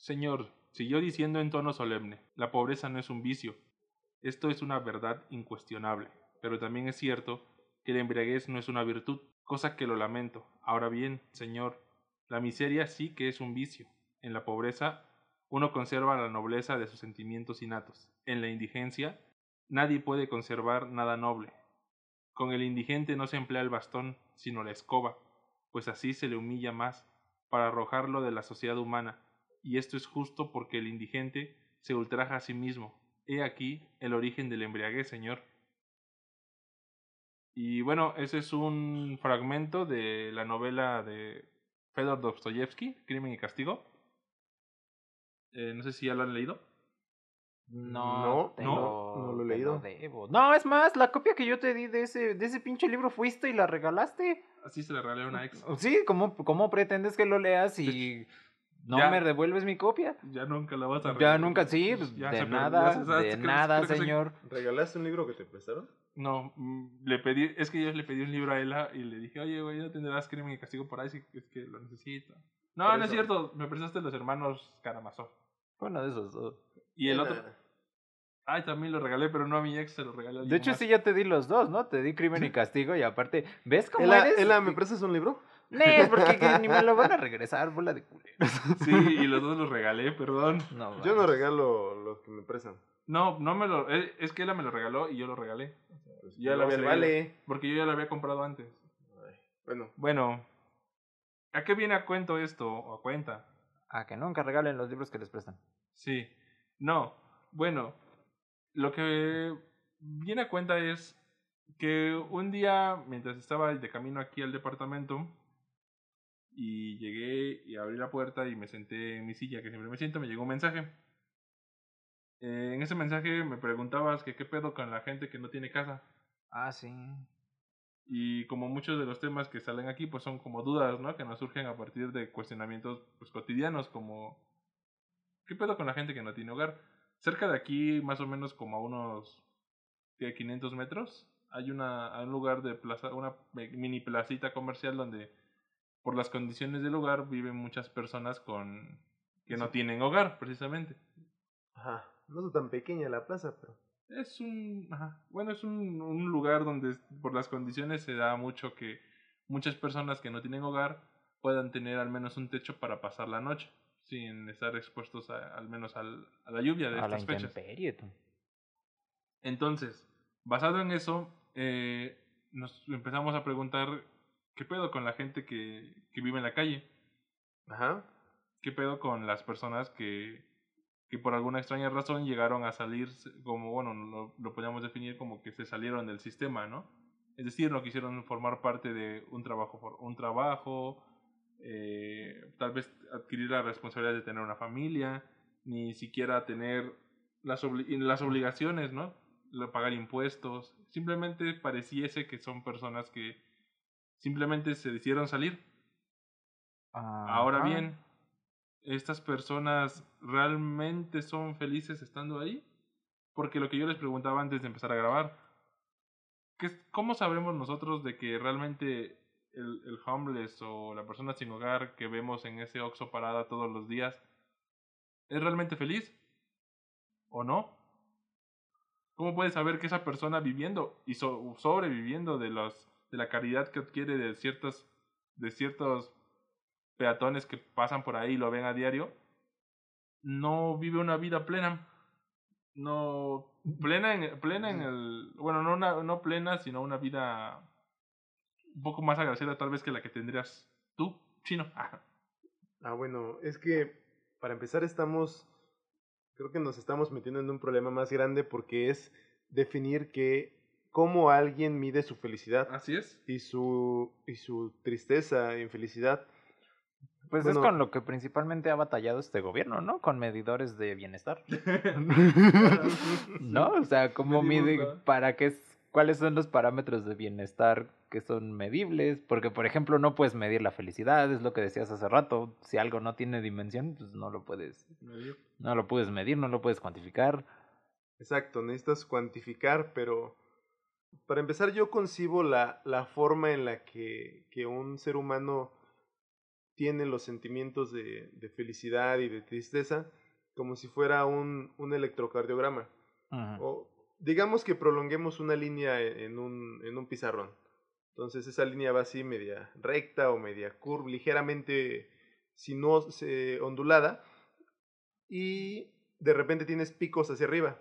Señor, siguió diciendo en tono solemne, la pobreza no es un vicio. Esto es una verdad incuestionable, pero también es cierto que la embriaguez no es una virtud, cosa que lo lamento. Ahora bien, Señor, la miseria sí que es un vicio. En la pobreza uno conserva la nobleza de sus sentimientos innatos. En la indigencia nadie puede conservar nada noble. Con el indigente no se emplea el bastón, sino la escoba, pues así se le humilla más, para arrojarlo de la sociedad humana, y esto es justo porque el indigente se ultraja a sí mismo. He aquí el origen del embriaguez, señor. Y bueno, ese es un fragmento de la novela de Fedor Dostoyevsky, Crimen y Castigo. Eh, no sé si ya lo han leído. No, No, no, no lo he te leído. debo. No, es más, la copia que yo te di de ese, de ese pinche libro fuiste y la regalaste. Así se le regalé a una ex. Sí, ¿cómo, cómo pretendes que lo leas y no Ya. me devuelves mi copia? Ya nunca la vas a Ya regalar. nunca, sí, pues, Ya de nada, ya de nada, se- señor. ¿Regalaste un libro que te prestaron? No, mm, le pedí, es que yo le pedí un libro a ella y le dije, oye, güey, ¿no tendrás crimen y castigo por ahí? Sí, es que lo necesito. No, Por no es cierto, me prestaste los hermanos Karamazov. Uno de esos dos. Y el otro, ay, también lo regalé, pero no a mi ex, se lo regalé a De hecho, más. sí, ya te di los dos, ¿no? Te di crimen y castigo y aparte, ¿ves cómo Ela, eres? Ela, ¿me prestas un libro? Nee, porque que ni me lo van a regresar, bola de culeros. Sí, y los dos los regalé, perdón. No, Yo no regalo los que me prestan. No, no me lo, es que ella me lo regaló y yo lo regalé. Ya No lo había leído. vale. Porque yo ya lo había comprado antes. Bueno, Bueno, ¿a qué viene a cuento esto? O a cuenta. A que nunca regalen los libros que les prestan. Sí. No. Bueno, lo que viene a cuenta es que un día, mientras estaba de camino aquí al departamento, y llegué y abrí la puerta y me senté en mi silla, que siempre me siento, me llegó un mensaje. Eh, en ese mensaje me preguntabas que qué pedo con la gente que no tiene casa. Ah, sí. Y como muchos de los temas que salen aquí, pues son como dudas, ¿no? Que nos surgen a partir de cuestionamientos pues, cotidianos, como ¿qué pedo con la gente que no tiene hogar? Cerca de aquí, más o menos como a unos ¿qué? 500 metros, hay una hay un lugar de plaza, una mini placita comercial donde por las condiciones del lugar viven muchas personas con que no tienen hogar, precisamente. ajá. No es tan pequeña la plaza, pero. Es un, ajá, bueno, es un, un lugar donde por las condiciones se da mucho que muchas personas que no tienen hogar puedan tener al menos un techo para pasar la noche sin estar expuestos a- al menos al- a la lluvia de A la estas fechas. intemperie, tú. Entonces, basado en eso, eh, nos empezamos a preguntar qué pedo con la gente que, que vive en la calle, Ajá. qué pedo con las personas que, que por alguna extraña razón llegaron a salir, como, bueno, lo, lo podríamos definir como que se salieron del sistema, ¿no? Es decir, no quisieron formar parte de un trabajo, un trabajo, eh, tal vez adquirir la responsabilidad de tener una familia, ni siquiera tener las, obli- y las obligaciones, ¿no? Pagar impuestos. Simplemente pareciese que son personas que simplemente se decidieron salir. Ahora bien, ¿estas personas realmente son felices estando ahí? Porque lo que yo les preguntaba antes de empezar a grabar, ¿qué ¿cómo sabremos nosotros de que realmente el, el homeless o la persona sin hogar que vemos en ese Oxxo parada todos los días es realmente feliz? ¿O no? ¿Cómo puedes saber que esa persona viviendo y so- sobreviviendo de los de la caridad que adquiere de ciertos de ciertos peatones que pasan por ahí y lo ven a diario, no vive una vida plena. No plena en, plena en el, bueno, no una, no plena, sino una vida un poco más agradecida tal vez que la que tendrías tú, chino. Ah, bueno, es que para empezar estamos, creo que nos estamos metiendo en un problema más grande porque es definir que cómo alguien mide su felicidad Así es. y su y su tristeza infelicidad. Pues Bueno. es con lo que principalmente ha batallado este gobierno, ¿no? Con medidores de bienestar. ¿No? O sea, ¿cómo mide para qué es, cuáles son los parámetros de bienestar que son medibles? Porque, por ejemplo, no puedes medir la felicidad, es lo que decías hace rato. Si algo no tiene dimensión, pues no lo puedes, no lo puedes medir, no lo puedes cuantificar. Exacto, necesitas cuantificar, pero para empezar yo concibo la, la forma en la que, que un ser humano tiene los sentimientos de, de felicidad y de tristeza como si fuera un, un electrocardiograma. O digamos que prolonguemos una línea e, en un, en un pizarrón. Entonces esa línea va así media recta o media curva, ligeramente se ondulada. Y de repente tienes picos hacia arriba.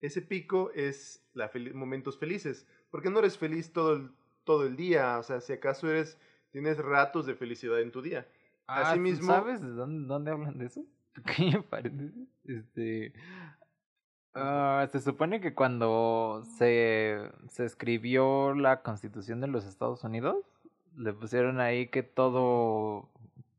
Ese pico es la momentos felices. Porque no eres feliz todo el, todo el día. O sea, si acaso eres, tienes ratos de felicidad en tu día. Ah, mismo ¿Sabes de dónde, dónde hablan de eso? Pequeño paréntesis. Este, Uh, se supone que cuando se, se escribió la constitución de los Estados Unidos, le pusieron ahí que todo,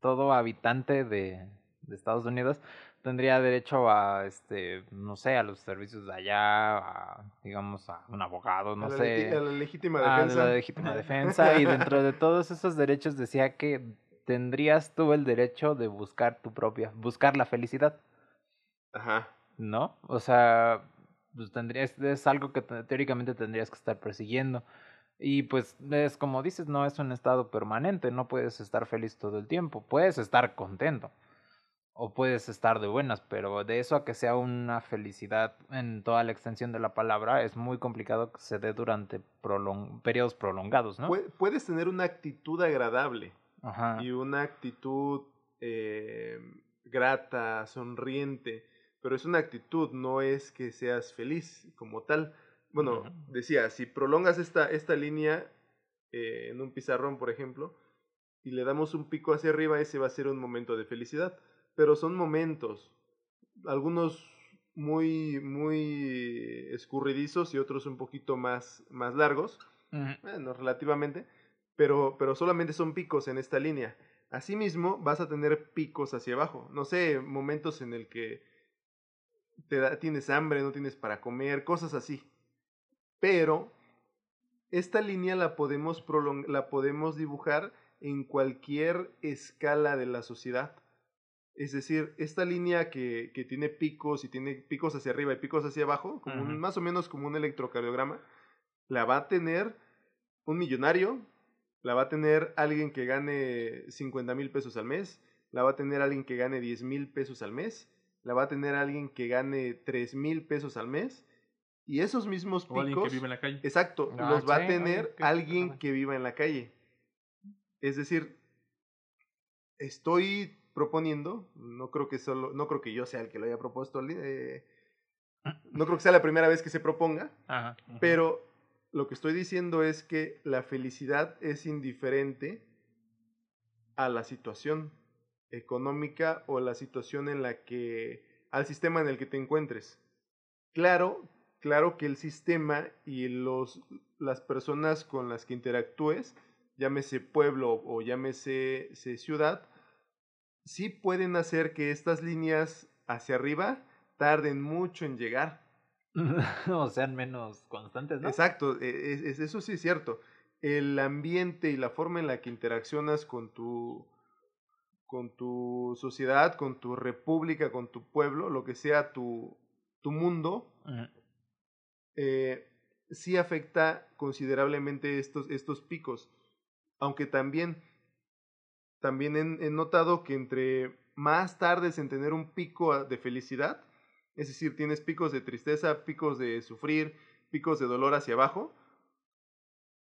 todo habitante de, de Estados Unidos tendría derecho a, este, no sé, a los servicios de allá, a, digamos, a un abogado, no sé. A la legítima defensa. A la legítima defensa. y dentro de todos esos derechos decía que tendrías tú el derecho de buscar tu propia, buscar la felicidad. Ajá. ¿no? O sea, pues tendrías, es algo que teóricamente tendrías que estar persiguiendo. Y pues es como dices, no es un estado permanente, no puedes estar feliz todo el tiempo, puedes estar contento o puedes estar de buenas, pero de eso a que sea una felicidad en toda la extensión de la palabra es muy complicado que se dé durante prolong periodos prolongados, ¿no? Puedes tener una actitud agradable y una actitud eh, grata, sonriente, pero es una actitud, no es que seas feliz como tal. Bueno, decía, si prolongas esta, esta línea eh, en un pizarrón, por ejemplo, y le damos un pico hacia arriba, ese va a ser un momento de felicidad. Pero son momentos, algunos muy, muy escurridizos y otros un poquito más, más largos, bueno, relativamente, pero, pero solamente son picos en esta línea. Asimismo, vas a tener picos hacia abajo. No sé, momentos en el que te tienes hambre, no tienes para comer, cosas así. Pero esta línea la podemos, la podemos dibujar en cualquier escala de la sociedad. Es decir, esta línea que, que tiene picos y tiene picos hacia arriba y picos hacia abajo, como más o menos como un electrocardiograma, la va a tener un millonario, la va a tener alguien que gane 50 mil pesos al mes, la va a tener alguien que gane 10 mil pesos al mes, la va a tener alguien que gane tres mil pesos al mes. Y esos mismos picos. alguien que vive en la calle. Exacto, ah, los va a tener alguien que viva en la calle. Es decir, estoy proponiendo, no creo que solo, no creo que yo sea el que lo haya propuesto, eh, no creo que sea la primera vez que se proponga, pero lo que estoy diciendo es que la felicidad es indiferente a la situación económica o la situación en la que, al sistema en el que te encuentres. Claro, claro que el sistema y los, las personas con las que interactúes, llámese pueblo o llámese ciudad, sí pueden hacer que estas líneas hacia arriba tarden mucho en llegar. o sean menos constantes, ¿no? Exacto, e, e, eso sí es cierto. El ambiente y la forma en la que interaccionas con tu, con tu sociedad, con tu república, con tu pueblo, lo que sea tu, tu mundo, eh, sí afecta considerablemente estos, estos picos. Aunque también, también he, notado que entre más tardes en tener un pico de felicidad, es decir, tienes picos de tristeza, picos de sufrir, picos de dolor hacia abajo,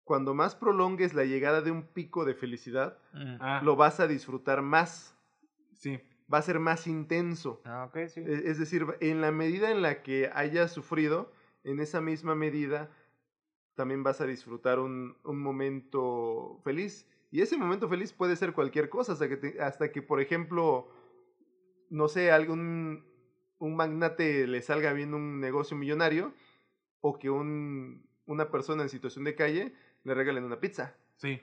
cuando más prolongues la llegada de un pico de felicidad, ah. lo vas a disfrutar más. Sí. Va a ser más intenso. Ah, sí. E, es decir, en la medida en la que hayas sufrido, en esa misma medida también vas a disfrutar un, un momento feliz. Y ese momento feliz puede ser cualquier cosa, hasta que, hasta que por ejemplo, no sé, algún un magnate le salga bien un negocio millonario o que un, una persona en situación de calle le regalen una pizza. Sí.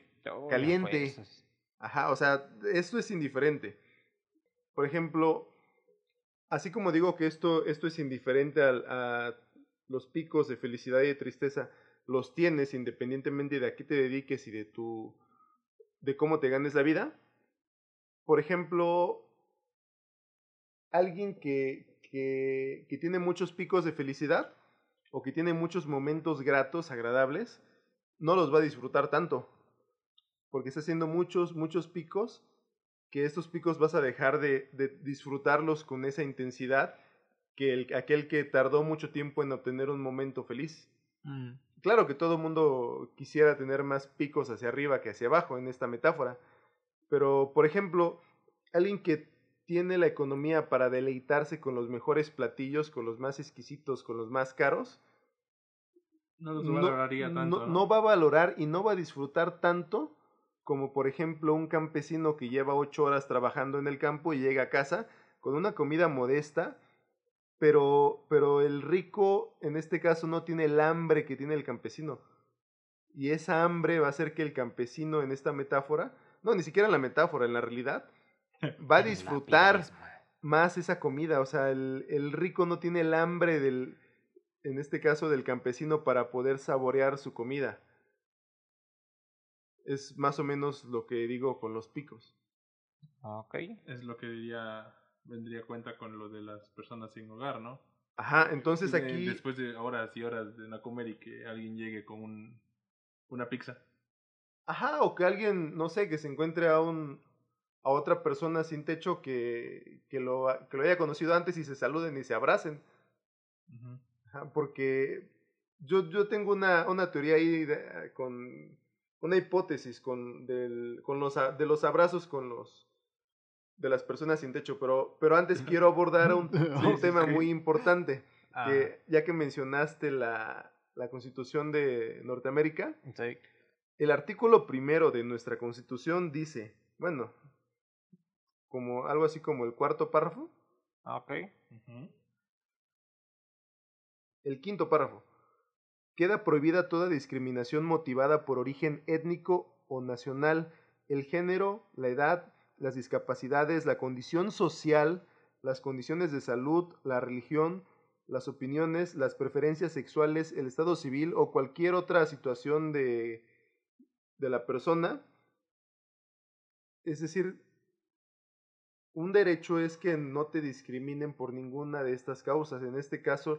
Caliente. Pues, Ajá, o sea, esto es indiferente. Por ejemplo, así como digo que esto, esto es indiferente a, a los picos de felicidad y de tristeza, los tienes independientemente de a qué te dediques y de tu de cómo te ganes la vida. Por ejemplo, alguien que, que, tiene muchos picos de felicidad o que tiene muchos momentos gratos, agradables, no los va a disfrutar tanto, porque está haciendo muchos, muchos picos que estos picos vas a dejar de, disfrutarlos con esa intensidad que el, aquel que tardó mucho tiempo en obtener un momento feliz. Mm. Claro que todo mundo quisiera tener más picos hacia arriba que hacia abajo en esta metáfora, pero por ejemplo, alguien que tiene la economía para deleitarse con los mejores platillos, con los más exquisitos, con los más caros, No los valoraría tanto. no va a valorar y no va a disfrutar tanto como por ejemplo un campesino que lleva ocho horas trabajando en el campo y llega a casa con una comida modesta, pero, pero el rico en este caso no tiene el hambre que tiene el campesino. Y esa hambre va a hacer que el campesino en esta metáfora, no, ni siquiera en la metáfora, en la realidad, va a disfrutar más esa comida. O sea, el, el rico no tiene el hambre del, en este caso, del campesino para poder saborear su comida. Es más o menos lo que digo con los picos. Ok. Es lo que diría, vendría a cuenta con lo de las personas sin hogar, ¿no? Ajá, entonces De- aquí... Después de horas y horas de no comer y que alguien llegue con un, una pizza. Ajá, o que alguien, no sé, que se encuentre a un a otra persona sin techo que, que, lo, que lo haya conocido antes y se saluden y se abracen. Ujú. Ajá, porque yo, yo tengo una, una teoría ahí de- con una hipótesis con, del, con los, de los abrazos con los de las personas sin techo, pero, pero antes quiero abordar un, un tema muy importante, Ah, que ya que mencionaste la, la Constitución de Norteamérica, sí. el artículo primero de nuestra Constitución dice, bueno, como algo así como el cuarto párrafo, Ok. Ujú. El quinto párrafo. Queda prohibida toda discriminación motivada por origen étnico o nacional, el género, la edad, las discapacidades, la condición social, las condiciones de salud, la religión, las opiniones, las preferencias sexuales, el estado civil o cualquier otra situación de, de la persona. Es decir, un derecho es que no te discriminen por ninguna de estas causas. En este caso,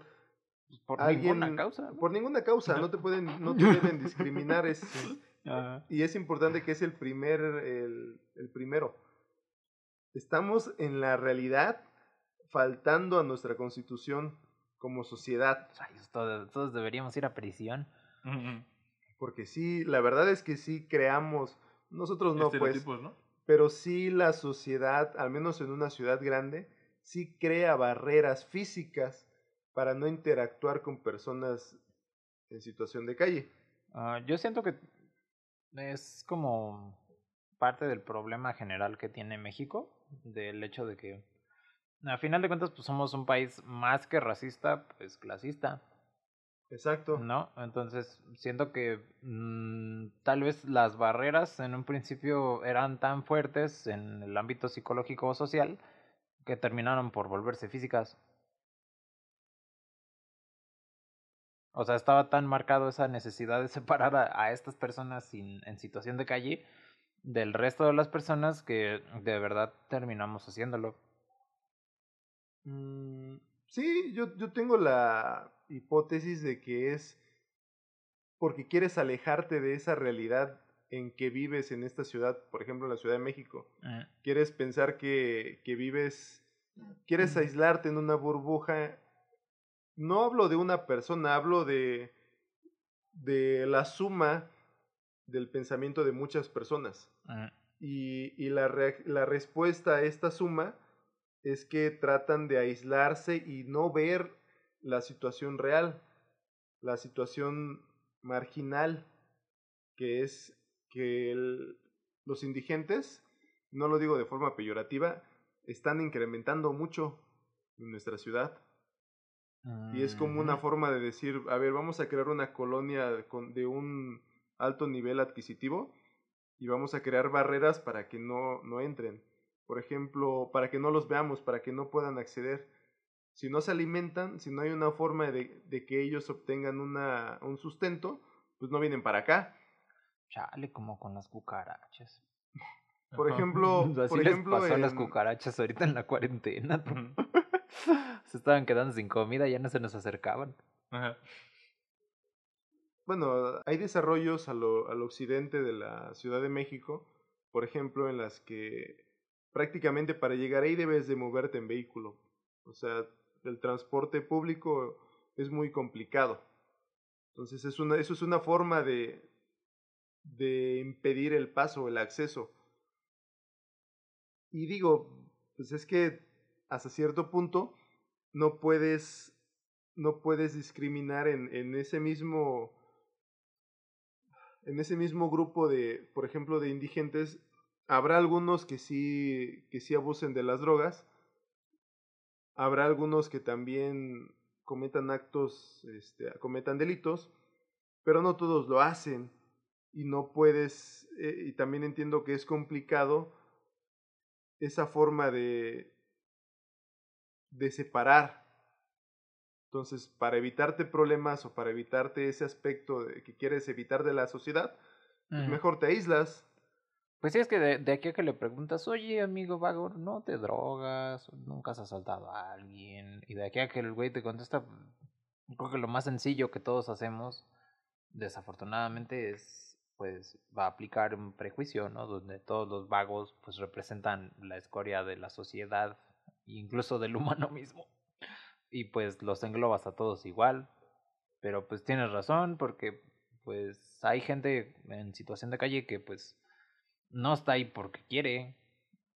Pues por alguien ninguna causa. por ninguna causa no te pueden no te deben discriminar es, y es importante que es el primer el, el primero estamos en la realidad faltando a nuestra constitución como sociedad. Rayos, todos, todos deberíamos ir a prisión. Porque sí la verdad es que sí creamos. Nosotros no pues. Pero sí la sociedad al menos en una ciudad grande sí crea barreras físicas para no interactuar con personas en situación de calle. Ah, yo siento que es como parte del problema general que tiene México, del hecho de que a final de cuentas pues somos un país más que racista, pues clasista, exacto ¿no? Entonces siento que mm, tal vez las barreras en un principio eran tan fuertes en el ámbito psicológico o social que terminaron por volverse físicas. O sea, estaba tan marcado esa necesidad de separar a, a estas personas sin, en situación de calle del resto de las personas que de verdad terminamos haciéndolo. Mm, sí, yo, yo tengo la hipótesis de que es porque quieres alejarte de esa realidad en que vives en esta ciudad, por ejemplo en la Ciudad de México. Mm, Quieres pensar que, que vives, quieres aislarte en una burbuja. No hablo de una persona, hablo de, de la suma del pensamiento de muchas personas. Y, y la, rea- la respuesta a esta suma es que tratan de aislarse y no ver la situación real, la situación marginal, que es que el- los indigentes, no lo digo de forma peyorativa, están incrementando mucho en nuestra ciudad. Y es como una ujú. forma de decir, a ver, vamos a crear una colonia con, de un alto nivel adquisitivo y vamos a crear barreras para que no, no entren. Por ejemplo, para que no los veamos, para que no puedan acceder. Si no se alimentan, si no hay una forma de, de que ellos obtengan una, un sustento, pues no vienen para acá. Chale, como con las cucarachas. Por ejemplo, Así por les ejemplo pasó a las en- cucarachas ahorita en la cuarentena. Se estaban quedando sin comida, ya no se nos acercaban. Ajá. Bueno, hay desarrollos a lo- al occidente de la Ciudad de México, por ejemplo, en las que prácticamente para llegar ahí debes de moverte en vehículo. O sea, el transporte público es muy complicado. Entonces eso es una forma de, de impedir el paso, el acceso. Y digo, pues es que hasta cierto punto no puedes, no puedes discriminar en, en ese mismo en ese mismo grupo de, por ejemplo, de indigentes, habrá algunos que sí, que sí abusen de las drogas, habrá algunos que también cometan actos, este, cometan delitos, pero no todos lo hacen y no puedes, eh, y también entiendo que es complicado esa forma de, de separar. Entonces, para evitarte problemas o para evitarte ese aspecto de que quieres evitar de la sociedad, pues mejor te aíslas. Pues sí, es que de, de, aquí a que le preguntas, oye, amigo vago, no te drogas, nunca has asaltado a alguien. Y de aquí a que el güey te contesta, creo que lo más sencillo que todos hacemos, desafortunadamente, es, pues, va a aplicar un prejuicio, ¿no? Donde todos los vagos, pues, representan la escoria de la sociedad, incluso del humano mismo. Y pues los englobas a todos igual. Pero pues tienes razón, porque pues hay gente en situación de calle que pues no está ahí porque quiere.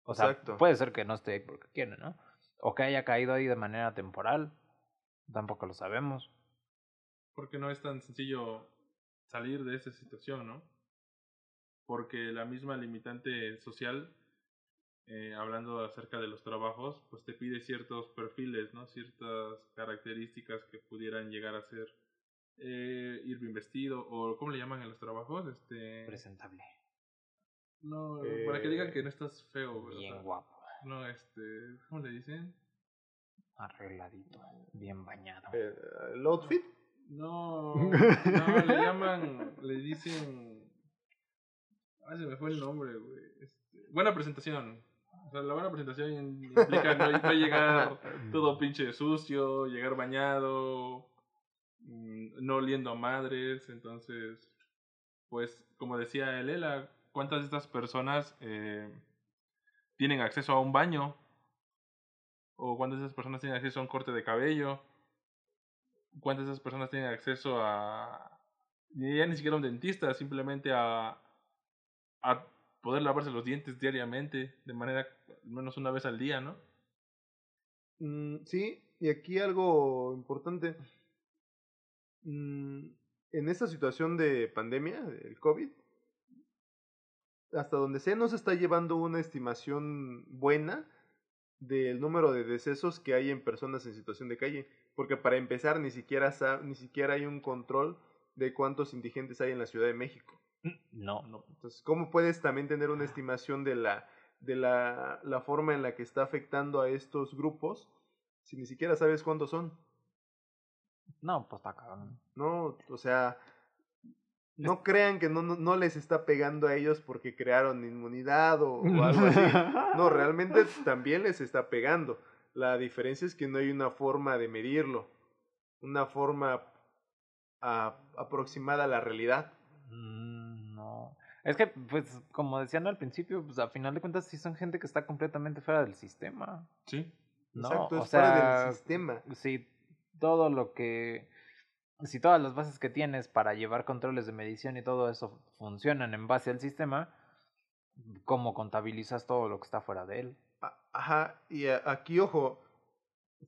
O sea, puede ser que no esté ahí porque quiere, ¿no? O que haya caído ahí de manera temporal. Tampoco lo sabemos. Porque no es tan sencillo salir de esa situación, ¿no? Porque la misma limitante social, eh, hablando acerca de los trabajos, pues te pide ciertos perfiles, ¿no? Ciertas características que pudieran llegar a ser eh, ir bien vestido o ¿cómo le llaman en los trabajos? Este presentable. No, para que digan que no estás feo, ¿verdad? Bien guapo. No, este, ¿cómo le dicen? Arregladito, bien bañado. Eh, ¿El outfit? No, no, le llaman, le dicen... Ah, se me fue el nombre, güey. Este, buena presentación. O sea, la buena presentación implica no, llegar todo pinche sucio, llegar bañado, mm, no oliendo a madres. Entonces, pues, como decía Elela, ¿cuántas de estas personas eh, tienen acceso a un baño? ¿O cuántas de esas personas tienen acceso a un corte de cabello? ¿Cuántas de esas personas tienen acceso a... ya ni siquiera a un dentista, simplemente a, a poder lavarse los dientes diariamente, de manera menos una vez al día, ¿no? Mm, sí, y aquí algo importante. Mm, en esta situación de pandemia, el COVID, hasta donde sé, no se está llevando una estimación buena del número de decesos que hay en personas en situación de calle, porque para empezar ni siquiera ni siquiera hay un control de cuántos indigentes hay en la Ciudad de México. Mm, no, no. Entonces, ¿cómo puedes también tener una estimación de la de la, la forma en la que está afectando a estos grupos si ni siquiera sabes cuántos son? No, pues está cabrón. No, o sea, no crean que no, no, les está pegando a ellos porque crearon inmunidad o, algo así. No, realmente también les está pegando. La diferencia es que no hay una forma de medirlo, una forma aproximada a la realidad. Mm, no. Es que, pues, como decían al principio, pues a final de cuentas sí son gente que está completamente fuera del sistema. Sí. No, Exacto, es fuera del sistema. Sí, todo lo que si todas las bases que tienes para llevar controles de medición y todo eso funcionan en base al sistema, ¿cómo contabilizas todo lo que está fuera de él? Ajá, y aquí, ojo,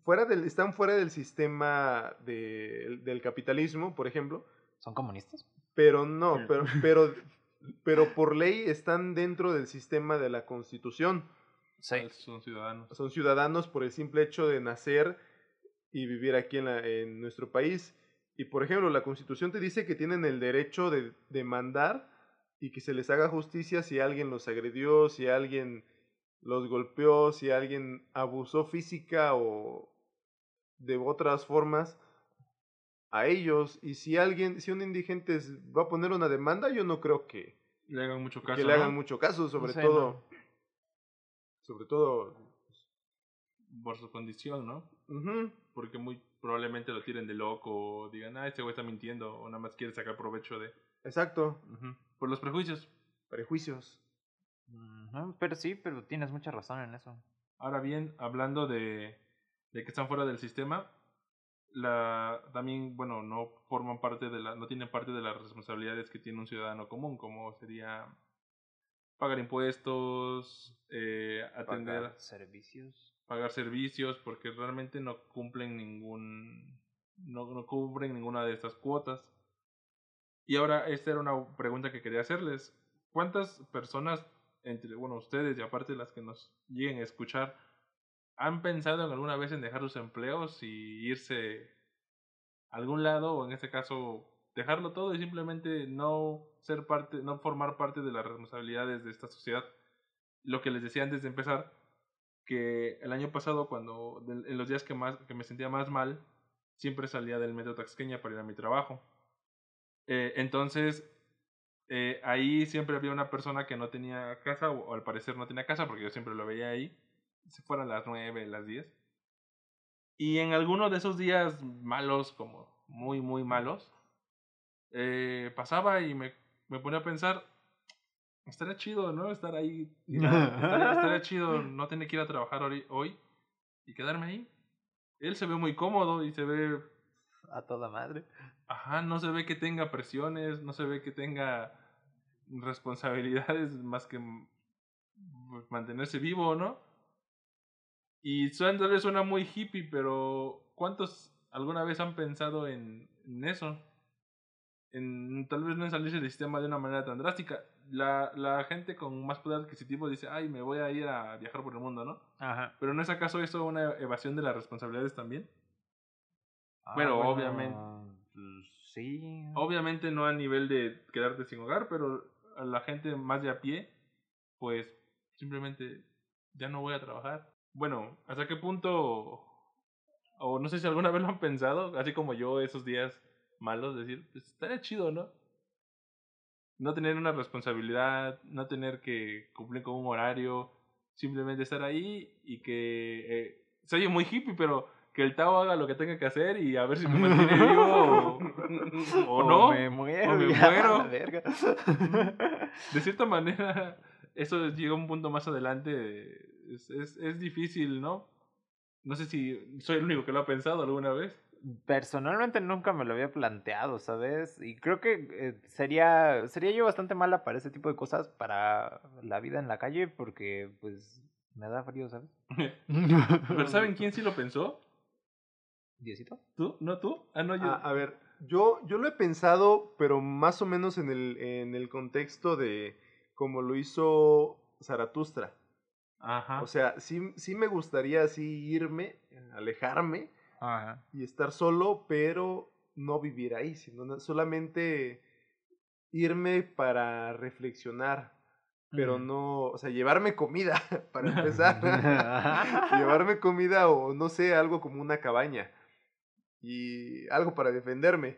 fuera del, están fuera del sistema de, del capitalismo, por ejemplo. ¿Son comunistas? Pero no, pero, pero, pero por ley están dentro del sistema de la constitución. Sí. Son ciudadanos. Son ciudadanos por el simple hecho de nacer y vivir aquí en, la, en nuestro país. Y por ejemplo, la Constitución te dice que tienen el derecho de demandar y que se les haga justicia si alguien los agredió, si alguien los golpeó, si alguien abusó física o de otras formas a ellos. Y si alguien, si un indigente va a poner una demanda, yo no creo que le hagan mucho caso. Que le hagan mucho caso, sobre todo. Sobre todo. Por su condición, ¿no? Porque muy probablemente lo tiren de loco o digan, ah, este güey está mintiendo o nada más quiere sacar provecho de... Exacto. Por los prejuicios. Prejuicios. Pero sí, pero tienes mucha razón en eso. Ahora bien, hablando de, de que están fuera del sistema, la también bueno no forman parte de la no tienen parte de las responsabilidades que tiene un ciudadano común como sería pagar impuestos eh, atender pagar servicios. pagar servicios porque realmente no cumplen ningún no, no cubren ninguna de estas cuotas. Y ahora esta era una pregunta que quería hacerles. Cuántas personas entre bueno ustedes y aparte las que nos lleguen a escuchar ¿Han pensado alguna vez en dejar sus empleos y irse a algún lado o en este caso dejarlo todo y simplemente no ser parte, no formar parte de las responsabilidades de esta sociedad? Lo que les decía antes de empezar, que el año pasado cuando en los días que más que me sentía más mal, siempre salía del metro Taxqueña para ir a mi trabajo. Eh, entonces, eh, ahí siempre había una persona que no tenía casa, o, al parecer no tenía casa, porque yo siempre lo veía ahí si fueran las nueve, las diez. Y en alguno de esos días malos, como muy, muy malos, eh, pasaba y me, me ponía a pensar, estaría chido, ¿no? Estar ahí. estaría, chido no tener que ir a trabajar hoy, hoy y quedarme ahí. Él se ve muy cómodo y se ve... A toda madre. Ajá, no se ve que tenga presiones, no se ve que tenga responsabilidades más que mantenerse vivo, ¿no? Y suena, tal vez suena muy hippie, pero ¿cuántos alguna vez han pensado en, en eso? En, tal vez no en salirse del sistema de una manera tan drástica. La, la gente con más poder adquisitivo dice, ay, me voy a ir a viajar por el mundo, ¿no? Ajá. Pero ¿no es acaso eso una evasión de las responsabilidades también? Ah, pero obviamente... Pues, sí. Obviamente no a nivel de quedarte sin hogar, pero a la gente más de a pie, pues simplemente ya no voy a trabajar bueno, ¿hasta qué punto, o no sé si alguna vez lo han pensado, así como yo esos días malos, decir, pues estaría chido, ¿no? No tener una responsabilidad, no tener que cumplir con un horario, simplemente estar ahí y que eh, se oye muy hippie, pero que el Tao haga lo que tenga que hacer y a ver si me mantiene vivo o, no. O me muero. O me muero. De cierta manera, eso llega a un punto más adelante es, es, es difícil, ¿no? No sé si soy el único que lo ha pensado alguna vez. Personalmente nunca me lo había planteado, ¿sabes? Y creo que eh, sería, sería yo bastante mala para ese tipo de cosas, para la vida en la calle, porque pues me da frío, ¿sabes? Pero ¿saben quién sí lo pensó? ¿Diosito? ¿Tú? ¿No tú? Ah, no, yo. A, a, ver, yo, yo lo he pensado, pero más o menos en el, en el contexto de como lo hizo Zaratustra. Ajá. O sea, sí, sí me gustaría así irme, alejarme Ajá. y estar solo, pero no vivir ahí, sino solamente irme para reflexionar, pero mm. no, o sea, llevarme comida para empezar, llevarme comida o no sé, algo como una cabaña y algo para defenderme.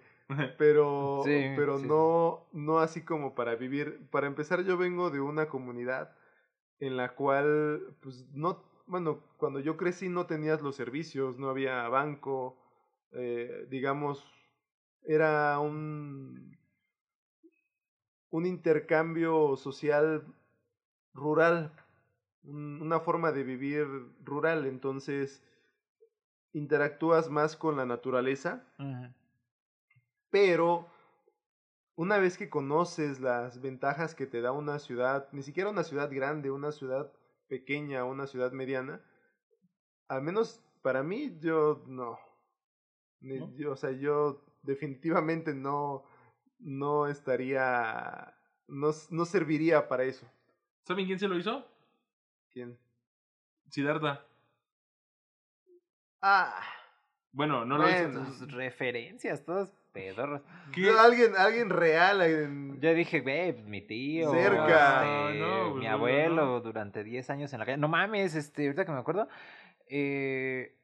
Pero, sí, pero sí, no, no así como para vivir. Para empezar, yo vengo de una comunidad en la cual, pues no, bueno, cuando yo crecí no tenías los servicios, no había banco, eh, digamos, era un, un intercambio social rural, un, una forma de vivir rural, entonces interactúas más con la naturaleza, uh -huh. pero una vez que conoces las ventajas que te da una ciudad, ni siquiera una ciudad grande, una ciudad pequeña, una ciudad mediana, al menos para mí yo no. ¿No? Yo, o sea, yo definitivamente no, no estaría, no, no serviría para eso. ¿Saben quién se lo hizo? ¿Quién? Siddhartha. Ah. Bueno, no lo bueno, hizo. referencias, todas pedorras. ¿Qué? Alguien, alguien real. Alguien... Yo dije, ve, pues, mi tío. Cerca. Este, no, mi no, abuelo no. durante 10 años en la calle. No mames, este, ahorita que me acuerdo. Eh,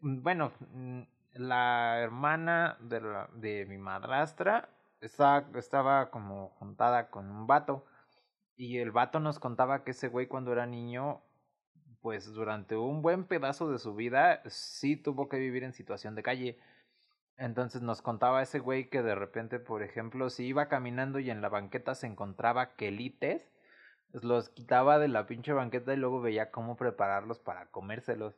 bueno, mm, la hermana de, la, de mi madrastra estaba, estaba como juntada con un vato. Y el vato nos contaba que ese güey cuando era niño pues durante un buen pedazo de su vida sí tuvo que vivir en situación de calle. Entonces nos contaba ese güey que de repente, por ejemplo, si iba caminando y en la banqueta se encontraba quelites, Los quitaba de la pinche banqueta y luego veía cómo prepararlos para comérselos.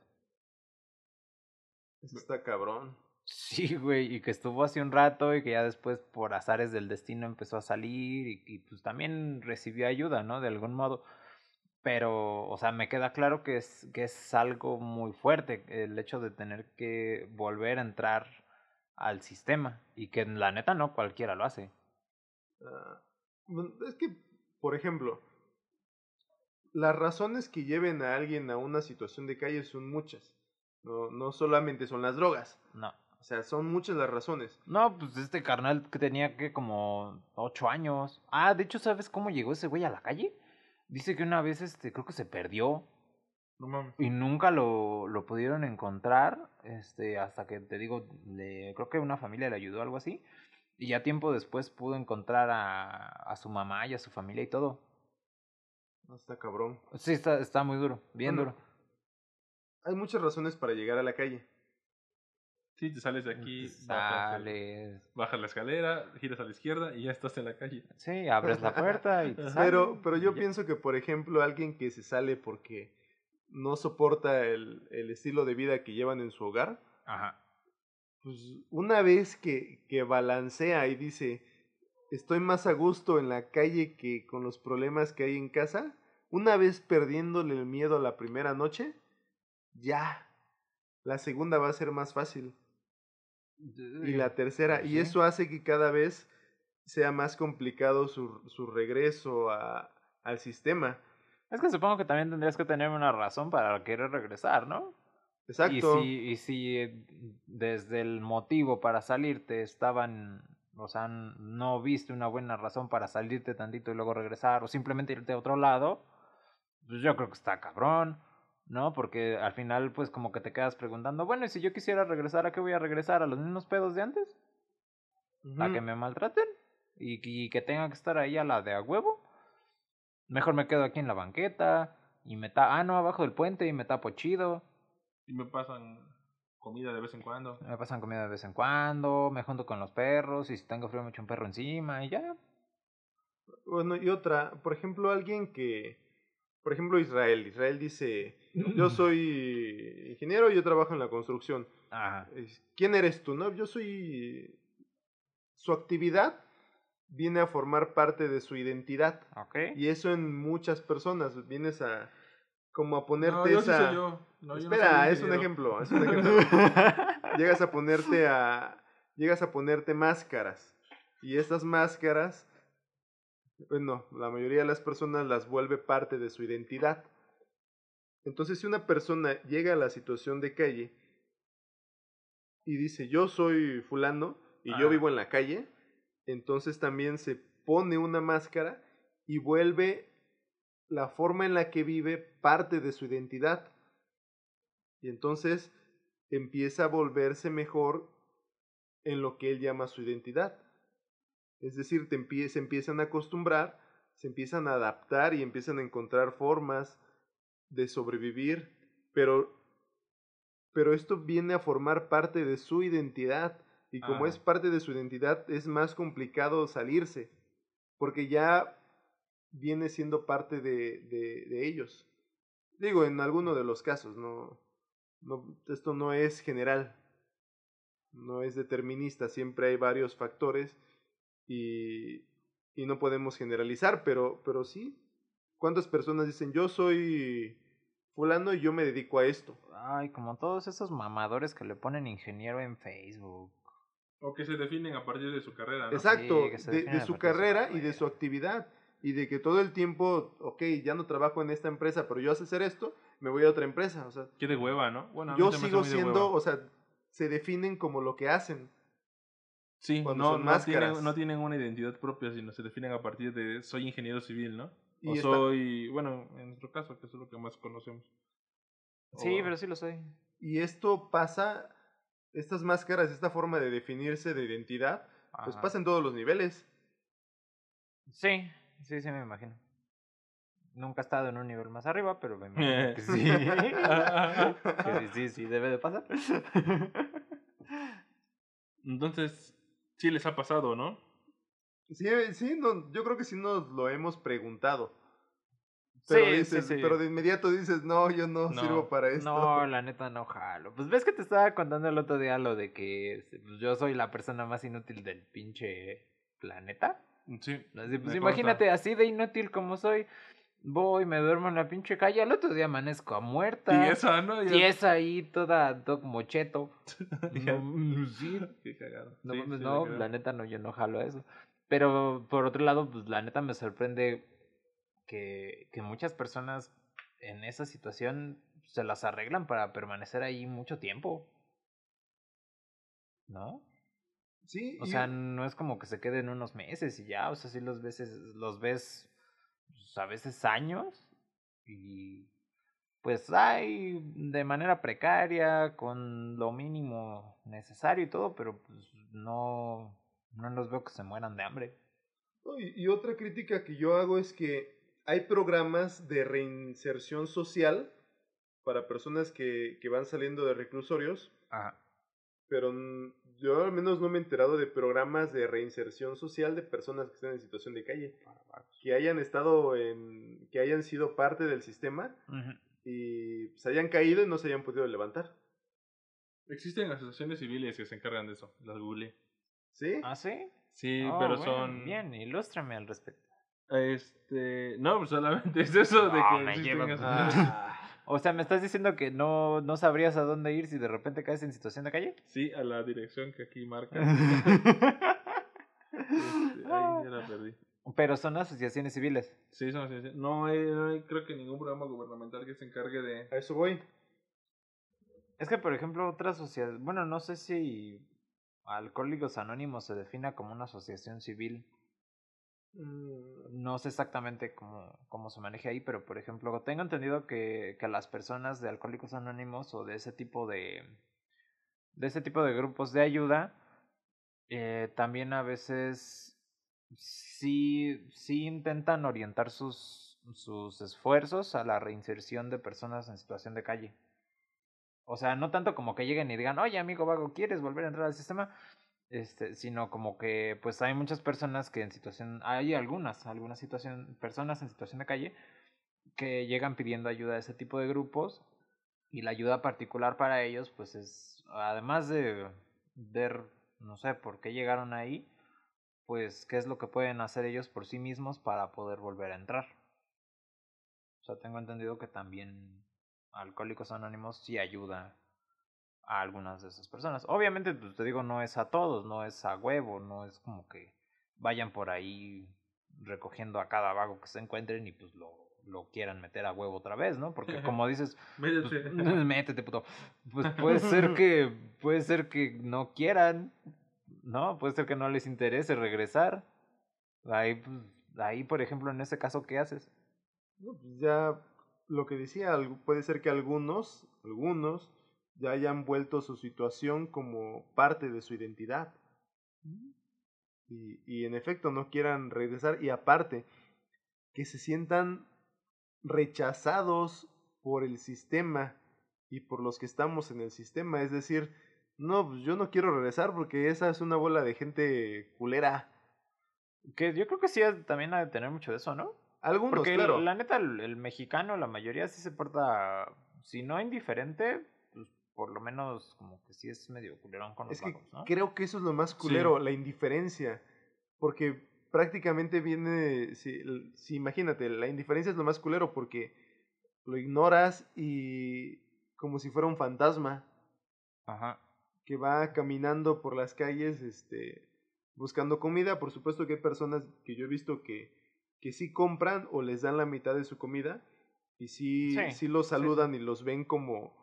Eso está cabrón. Sí, güey, y que estuvo hace un rato y que ya después por azares del destino empezó a salir y, y pues también recibió ayuda, ¿no? De algún modo. Pero, o sea, me queda claro que es, que es algo muy fuerte el hecho de tener que volver a entrar al sistema y que la neta no cualquiera lo hace. Ah, es que, por ejemplo, las razones que lleven a alguien a una situación de calle son muchas. No, no solamente son las drogas. No. O sea, son muchas las razones. No, pues este carnal que tenía que como ocho años. Ah, de hecho, ¿sabes cómo llegó ese güey a la calle? Dice que una vez, este, creo que se perdió. No mames. Y nunca lo, lo pudieron encontrar, este, hasta que, te digo, le, creo que una familia le ayudó, algo así. Y ya tiempo después pudo encontrar a, a su mamá y a su familia y todo. No está cabrón. Sí, está, está muy duro, bien Bueno, duro. Hay muchas razones para llegar a la calle. Sí, te sales de aquí, bajas, el- Sales. bajas la escalera, giras a la izquierda y ya estás en la calle. Sí, abres la puerta y te. Pero, pero yo pienso que, por ejemplo, alguien que se sale porque no soporta el, el estilo de vida que llevan en su hogar, Ajá. pues una vez que, que balancea y dice, estoy más a gusto en la calle que con los problemas que hay en casa, una vez perdiéndole el miedo a la primera noche, ya, la segunda va a ser más fácil. Y la tercera, y Sí. eso hace que cada vez sea más complicado su, su regreso a, al sistema. Es que supongo que también tendrías que tener una razón para querer regresar, ¿no? Exacto. Y si, y si eh, desde el motivo para salirte estaban, o sea, no viste una buena razón para salirte tantito y luego regresar, o simplemente irte a otro lado, pues yo creo que está cabrón, ¿no? Porque al final, pues como que te quedas preguntando, bueno, y si yo quisiera regresar, ¿a qué voy a regresar? ¿A los mismos pedos de antes? ¿A que me maltraten? ¿Y, y que tenga que estar ahí a la de a huevo? Mejor me quedo aquí en la banqueta y me ta ah, no, abajo del puente y me tapo chido. Y me pasan comida de vez en cuando. Me pasan comida de vez en cuando, me junto con los perros y si tengo frío me echo un perro encima y ya. Bueno, y otra, por ejemplo, alguien que, por ejemplo, Israel. Israel dice, yo soy ingeniero y yo trabajo en la construcción. Ajá. ¿Quién eres tú? No, yo soy... Su actividad viene a formar parte de su identidad. Ok. Y eso en muchas personas. Vienes a como a ponerte no, yo sí esa... soy yo. No, yo no Espera, soy es un ejemplo, es un ejemplo. llegas a ponerte a llegas a ponerte máscaras y estas máscaras bueno, la mayoría de las personas las vuelve parte de su identidad. Entonces, si una persona llega a la situación de calle y dice, "Yo soy fulano y yo vivo en la calle", entonces también se pone una máscara y vuelve la forma en la que vive parte de su identidad. Y entonces empieza a volverse mejor en lo que él llama su identidad. Es decir, se empiezan a acostumbrar, se empiezan a adaptar y empiezan a encontrar formas de sobrevivir, pero, pero esto viene a formar parte de su identidad. Y como Ah. es parte de su identidad, es más complicado salirse, porque ya viene siendo parte de, de, de ellos. Digo, en alguno de los casos, no, no, esto no es general, no es determinista, siempre hay varios factores y, y no podemos generalizar, pero, pero sí. ¿Cuántas personas dicen, yo soy fulano y yo me dedico a esto? Ay, como todos esos mamadores que le ponen ingeniero en Facebook. O que se definen a partir de su carrera, ¿no? Exacto, Sí, de, de su carrera y de su actividad. Y de que todo el tiempo, ok, ya no trabajo en esta empresa, pero yo sé hacer esto, me voy a otra empresa. O sea, Qué de hueva, ¿no? Bueno, a mí yo hace sigo siendo, o sea, se definen como lo que hacen. Sí, cuando no, son no, tienen, no tienen una identidad propia, sino se definen a partir de soy ingeniero civil, ¿no? Y o está- soy, bueno, en nuestro caso, que es lo que más conocemos. Sí, O- pero sí lo soy. Y esto pasa, estas máscaras, esta forma de definirse de identidad, pues pasa en todos los niveles. Sí, sí, sí, me imagino. Nunca he estado en un nivel más arriba, pero me imagino que sí. que sí, sí, sí, debe de pasar. Entonces, sí les ha pasado, ¿no? Sí, sí, no, yo creo que sí nos lo hemos preguntado. Pero, Sí, dices, sí, sí. pero de inmediato dices, no, yo no, No, sirvo para esto. No, la neta no jalo. Pues ves que te estaba contando el otro día lo de que pues, yo soy la persona más inútil del pinche planeta. Sí. Así, pues imagínate, así de inútil como soy, voy, me duermo en la pinche calle, al otro día amanezco a muerta. Y esa, ¿no? Y es ahí toda, todo como cheto. Ya. No, sí, Qué cagado. no, Sí, sí, no, la neta no, yo no jalo eso. Pero por otro lado, pues la neta me sorprende que, que muchas personas en esa situación se las arreglan para permanecer ahí mucho tiempo. ¿No? Sí, O sea, no es como que se queden unos meses y ya, o sea, sí los ves, los ves pues, a veces años y pues hay de manera precaria, con lo mínimo necesario y todo, pero pues no, no los veo que se mueran de hambre. Y otra crítica que yo hago es que hay programas de reinserción social para personas que, que van saliendo de reclusorios, Ajá. pero n- yo al menos no me he enterado de programas de reinserción social de personas que están en situación de calle, que hayan estado en, que hayan sido parte del sistema y se hayan caído y no se hayan podido levantar. Existen asociaciones civiles que se encargan de eso. Las googleé. ¿Sí? ¿Ah, sí? Sí, Oh, pero bueno, son. Bien, ilústrame al respecto. Este. No, pues solamente es eso de No, que. me lleva-. Ah, O sea, ¿me estás diciendo que no, no sabrías a dónde ir si de repente caes en situación de calle? Sí, a la dirección que aquí marca. Este, ahí ya la perdí. Pero son asociaciones civiles. Sí, son asociaciones. No hay, no hay, creo que ningún programa gubernamental que se encargue de. a eso voy. Es que, por ejemplo, otra sociedad, bueno, no sé si Alcohólicos Anónimos se defina como una asociación civil. Mm, No sé exactamente cómo, cómo se maneja ahí, pero por ejemplo, tengo entendido que, que las personas de Alcohólicos Anónimos o de ese tipo de, de ese tipo de grupos de ayuda, eh, también a veces sí, sí intentan orientar sus, sus esfuerzos a la reinserción de personas en situación de calle. O sea, no tanto como que lleguen y digan, oye amigo vago, ¿quieres volver a entrar al sistema? Este, sino como que pues hay muchas personas que en situación, hay algunas, algunas situación, personas en situación de calle que llegan pidiendo ayuda a ese tipo de grupos y la ayuda particular para ellos pues es, además de ver, no sé, por qué llegaron ahí, pues qué es lo que pueden hacer ellos por sí mismos para poder volver a entrar. O sea, tengo entendido que también Alcohólicos Anónimos sí ayuda a algunas de esas personas. Obviamente, pues te digo, no es a todos, no es a huevo, no es como que vayan por ahí recogiendo a cada vago que se encuentren y pues lo, lo quieran meter a huevo otra vez, ¿no? Porque como dices, pues, Métete. métete, puto. Pues puede ser que, puede ser que no quieran, ¿no? Puede ser que no les interese regresar. Ahí, pues, ahí, por ejemplo, en ese caso, ¿qué haces? No, pues ya lo que decía, puede ser que algunos, algunos, ya hayan vuelto su situación como parte de su identidad. Y, y en efecto no quieran regresar y aparte, que se sientan rechazados por el sistema y por los que estamos en el sistema. Es decir, no, pues yo no quiero regresar porque esa es una bola de gente culera. Que yo creo que sí también ha de tener mucho de eso, ¿no? Algunos, Porque claro. la neta, el, el mexicano, la mayoría sí se porta, si no indiferente, por lo menos como que sí es medio culerón con los Es que vagos, ¿no? creo que eso es lo más culero, la indiferencia. Porque prácticamente viene, si, imagínate, la indiferencia es lo más culero porque lo ignoras y como si fuera un fantasma Ajá. que va caminando por las calles este, buscando comida. Por supuesto que hay personas que yo he visto que, que sí compran o les dan la mitad de su comida y sí, Sí, sí los sí, sí. saludan y los ven como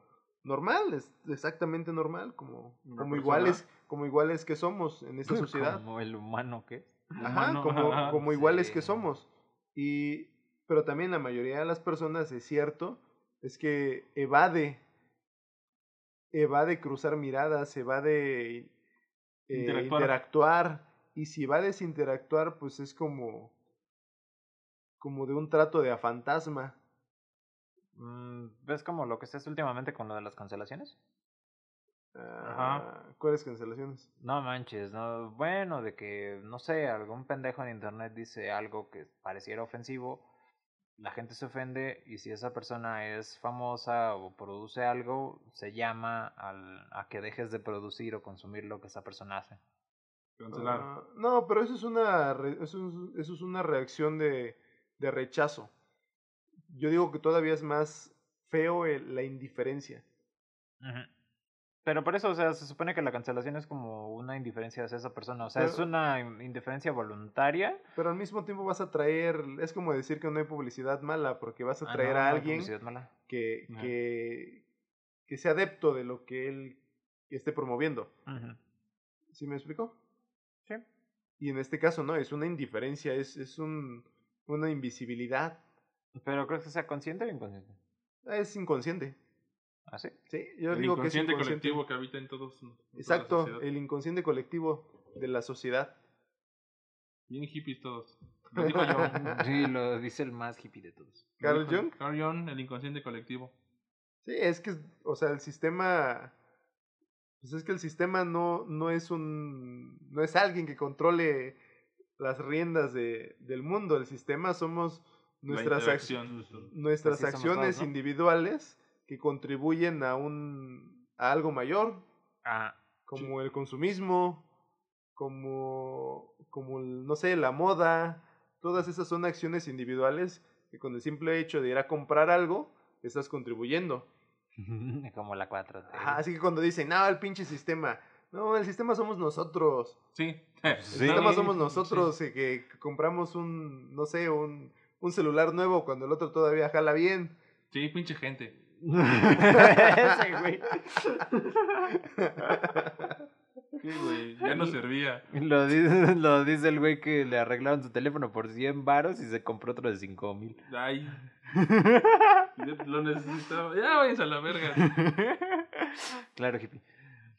normal, es exactamente normal, como, como iguales, como iguales que somos en esta sociedad. Como el humano que es. Ajá, como, iguales sí. que somos. Y, pero también la mayoría de las personas, es cierto, es que evade, evade cruzar miradas, evade eh, Interactuar. interactuar. Y si evades interactuar, pues es como, como de un trato de a fantasma. Mm, ¿Ves como lo que se hace últimamente con lo de las cancelaciones? Ah, ¿Cuáles cancelaciones? No manches, no. Bueno, de que, no sé, algún pendejo en internet dice algo que pareciera ofensivo la gente se ofende y si esa persona es famosa o produce algo, se llama al, a que dejes de producir o consumir lo que esa persona hace. Uh, no, pero eso es una, eso es, eso es una reacción de, de, rechazo. Yo digo que todavía es más feo el, la indiferencia. Pero por eso, o sea, se supone que la cancelación es como una indiferencia hacia esa persona. O sea, es una indiferencia voluntaria. Pero al mismo tiempo vas a traer, es como decir que no hay publicidad mala, porque vas a ah, traer a alguien que, que, que sea adepto de lo que él esté promoviendo. ¿Sí me explico? Sí. Y en este caso, no, es una indiferencia, es, es un, una invisibilidad. ¿Pero crees que sea consciente o inconsciente? Es inconsciente. ¿Ah, sí? Sí, yo el digo que es inconsciente colectivo que habita en todos. Exacto, el inconsciente colectivo de la sociedad. Bien hippies todos. Lo dijo yo. sí, lo dice el más hippie de todos. ¿Carl Jung? Carl Jung, el inconsciente colectivo. Sí, es que, o sea, el sistema. Pues es que el sistema no, no es un. No es alguien que controle las riendas de, del mundo. El sistema somos nuestras, nuestras acciones individuales que contribuyen a un a algo mayor, ah, como el consumismo, como como no sé, la moda, todas esas son acciones individuales que con el simple hecho de ir a comprar algo estás contribuyendo. como la 4 así que cuando dicen, "No, el pinche sistema", no, el sistema somos nosotros. Sí. El sistema somos nosotros y que compramos un, no sé, un, un celular nuevo cuando el otro todavía jala bien. Sí, pinche gente. Ese güey. ¿Qué, güey? Ya no servía. Lo dice, lo dice el güey que le arreglaron su teléfono por 100 varos y se compró otro de 5 mil. Ay. Lo necesitaba. Ya váyanse a la verga. Claro, hippie.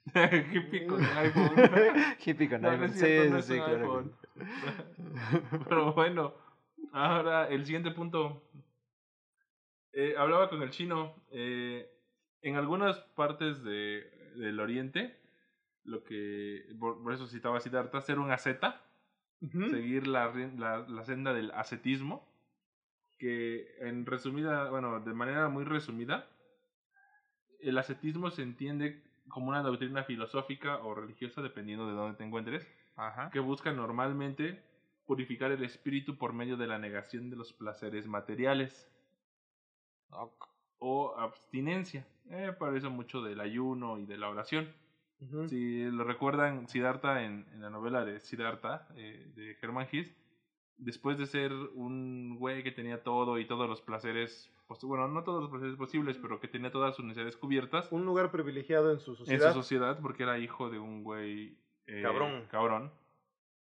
hippie con iPhone. hippie con iPhone. sí, sí, claro. Pero bueno, ahora el siguiente punto eh, hablaba con el chino. Eh, en algunas partes de, del Oriente, lo que. Por, eso citaba Siddhartha, hacer un asceta, seguir la, la, la, senda del ascetismo, que en resumida, bueno, de manera muy resumida, el ascetismo se entiende como una doctrina filosófica o religiosa, dependiendo de dónde te encuentres, Ajá. que busca normalmente purificar el espíritu por medio de la negación de los placeres materiales o abstinencia. Eh, para eso mucho del ayuno y de la oración. Si lo recuerdan, Siddhartha en, en la novela de Siddhartha eh, de Hermann Hesse, después de ser un güey que tenía todo y todos los placeres, bueno, no todos los placeres posibles, pero que tenía todas sus necesidades cubiertas. Un lugar privilegiado en su sociedad. En su sociedad, porque era hijo de un güey eh, cabrón. cabrón.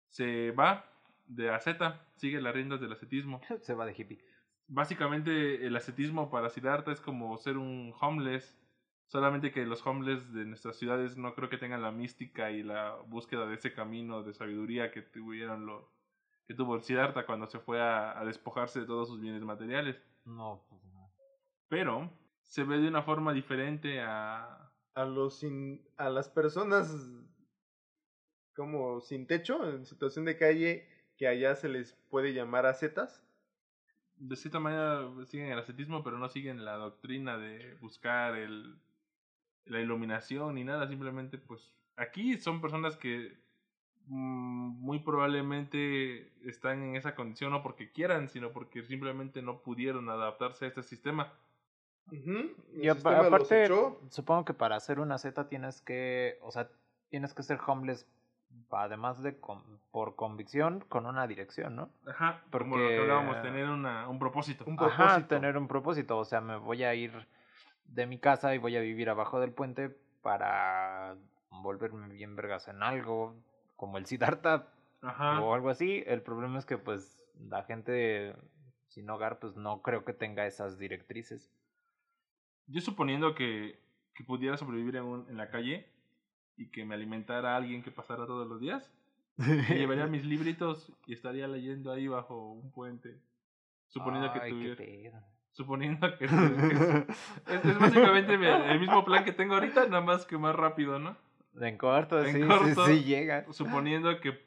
Se va de asceta, sigue las riendas del ascetismo. Se va de hippie básicamente el ascetismo para Siddhartha es como ser un homeless, solamente que los homeless de nuestras ciudades no creo que tengan la mística y la búsqueda de ese camino de sabiduría que tuvieron lo que tuvo Siddhartha cuando se fue a, despojarse de todos sus bienes materiales. No, pues no. Pero se ve de una forma diferente a a los a las personas como sin techo en situación de calle que allá se les puede llamar ascetas de cierta manera siguen el ascetismo, pero no siguen la doctrina de buscar el, la iluminación ni nada, simplemente pues aquí son personas que mm, muy probablemente están en esa condición no porque quieran, sino porque simplemente no pudieron adaptarse a este sistema. Y aparte, supongo que para hacer una Z tienes que, o sea, tienes que ser homeless además de por convicción, con una dirección, ¿no? Ajá, porque como lo que hablábamos, tener una, un propósito. Un propósito. Ajá, tener un propósito, o sea, me voy a ir de mi casa y voy a vivir abajo del puente para volverme bien vergas en algo, como el Siddhartha Ajá. o algo así. El problema es que pues la gente sin hogar pues no creo que tenga esas directrices. Yo suponiendo que, que pudiera sobrevivir en, un, en la calle, y que me alimentara alguien que pasara todos los días. Me llevaría mis libritos y estaría leyendo ahí bajo un puente. Suponiendo que tuviera. Suponiendo que, es, es, básicamente el mismo plan que tengo ahorita, nada más que más rápido, ¿no? En corto, en sí, corto, sí, llega. Suponiendo que,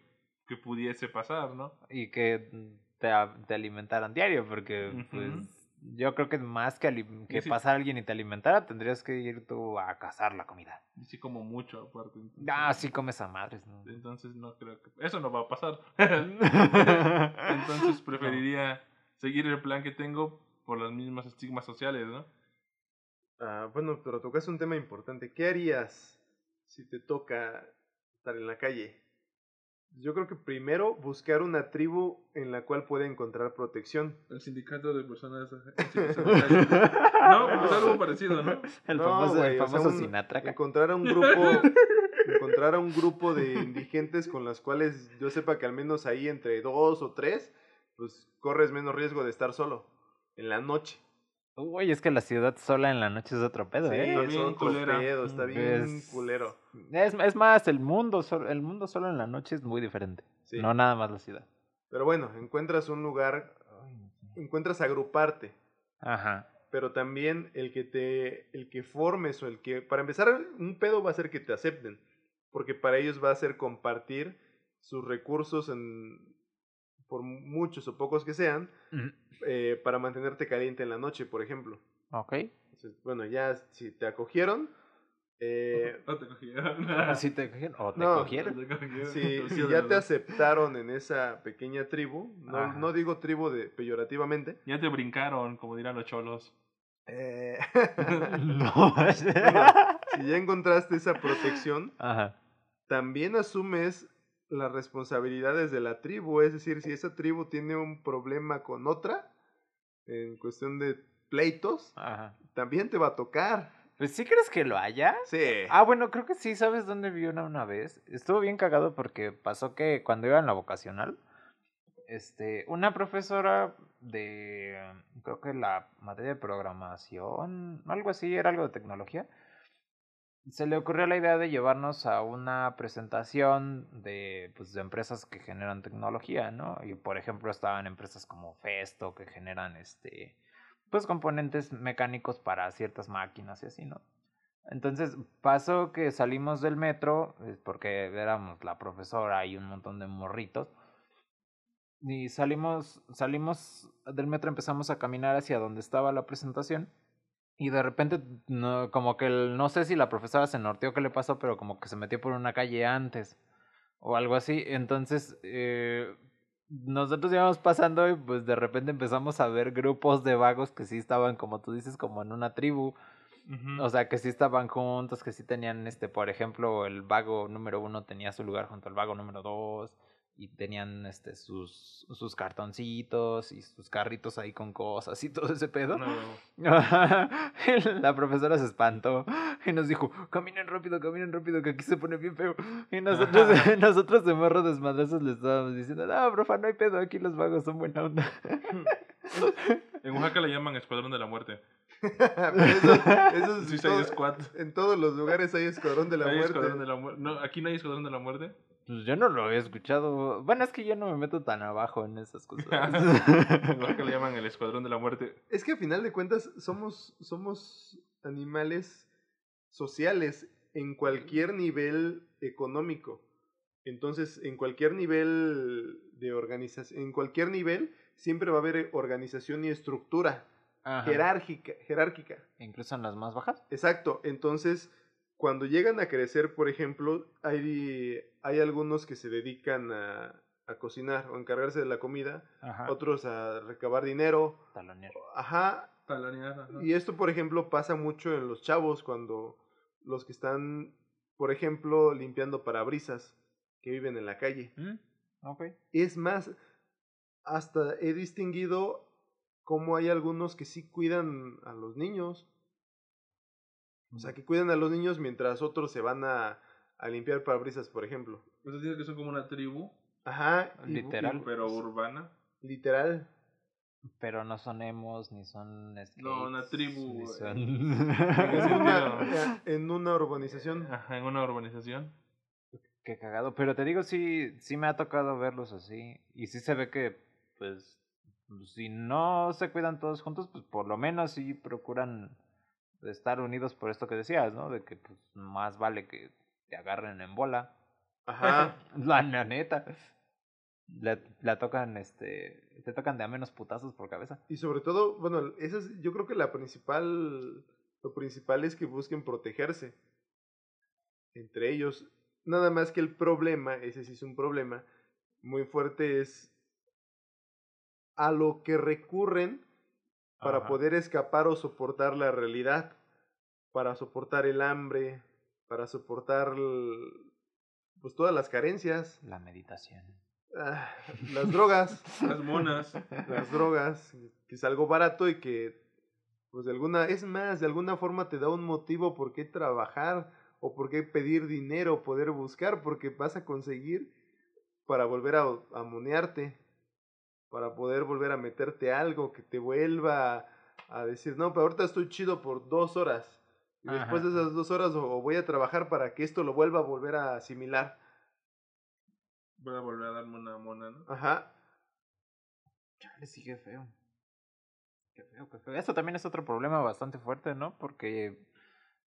que pudiese pasar, ¿no? Y que te, te alimentaran diario, porque pues yo creo que más que, que pasar a alguien y te alimentara, tendrías que ir tú a cazar la comida. Y sí como mucho aparte. Ah, sí comes a madres, ¿no? Entonces no creo que... Eso no va a pasar. entonces preferiría seguir el plan que tengo por las mismas estigmas sociales, ¿no? Ah, bueno, pero tocas un tema importante. ¿Qué harías si te toca estar en la calle? Yo creo que primero buscar una tribu en la cual pueda encontrar protección. El sindicato de personas. no, pues algo parecido, ¿no? El famoso, el famoso Sinatra. Encontrar a un grupo. encontrar a un grupo de indigentes con las cuales yo sepa que al menos ahí entre dos o tres, pues corres menos riesgo de estar solo en la noche. Uy, es que la ciudad sola en la noche es otro pedo, ¿eh? es otro pedo, está bien culero. Es, es, más, el mundo, el mundo solo en la noche es muy diferente. No nada más la ciudad. Pero bueno, encuentras un lugar, encuentras agruparte. Ajá. Pero también el que te, el que formes o el que, para empezar, un pedo va a ser que te acepten. Porque para ellos va a ser compartir sus recursos en, por muchos o pocos que sean, eh, para mantenerte caliente en la noche, por ejemplo. Ok. bueno, ya si te acogieron... Eh, no te cogieron. si te cogieron o te cogieron. Si, ya te aceptaron en esa pequeña tribu, no, no, digo tribu de peyorativamente. Ya te brincaron, como dirán los cholos. Eh, no. si ya encontraste esa protección, también asumes las responsabilidades de la tribu, es decir, si esa tribu tiene un problema con otra, en cuestión de pleitos, también te va a tocar. Pues sí crees que lo haya. Sí. Ah, bueno, creo que sí, ¿sabes dónde vi una una vez? Estuvo bien cagado porque pasó que cuando iba en la vocacional, este, una profesora de, creo que la materia de programación, algo así, era algo de tecnología, se le ocurrió la idea de llevarnos a una presentación de, pues, de empresas que generan tecnología, ¿no? Y por ejemplo estaban empresas como Festo que generan este pues componentes mecánicos para ciertas máquinas y así, ¿no? Entonces pasó que salimos del metro, porque éramos la profesora y un montón de morritos, y salimos, salimos del metro, empezamos a caminar hacia donde estaba la presentación y de repente, no, como que el, no sé si la profesora se norteó qué le pasó, pero como que se metió por una calle antes o algo así. Entonces, eh, nosotros íbamos pasando y pues de repente empezamos a ver grupos de vagos que sí estaban, como tú dices, como en una tribu. O sea, que sí estaban juntos, que sí tenían, este, por ejemplo, el vago número uno tenía su lugar junto al vago número dos y tenían este sus sus cartoncitos y sus carritos ahí con cosas y todo ese pedo. No. la profesora se espantó y nos dijo, caminen rápido, caminen rápido, que aquí se pone bien feo. Y nosotros, nosotros de morro desmadrazos le estábamos diciendo, no, profa, no hay pedo, aquí los vagos son buena onda. en Oaxaca le llaman Escuadrón de la Muerte. eso, eso es todo, En todos los lugares hay Escuadrón de la Muerte. De la no, aquí no hay Escuadrón de la Muerte. Pues yo no lo he escuchado. Bueno, es que yo no me meto tan abajo en esas cosas. Igual que le llaman el escuadrón de la muerte. Es que a final de cuentas somos, somos animales sociales en cualquier nivel económico. Entonces, en cualquier nivel de organización, en cualquier nivel, siempre va a haber organización y estructura jerárquica, jerárquica. Incluso en las más bajas. Exacto. Entonces, cuando llegan a crecer, por ejemplo, hay, hay algunos que se dedican a, a cocinar o a encargarse de la comida, otros a recabar dinero. Talonear. Ajá. Talonear, Y esto, por ejemplo, pasa mucho en los chavos cuando los que están, por ejemplo, limpiando parabrisas que viven en la calle. Mm, okay. Es más, hasta he distinguido cómo hay algunos que sí cuidan a los niños. O sea, que cuidan a los niños mientras otros se van a, a limpiar parabrisas, por ejemplo. Entonces dice que son como una tribu. Ajá. Literal. pero urbana. Literal. Pero no son emos, ni son... no, una tribu. Son... en, una, en una urbanización. Ajá, en una urbanización. Qué cagado. Pero te digo, sí, sí me ha tocado verlos así. Y sí se ve que, pues, si no se cuidan todos juntos, pues por lo menos sí procuran de estar unidos por esto que decías, ¿no? De que pues más vale que te agarren en bola. Ajá. la, neta. La tocan, este, te tocan de a menos putazos por cabeza. Y sobre todo, bueno, esa es, yo creo que la principal, lo principal es que busquen protegerse entre ellos. Nada más que el problema, ese sí es un problema muy fuerte, es a lo que recurren para poder escapar o soportar la realidad, para soportar el hambre, para soportar pues todas las carencias. La meditación. Ah, las drogas. las monas. Las drogas, que es algo barato y que, pues de alguna, es más, de alguna forma te da un motivo por qué trabajar o por qué pedir dinero, poder buscar, porque vas a conseguir para volver a amonearte, para poder volver a meterte algo que te vuelva a, decir, no, pero ahorita estoy chido por dos horas. Y después de esas dos horas o, voy a trabajar para que esto lo vuelva a volver a asimilar. Voy a volver a darme una mona, ¿no? Ajá. Chale, sí, qué feo. Qué feo, qué feo. Eso también es otro problema bastante fuerte, ¿no? Porque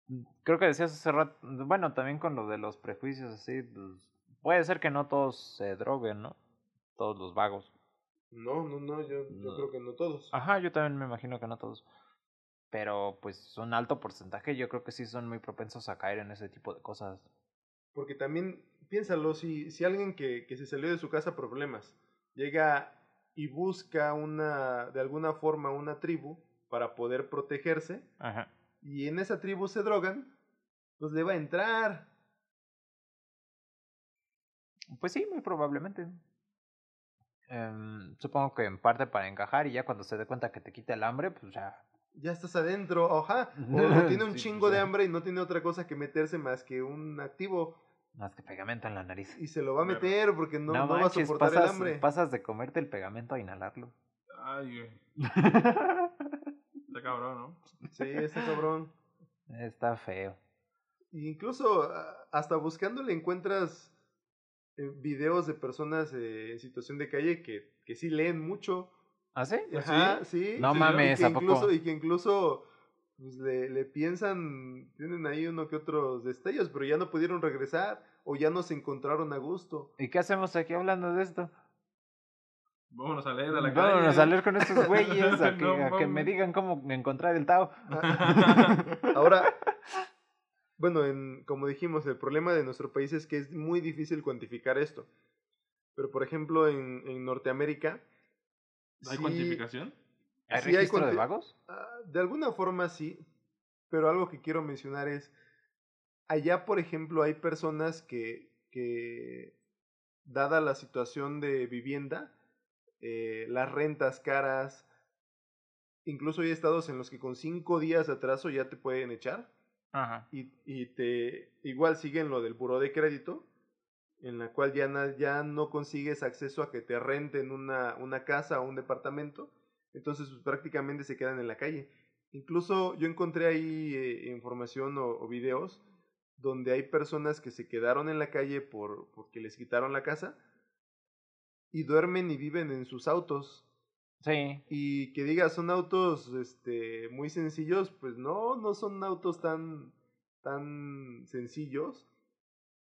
mm, creo que decías hace rato, bueno, también con lo de los prejuicios así, pues, puede ser que no todos se droguen, ¿no? Todos los vagos. No, no, no, yo, yo creo que no todos. Ajá, yo también me imagino que no todos pero pues un alto porcentaje yo creo que sí son muy propensos a caer en ese tipo de cosas. Porque también, piénsalo, si, si alguien que, que se salió de su casa por problemas llega y busca una, de alguna forma una tribu para poder protegerse, Ajá. y en esa tribu se drogan, pues le va a entrar. Pues sí, muy probablemente. Em, supongo que en parte para encajar y ya cuando se dé cuenta que te quita el hambre, pues ya ya estás adentro, ajá. O tiene un chingo de hambre y no tiene otra cosa que meterse más que un activo. Más que pegamento en la nariz. Y se lo va a meter porque no, no, va a soportar el hambre. Pasas de comerte el pegamento a inhalarlo. Ay, güey. está cabrón, ¿no? Sí, está cabrón. Está feo. Incluso hasta buscándole encuentras eh, videos de personas eh, en situación de calle que, que sí leen mucho ¿Ah, sí? Ajá, sí. No mames, y incluso, Y que incluso pues, le, le piensan, tienen ahí uno que otros destellos, pero ya no pudieron regresar o ya no se encontraron a gusto. ¿Y qué hacemos aquí hablando de esto? Vámonos a leer a la Vámonos a leer con estos güeyes, a, que, a que me digan cómo encontrar el Tao. Ahora, bueno, en, como dijimos, el problema de nuestro país es que es muy difícil cuantificar esto. Pero, por ejemplo, en, en Norteamérica, ¿Hay cuantificación? ¿Hay registro de vagos? Ah, de alguna forma sí, pero algo que quiero mencionar es, allá por ejemplo hay personas que, que dada la situación de vivienda, eh, las rentas caras, incluso hay estados en los que con cinco días de atraso ya te pueden echar. Ajá. Y, y te igual siguen lo del buró de crédito en la cual ya, ya no consigues acceso a que te renten una, una casa o un departamento, entonces pues, prácticamente se quedan en la calle. Incluso yo encontré ahí eh, información o, o, videos donde hay personas que se quedaron en la calle por, porque les quitaron la casa y duermen y viven en sus autos. Sí. Y que digas, son autos este, muy sencillos, pues no, no son autos tan, tan sencillos.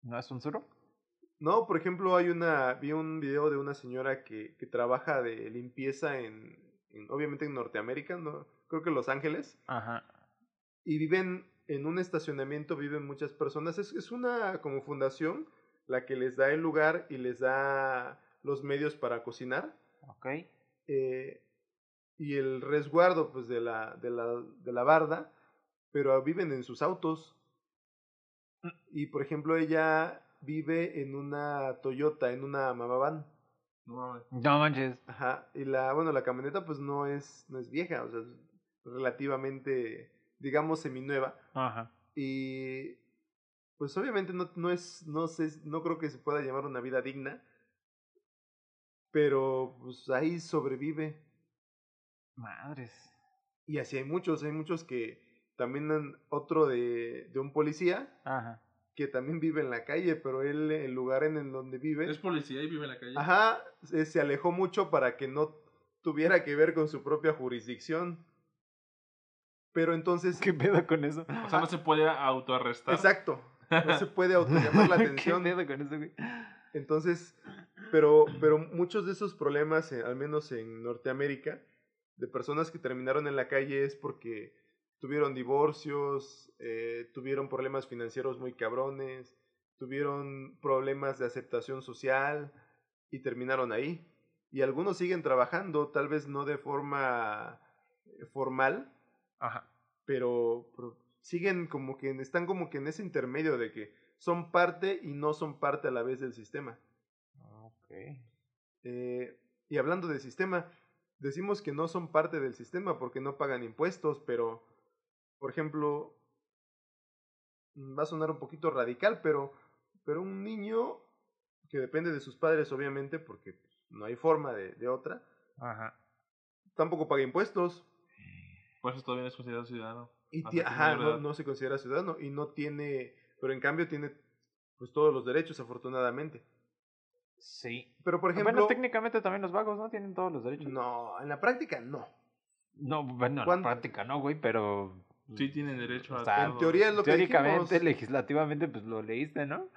¿No es un suro? No, por ejemplo, hay una, vi un video de una señora que, que trabaja de limpieza en, en, obviamente en Norteamérica, no, creo que en Los Ángeles. Ajá. Y viven en un estacionamiento, viven muchas personas. Es, es una como fundación la que les da el lugar y les da los medios para cocinar. Ok. Eh, y el resguardo, pues, de la, de la, de la barda, pero viven en sus autos. Mm. Y, por ejemplo, ella vive en una Toyota, en una Mamavan. No No manches. Ajá. Y la, bueno, la camioneta pues no es, no es vieja, o sea, es relativamente, digamos, seminueva. Ajá. Y pues obviamente no, no es, no sé, no creo que se pueda llamar una vida digna. Pero pues ahí sobrevive. Madres. Y así hay muchos, hay muchos que también otro de, de un policía. Ajá que también vive en la calle, pero él, el lugar en el donde vive... Es policía y vive en la calle. Ajá, se, alejó mucho para que no tuviera que ver con su propia jurisdicción. Pero entonces... ¿Qué pedo con eso? O sea, no se puede autoarrestar. Exacto, no se puede autollamar la atención. ¿Qué pedo con eso, güey? Entonces, pero, pero muchos de esos problemas, eh, al menos en Norteamérica, de personas que terminaron en la calle es porque tuvieron divorcios, eh, tuvieron problemas financieros muy cabrones, tuvieron problemas de aceptación social y terminaron ahí. Y algunos siguen trabajando, tal vez no de forma eh, formal, Ajá. pero, pero siguen como que están como que en ese intermedio de que son parte y no son parte a la vez del sistema. Eh, y hablando del sistema, decimos que no son parte del sistema porque no pagan impuestos, pero, por ejemplo, va a sonar un poquito radical, pero, pero un niño que depende de sus padres, obviamente, porque pues, no hay forma de, de otra, Ajá. tampoco paga impuestos. Por eso todavía no es considerado ciudadano. Y ajá, no, no se considera ciudadano y no tiene, pero en cambio tiene pues todos los derechos, afortunadamente. Sí. Pero por ejemplo, bueno, técnicamente también los vagos, ¿no? Tienen todos los derechos. no, en la práctica no. No, bueno, en la práctica no, güey, pero... Sí tienen derecho a O sea, En todo. teoría es lo que Teóricamente, dijimos, legislativamente, pues lo leíste, ¿no?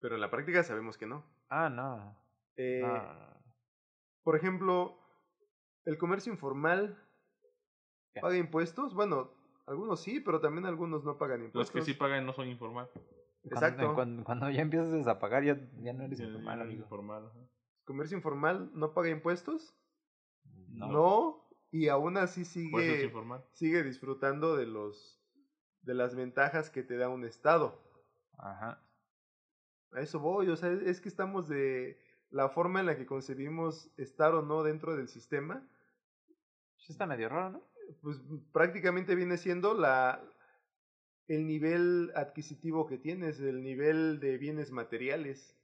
pero en la práctica sabemos que no. Ah, no. Eh, no. Por ejemplo, el comercio informal paga impuestos. Bueno, algunos sí, pero también algunos no pagan Los impuestos. que sí pagan no son informal. Cuando- Exacto. Cuando, cuando ya empiezas a pagar, ya, ya no eres Ya- informal, ya es amigo. informal. Comercio informal no paga impuestos. No. No, y aún así sigue, informal. sigue disfrutando de los de las ventajas que te da un estado. Ajá. A eso voy, o sea, es que estamos de la forma en la que concebimos estar o no dentro del sistema, Sí está medio raro, ¿no? pues prácticamente viene siendo la el nivel adquisitivo que tienes, el nivel de bienes materiales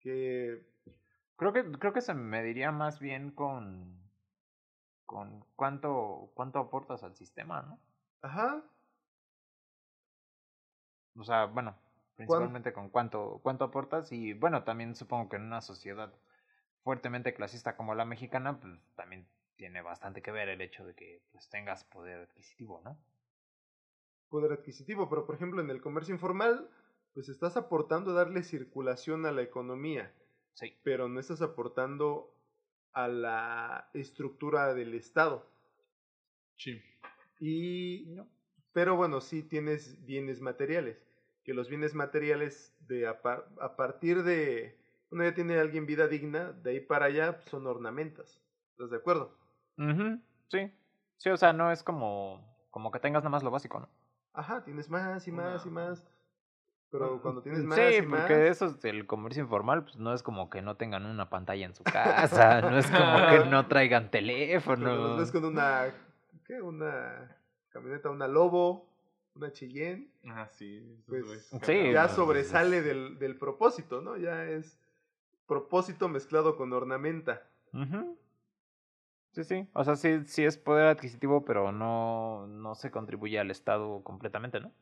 que Creo que, creo que se mediría más bien con, con cuánto, cuánto aportas al sistema, ¿no? ajá, O sea, bueno, principalmente con cuánto, cuánto aportas y bueno, también supongo que en una sociedad fuertemente clasista como la mexicana, pues también tiene bastante que ver el hecho de que pues tengas poder adquisitivo, ¿no? Poder adquisitivo, pero por ejemplo en el comercio informal, pues estás aportando a darle circulación a la economía, Sí. pero no estás aportando a la estructura del Estado. Sí. Y No. Pero bueno, sí tienes bienes materiales, que los bienes materiales de a, par- a partir de, bueno, ya tiene alguien vida digna, de ahí para allá son ornamentas. ¿Estás de acuerdo? Ujú, Sí. Sí, o sea, no es como, como que tengas nada más lo básico, ¿no? Ajá, tienes más y más y más. Pero cuando tienes más Sí, y más, porque eso es el comercio informal, pues no es como que no tengan una pantalla en su casa, no es como que no traigan cuando los teléfono. ves con una, ¿qué? Una camioneta, una Lobo, una Cheyenne, Ah, sí. pues Sí, ya sobresale es- del, del propósito, ¿no? Ya es propósito mezclado con ornamenta. Ujú. Sí, sí. O sea, sí, sí es poder adquisitivo, pero no, no se contribuye al Estado completamente, ¿no?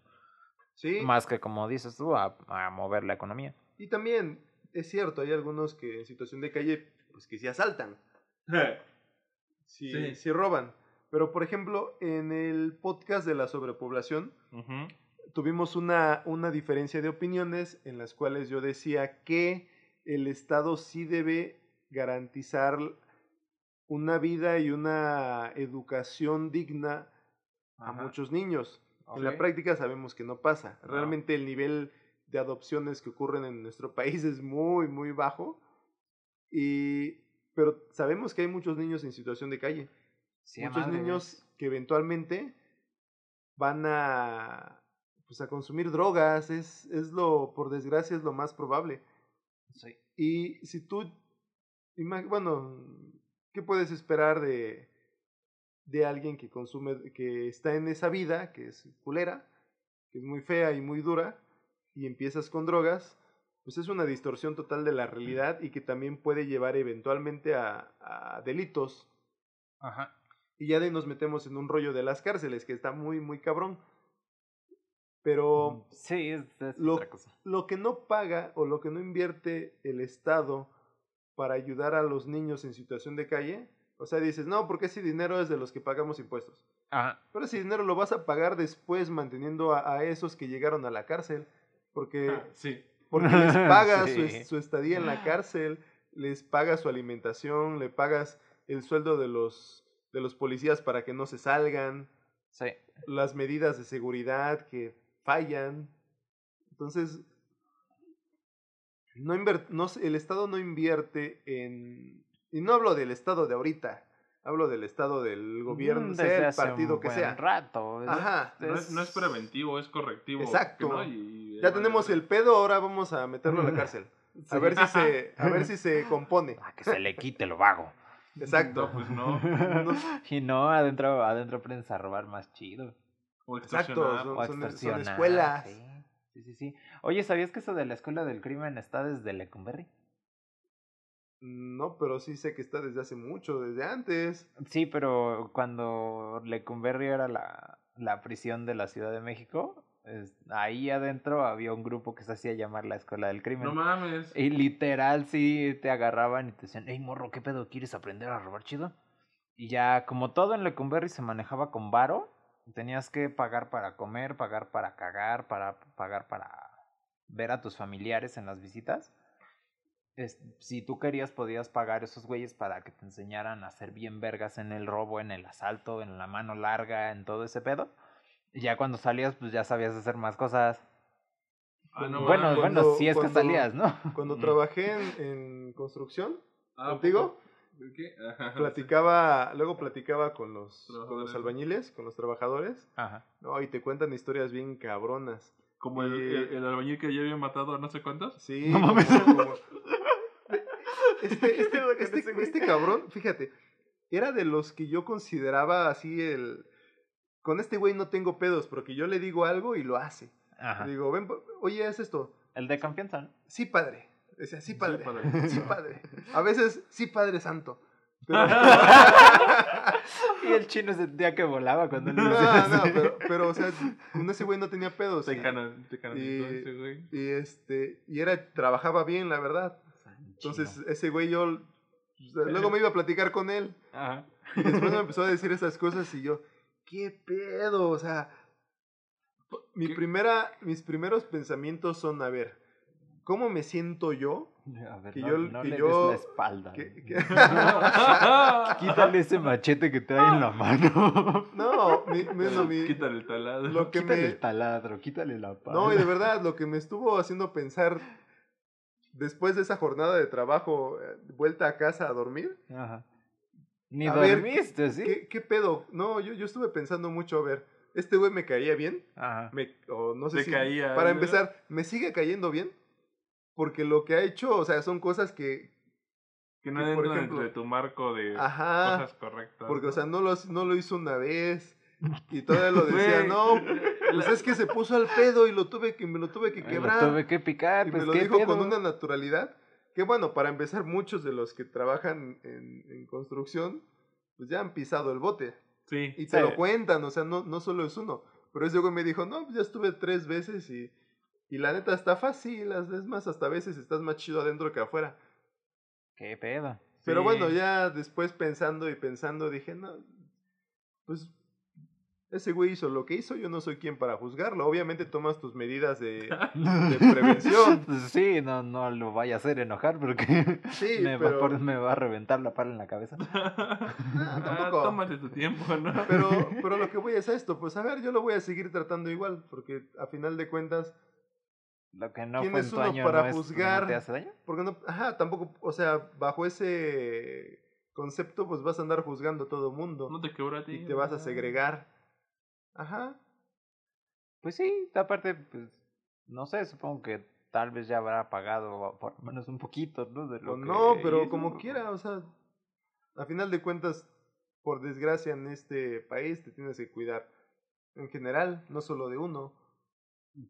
Sí. Más que, como dices tú, a, a mover la economía. Y también es cierto, hay algunos que en situación de calle, pues que sí asaltan, sí, Sí. sí roban. Pero por ejemplo, en el podcast de la sobrepoblación tuvimos una, una diferencia de opiniones en las cuales yo decía que el Estado sí debe garantizar una vida y una educación digna a muchos niños. En la práctica sabemos que no pasa. No. Realmente el nivel de adopciones que ocurren en nuestro país es muy, muy bajo. Y, pero sabemos que hay muchos niños en situación de calle. Sí, muchos madre, niños que eventualmente van a, pues, a consumir drogas. Es, es lo, por desgracia, es lo más probable. Sí. Y si tú, bueno, ¿qué puedes esperar de, de alguien que consume, que está en esa vida, que es culera, que es muy fea y muy dura, y empiezas con drogas? Pues es una distorsión total de la realidad y que también puede llevar eventualmente a, a delitos. Ajá. Y ya de ahí nos metemos en un rollo de las cárceles, que está muy, muy cabrón. Pero Sí, es, es lo- otra cosa. lo que no paga o lo que no invierte el Estado para ayudar a los niños en situación de calle, o sea, dices, no, porque ese dinero es de los que pagamos impuestos. Ajá. Pero ese dinero lo vas a pagar después manteniendo a, a esos que llegaron a la cárcel, porque Ah, sí. porque les pagas Sí. su, su estadía en la cárcel, les pagas su alimentación, le pagas el sueldo de los, de los policías para que no se salgan, Sí. las medidas de seguridad que fallan. Entonces, no no el Estado no invierte en... Y no hablo del Estado de ahorita, hablo del Estado del gobierno, Mm, sea desde el partido un que buen sea. rato. es- Ajá. No es, no es preventivo, es correctivo. Exacto. ¿no? Y- Ya tenemos el pedo, ahora vamos a meterlo a la cárcel. A Sí. ver si se, a ver si se compone. Ah, que se le quite lo vago. Exacto. No, pues no. No, Y no, adentro, adentro aprendes a robar más chido. O Exacto, extorsionar. son- O son- son escuelas. Sí, sí, sí, sí. Oye, ¿sabías que eso de la escuela del crimen está desde Lecumberri? no, pero sí sé que está desde hace mucho, desde antes. Sí, pero cuando Lecumberri era la, la prisión de la Ciudad de México, es- ahí adentro había un grupo que se hacía llamar la escuela del crimen. No mames. Y literal sí te agarraban y te decían, hey morro, ¿qué pedo? ¿Quieres aprender a robar chido? Y ya, como todo en Lecumberri se manejaba con varo, tenías que pagar para comer, pagar para cagar, para pagar para ver a tus familiares en las visitas. Es- si tú querías, podías pagar esos güeyes para que te enseñaran a hacer bien vergas en el robo, en el asalto, en la mano larga, en todo ese pedo. Y ya cuando salías, pues ya sabías hacer más cosas. Ah, no bueno, mames. bueno, si es que salías, ¿no? Cuando trabajé en, en construcción, Ah, ¿contigo? ¿Por ¿Qué? Ajá. platicaba, luego platicaba con los, con los albañiles, con los trabajadores. Ajá. No, y te cuentan historias bien cabronas. Como el, Y- el, el albañil que ya había matado a no sé cuántos. Sí, No mames. como- como- Este, este, este- este cabrón, fíjate, era de los que yo consideraba así el... Con este güey no tengo pedos, porque yo le digo algo y lo hace. Ajá. Digo, ven, oye, haz esto. El de confianza, ¿no? Sí, padre. Decía, sí, padre. padre. Sí, padre. A veces, sí, padre santo. Pero- Y el chino sentía que volaba cuando le no, no, pero, pero, o sea, con ese güey no tenía pedos. Te y- canan, te canonizó Y- ese güey. Y este, y era, trabajaba bien, la verdad. Entonces, ese güey yo, luego me iba a platicar con él. Ajá. Y después me empezó a decir esas cosas y yo, ¿qué pedo? O sea, mi ¿Qué? primera, mis primeros pensamientos son, a ver, ¿cómo me siento yo? A ver, Que no, yo- no que le yo- des la espalda. Que- ¿no? que- Quítale ese machete que trae en la mano. no, mi, mi- no, mi- Quítale el taladro. lo que quítale me, el taladro, quítale la pala. no, y de verdad, lo que me estuvo haciendo pensar después de esa jornada de trabajo, eh, vuelta a casa a dormir, Ajá. Ni A ver, dormiste, ¿sí? ¿qué, qué pedo? No, yo, yo estuve pensando mucho, a ver, este güey me caía bien, Ajá. me, o no sé Te si, caía, para ¿no? empezar, me sigue cayendo bien, porque lo que ha hecho, o sea, son cosas que, Que no que, por ejemplo- de tu marco de ajá, cosas correctas. porque, o ¿no? sea, no lo, no lo hizo una vez, y todavía lo decía, Güey, no, pues es que se puso al pedo y lo tuve que, me lo tuve que Me lo quebrar. tuve que picar, Y pues me lo qué dijo pedo. con una naturalidad que, bueno, para empezar, muchos de los que trabajan en, en construcción, pues ya han pisado el bote. Sí. Y te Sí. lo cuentan, o sea, no, no solo es uno. Pero ese güey me dijo, no, pues ya estuve tres veces y, y la neta está fácil, las es más, hasta a veces estás más chido adentro que afuera. Qué pedo. Pero Sí. bueno, ya después pensando y pensando, dije, no, pues ese güey hizo lo que hizo, yo no soy quien para juzgarlo. Obviamente tomas tus medidas de, de prevención. Pues sí, no, no lo vaya a hacer enojar porque Sí, me, va pero- me va a reventar la pala en la cabeza. Ah, tampoco. tómate tu tiempo, ¿no? Pero, pero lo que voy es a esto, pues a ver, yo lo voy a seguir tratando igual, porque a final de cuentas, Lo que no ¿Quién es uno año para no es- no juzgar? te hace daño. porque no, ajá, tampoco, o sea, bajo ese concepto, pues vas a andar juzgando a todo mundo No te quebró a ti. y te vas a segregar. Ajá. Pues sí, aparte, pues, no sé, supongo que tal vez ya habrá pagado por lo menos un poquito, ¿no? De lo que no, pero hizo. como quiera, o sea, a final de cuentas, por desgracia en este país te tienes que cuidar. En general, no solo de uno.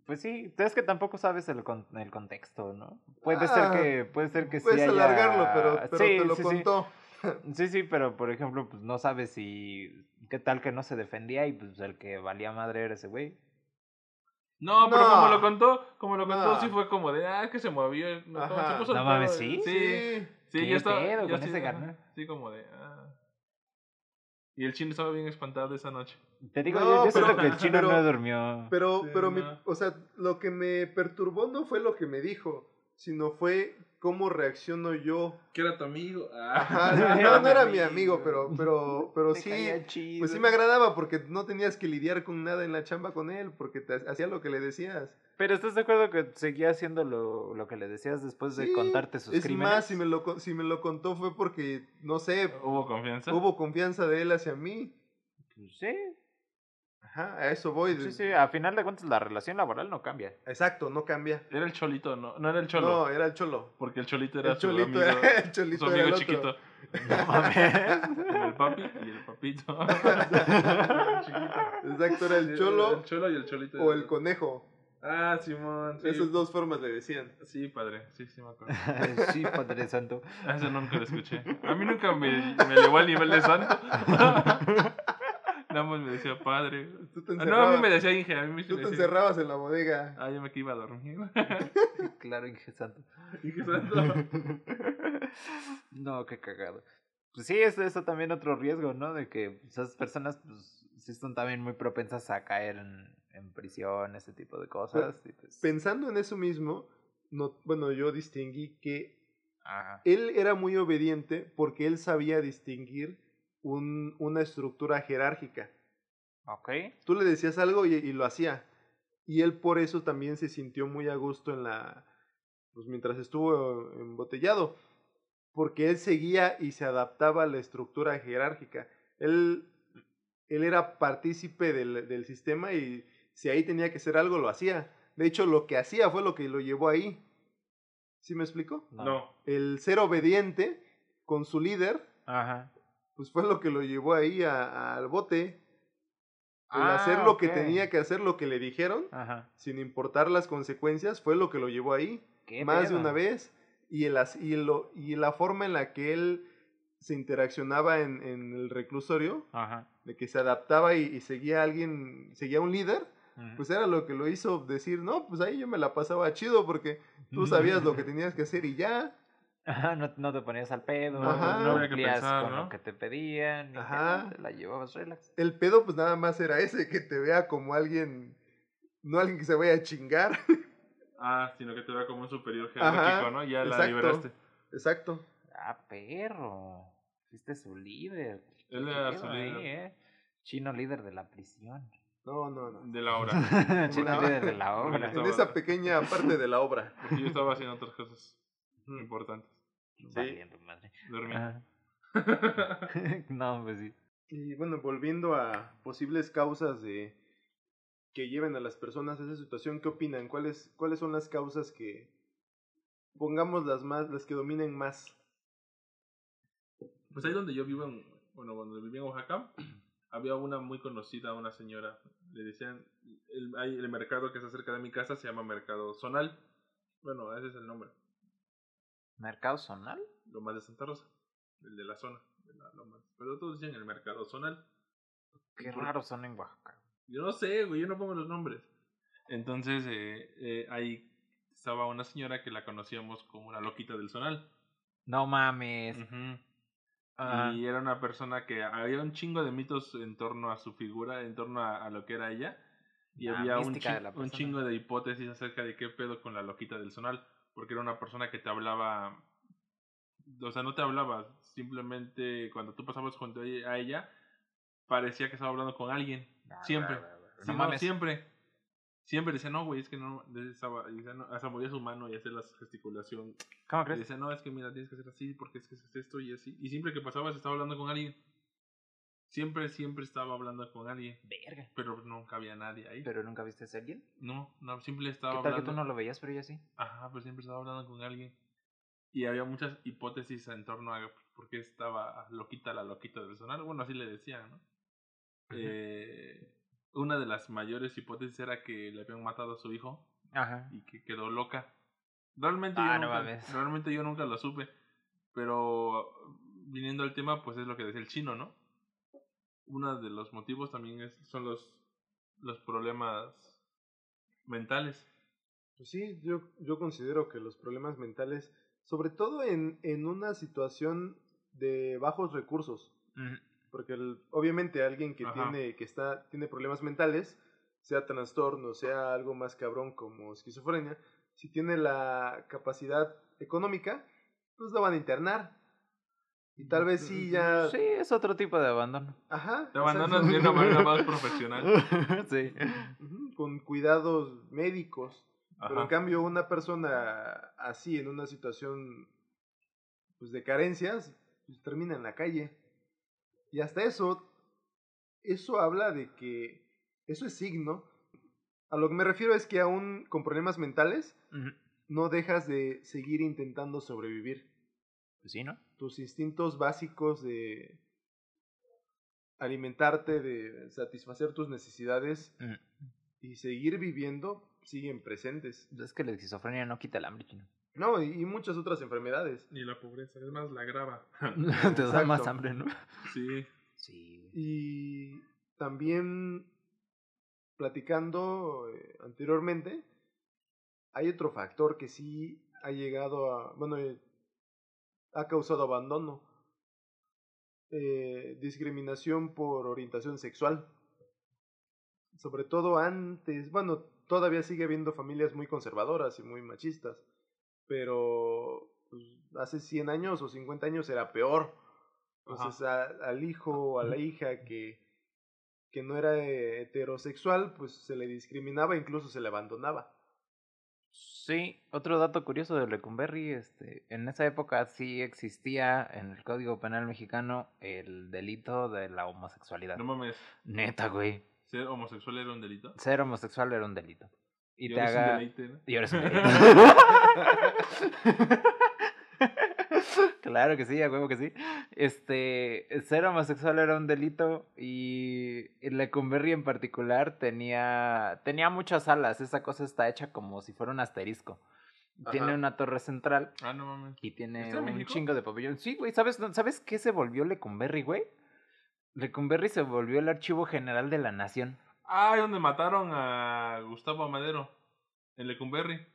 Pues sí, es que tampoco sabes el, con- el contexto, ¿no? Puede Ah, ser que, puede ser que sí Puedes haya- alargarlo, pero, pero Sí, te lo sí, sí. contó. Sí, sí, pero por ejemplo, pues no sabes si qué tal que no se defendía y pues el que valía madre era ese güey. No, pero No. como lo contó, como lo contó, No. sí fue como de, ah, que se movió. No, se puso No mames, ¿sí? Sí, sí, ¿Qué ya estaba. pedo ya con sí, ese? Sí, como de, ah. Y el chino estaba bien espantado esa noche. Te digo, No, yo, yo pero- siento que el chino pero- no durmió. Pero, Sí, pero, mi- no. o sea, lo que me perturbó no fue lo que me dijo, sino fue cómo reacciono yo. Que era tu amigo. Ajá, Ah, no, no era mi amigo, pero, pero, pero sí, pues sí me agradaba porque no tenías que lidiar con nada en la chamba con él, porque te hacía lo que le decías. Pero ¿estás de acuerdo que seguía haciendo lo, lo que le decías después de Sí, contarte sus es crímenes? más, si me, lo, si me lo contó fue porque, no sé, ¿Hubo confianza? hubo confianza de él hacia mí. Pues sí, Ajá, a eso voy. sí, sí. A final de cuentas la relación laboral no cambia. Exacto, no cambia. Era el cholito, ¿no? No era el cholo. No, era el cholo. Porque el cholito era El su cholito amigo, era, el cholito su era amigo el otro. chiquito. No mames. El papi y el papito. Exacto, era el cholo El cholo y el cholito. o el conejo. Ah, Simón. Sí. Esas dos formas le decían. Sí, padre. Sí, sí me acuerdo. sí, Padre Santo. Ese nunca lo escuché. A mí nunca me, me llevó al nivel de santo. Nada más me decía padre. Tú te No, a encerrabas, mí me decía Inge. A mí sí tú me te decía. encerrabas en la bodega. Ah, yo me que iba a dormir. Claro, Inge Santo. Inge santo. No, qué cagado. Pues sí, es eso también otro riesgo, ¿no? De que esas personas, pues, sí están también muy propensas a caer en, en prisión, ese tipo de cosas. y pues, Pensando en eso mismo, no, bueno, yo distinguí que ajá. él era muy obediente porque él sabía distinguir un, una estructura jerárquica. Ok. Tú le decías algo y, y lo hacía. Y él por eso también se sintió muy a gusto en la. Pues mientras estuvo embotellado. Porque él seguía y se adaptaba a la estructura jerárquica. Él, él era partícipe del, del sistema y si ahí tenía que hacer algo, lo hacía. De hecho, lo que hacía fue lo que lo llevó ahí. ¿Sí me explico? No. El ser obediente con su líder, Ajá. Pues fue lo que lo llevó ahí al bote. El Ah, hacer lo que tenía que hacer, lo que le dijeron, Ajá. sin importar las consecuencias, fue lo que lo llevó ahí. ¿Qué Más de una vez. Y, el, y, lo, y la forma en la que él se interaccionaba en, en el reclusorio, Ajá. de que se adaptaba y, y seguía a alguien, seguía a un líder, pues era lo que lo hizo decir, no, pues ahí yo me la pasaba chido porque tú sabías lo que tenías que hacer y ya. Ajá, no, no te ponías al pedo, Ajá. no cumplías con ¿no? lo que te pedían, y Ajá. ya, te la llevabas relax. El pedo pues nada más era ese, que te vea como alguien, no alguien que se vaya a chingar. Ah, sino que te vea como un superior jerárquico, ¿no? Ya la exacto. liberaste. Exacto. Ah, perro. Fuiste su líder. Él ¿Qué era su ahí, líder. eh? Chino líder de la prisión. No, no, no. De la hora. Chino líder de la obra. En esa pequeña parte de la obra. Porque yo estaba haciendo otras cosas importantes. Valiendo madre. No, pues sí. Y bueno, volviendo a posibles causas de que lleven a las personas a esa situación, ¿qué opinan? ¿Cuáles, cuáles son las causas que pongamos las más, las que dominen más? Pues ahí donde yo vivo, en, bueno, cuando vivía en Oaxaca, había una muy conocida, una señora. Le decían, el, hay el mercado que está cerca de mi casa se llama Mercado Zonal. Bueno, ese es el nombre. ¿Mercado zonal? Lo más de Santa Rosa. El de la zona. De la Lomas. Pero todos dicen el Mercado Zonal. Qué raros son en Oaxaca. Yo no sé, güey, yo no pongo los nombres. Entonces, eh, eh, ahí estaba una señora que la conocíamos como la loquita del Zonal. No mames. Ah, Y era una persona que había un chingo de mitos en torno a su figura, en torno a, a lo que era ella. Y La había un, chi- un chingo de hipótesis acerca de qué pedo con la loquita del sonal. Porque era una persona que te hablaba. O sea, no te hablaba. Simplemente cuando tú pasabas junto a ella- a ella, parecía que estaba hablando con alguien. Siempre. Sí, No no, mames. siempre. Siempre decía, no, güey, es que no. Estaba, y decía, no, hasta movía su mano y hacía la gesticulación ¿Cómo y crees? dice, no, es que mira, tienes que hacer así porque es que es esto y así. Y siempre que pasaba se estaba hablando con alguien. Siempre, siempre estaba hablando con alguien. Verga. Pero nunca había nadie ahí. ¿Pero nunca viste a alguien? No, no, siempre ¿Qué estaba tal que hablando. tú no lo veías, pero ella sí? Ajá, pero siempre estaba hablando con alguien. Y había muchas hipótesis en torno a por qué estaba loquita la loquita del sonar. Bueno, así le decían, ¿no? Eh, una de las mayores hipótesis era que le habían matado a su hijo Ajá. y que quedó loca. Realmente, Ah, yo, no nunca, realmente yo nunca lo supe. Pero viniendo al tema, pues es lo que decía el chino, ¿no? Uno de los motivos también es, son los, los problemas mentales. Pues sí, yo, yo considero que los problemas mentales, sobre todo en, en una situación de bajos recursos. Porque el- obviamente alguien que Ajá. tiene, que está, tiene problemas mentales, sea trastorno, sea algo más cabrón como esquizofrenia, si tiene la capacidad económica, pues lo van a internar. Y tal vez sí ya... Sí, es otro tipo de abandono. Ajá. Te abandonan de una manera más profesional. sí. Con cuidados médicos. Pero en cambio, una persona así, en una situación pues, de carencias, pues, termina en la calle. Y hasta eso, eso habla de que eso es signo. A lo que me refiero es que aún con problemas mentales, no dejas de seguir intentando sobrevivir. Pues sí, ¿no? Tus instintos básicos de alimentarte, de satisfacer tus necesidades y seguir viviendo siguen presentes. Es que la esquizofrenia no quita el hambre, chino. No, y, y muchas otras enfermedades. Ni la pobreza, es más, la agrava. Te da más hambre, ¿no? Sí. Sí. Y también platicando eh, anteriormente, hay otro factor que sí ha llegado a, bueno, eh, ha causado abandono. Eh, discriminación por orientación sexual. Sobre todo antes, bueno, todavía sigue habiendo familias muy conservadoras y muy machistas, pero pues, hace 100 años o 50 años era peor. Entonces a- al hijo o a la hija que, que no era eh, heterosexual, pues se le discriminaba, incluso se le abandonaba. Sí, otro dato curioso de Lecumberri, este, en esa época sí existía en el Código Penal mexicano el delito de la homosexualidad. No mames. Neta, güey. ¿Ser homosexual era un delito? Ser homosexual era un delito. Y, te ahora es un haga... deleite, ¿no? Y ahora es un delito. claro que sí, a huevo que sí. Este, ser homosexual era un delito y Lecumberri en particular tenía, tenía muchas alas. Esa cosa está hecha como si fuera un asterisco. Tiene una torre central Ah, no mames. y tiene ¿Está en un México? chingo de pabellones. Sí, güey, ¿sabes, ¿sabes qué se volvió Lecumberri, güey? Lecumberri se volvió el archivo general de la nación. Ah, es donde mataron a Gustavo Amadero. En Lecumberri.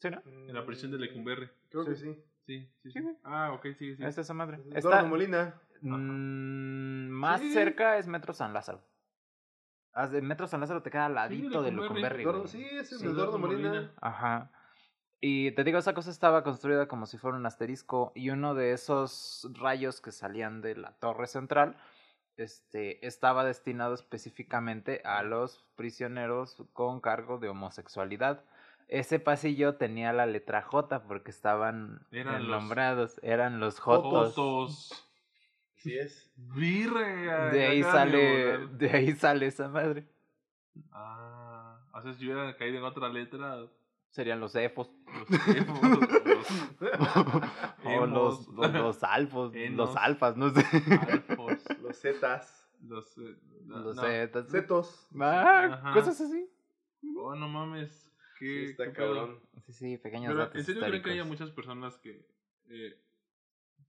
¿Sí, no? En la prisión de Lecumberri. Creo que. Sí, sí, Sí, sí. Ah, ok, sí, sí. Es esa madre. Eduardo Está, Molina. Mm, más Sí. cerca es Metro San Lázaro. Haz de Metro San Lázaro te queda al ladito de Lecumberri. Sí, ese es Sí. Eduardo Molina. Ajá. Y te digo, esa cosa estaba construida como si fuera un asterisco y uno de esos rayos que salían de la torre central este, estaba destinado específicamente a los prisioneros con cargo de homosexualidad. Ese pasillo tenía la letra J porque estaban Eran los nombrados, eran los Jotos. Fotos. Sí es. Virre. De ahí sale, de ahí sale esa madre. Ah, o sea, si hubieran caído en otra letra, los Serían los efos. emos, los o los, los, los alfos, Enos. los alfas, no sé. alfos, Los Zetas. los, eh, Los no. zetas. Zetos. Ah, cosas así. Oh, no mames. Sí, está qué pedo. cabrón. Sí, sí, pequeños Pero, datos ¿en serio creen que haya históricos. muchas personas que, eh,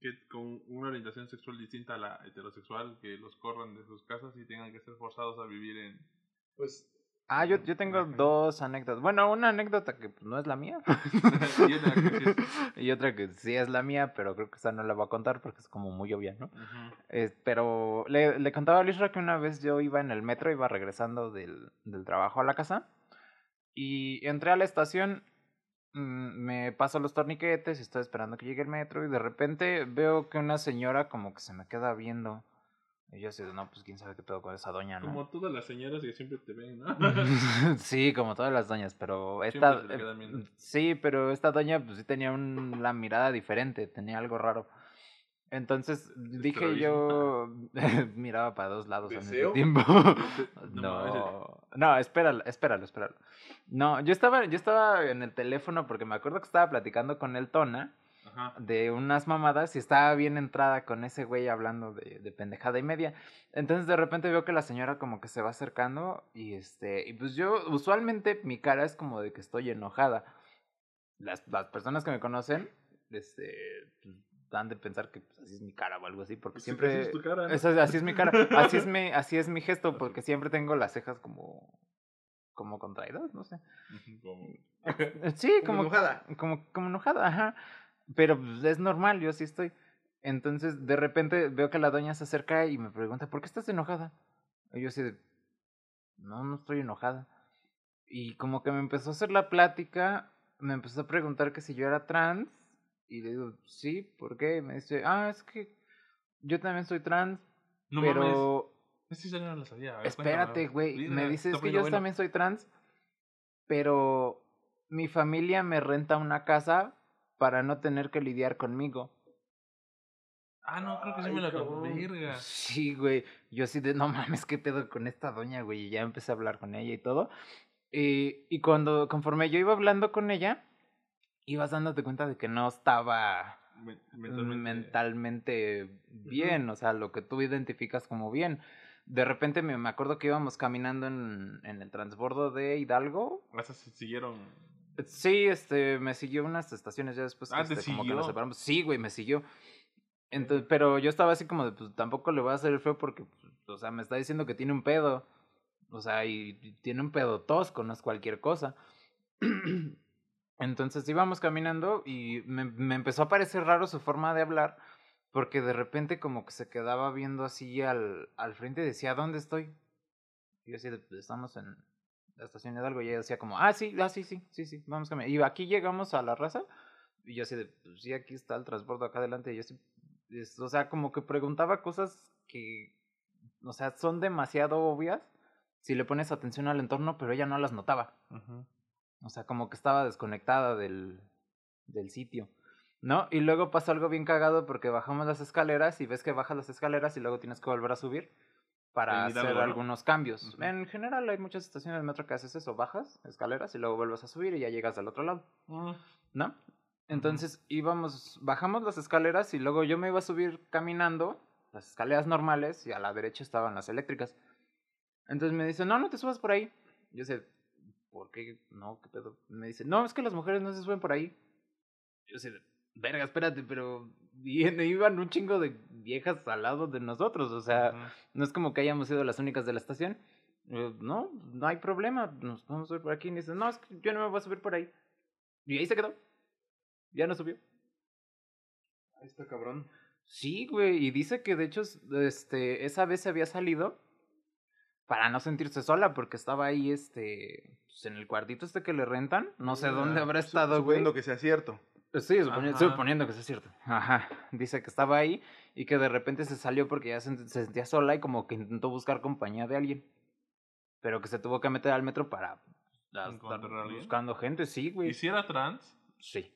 que con una orientación sexual distinta a la heterosexual, que los corran de sus casas y tengan que ser forzados a vivir en... Pues Ah, yo, yo tengo dos anécdotas. Bueno, una anécdota que pues, no es la mía. y en la que sí es- y otra que sí es la mía, pero creo que esa no la voy a contar porque es como muy obvia, ¿no? Ujú. Eh, pero le, le contaba a Lishra que una vez yo iba en el metro, iba regresando del, del trabajo a la casa y entré a la estación, mm, me paso los torniquetes y estoy esperando que llegue el metro y de repente veo que una señora como que se me queda viendo. Y yo así, de, no, pues quién sabe qué pedo con esa doña, ¿no? Como todas las señoras que siempre te ven, ¿no? sí, como todas las doñas, pero esta... eh, sí, pero esta doña pues sí tenía un, la mirada diferente, tenía algo raro. Entonces dije yo... miraba para dos lados al ¿Deseo? mismo tiempo. No no, no, espéralo, espéralo, espéralo. No, yo estaba, yo estaba en el teléfono porque me acuerdo que estaba platicando con el Tona Ajá. de unas mamadas y estaba bien entrada con ese güey hablando de, de pendejada y media. Entonces de repente veo que la señora como que se va acercando y este, y pues yo usualmente mi cara es como de que estoy enojada. Las, las personas que me conocen, este, de pensar que pues, así es mi cara o algo así, porque Pues, siempre... así es tu cara, ¿no? Eso así es mi cara, así es mi, así es mi gesto, porque siempre tengo las cejas como, como contraídas, no sé. Como- Sí, como como, enojada. como, como enojada, ajá. Pero pues, es normal, yo sí estoy. Entonces, de repente veo que la doña se acerca y me pregunta, ¿por qué estás enojada? Y yo así de, no, no estoy enojada. Y como que me empezó a hacer la plática, me empezó a preguntar que si yo era trans. Y le digo, sí, ¿por qué? me dice, ah, es que yo también soy trans. No pero... Mames. no lo sabía. Espérate, güey. Me dice, es que yo también soy trans. Pero mi familia me renta una casa para no tener que lidiar conmigo. Ah, no, creo que sí me la verga. Sí, güey. Yo así de, no mames, qué pedo con esta doña, güey. Y ya empecé a hablar con ella y todo. Y, y cuando, conforme yo iba hablando con ella, ibas dándote cuenta de que no estaba mentalmente, bien, o sea, lo que tú identificas como bien. De repente me, me acuerdo que íbamos caminando en, en el transbordo de Hidalgo. ¿Esas siguieron? Sí, este, me siguió unas estaciones ya después. Ah, este, como que nos separamos. Sí, güey, me siguió. Entonces, pero yo estaba así como de, pues tampoco le voy a hacer el feo porque, pues, o sea, me está diciendo que tiene un pedo. O sea, y, tiene un pedo tosco, no es cualquier cosa. Entonces íbamos caminando y me, me, empezó a parecer raro su forma de hablar, porque de repente como que se quedaba viendo así al, al frente y decía, ¿dónde estoy? Y yo así, pues, estamos en la estación de Hidalgo, y ella decía como, ah, sí, ah, sí, sí, sí, sí, vamos caminar. Y aquí llegamos a la raza, y yo así pues sí, aquí está el transbordo acá adelante, y yo así, o sea, como que preguntaba cosas que, o sea, son demasiado obvias si le pones atención al entorno, pero ella no las notaba. O sea, como que estaba desconectada del, del sitio. ¿No? Y luego pasa algo bien cagado porque bajamos las escaleras y ves que bajas las escaleras y luego tienes que volver a subir para hacer algunos cambios. En general hay muchas estaciones de metro que haces eso, bajas escaleras y luego vuelves a subir y ya llegas al otro lado. Ah. ¿No? Entonces íbamos, bajamos las escaleras y luego yo me iba a subir caminando, las escaleras normales, y a la derecha estaban las eléctricas. Entonces me dice, no, no te subas por ahí. Yo sé, ¿por qué? No, ¿qué pedo? Me dice, no, es que las mujeres no se suben por ahí. Yo sé, verga, espérate, pero iban un chingo de viejas al lado de nosotros. O sea, no es como que hayamos sido las únicas de la estación. no, no hay problema, nos vamos a subir por aquí. Y dice, no, es que yo no me voy a subir por ahí. Y ahí se quedó. Ya no subió. Ahí está cabrón. Sí, güey, y dice que de hecho este esa vez se había salido para no sentirse sola porque estaba ahí este pues, en el cuartito este que le rentan, no sé dónde habrá estado, güey. Suponiendo que sea cierto. Sí, suponiendo, que sea cierto. Ajá. Dice que estaba ahí y que de repente se salió porque ya se, sentía sola y como que intentó buscar compañía de alguien. Pero que se tuvo que meter al metro para estar buscando gente, sí, güey. ¿Y si era trans? Sí.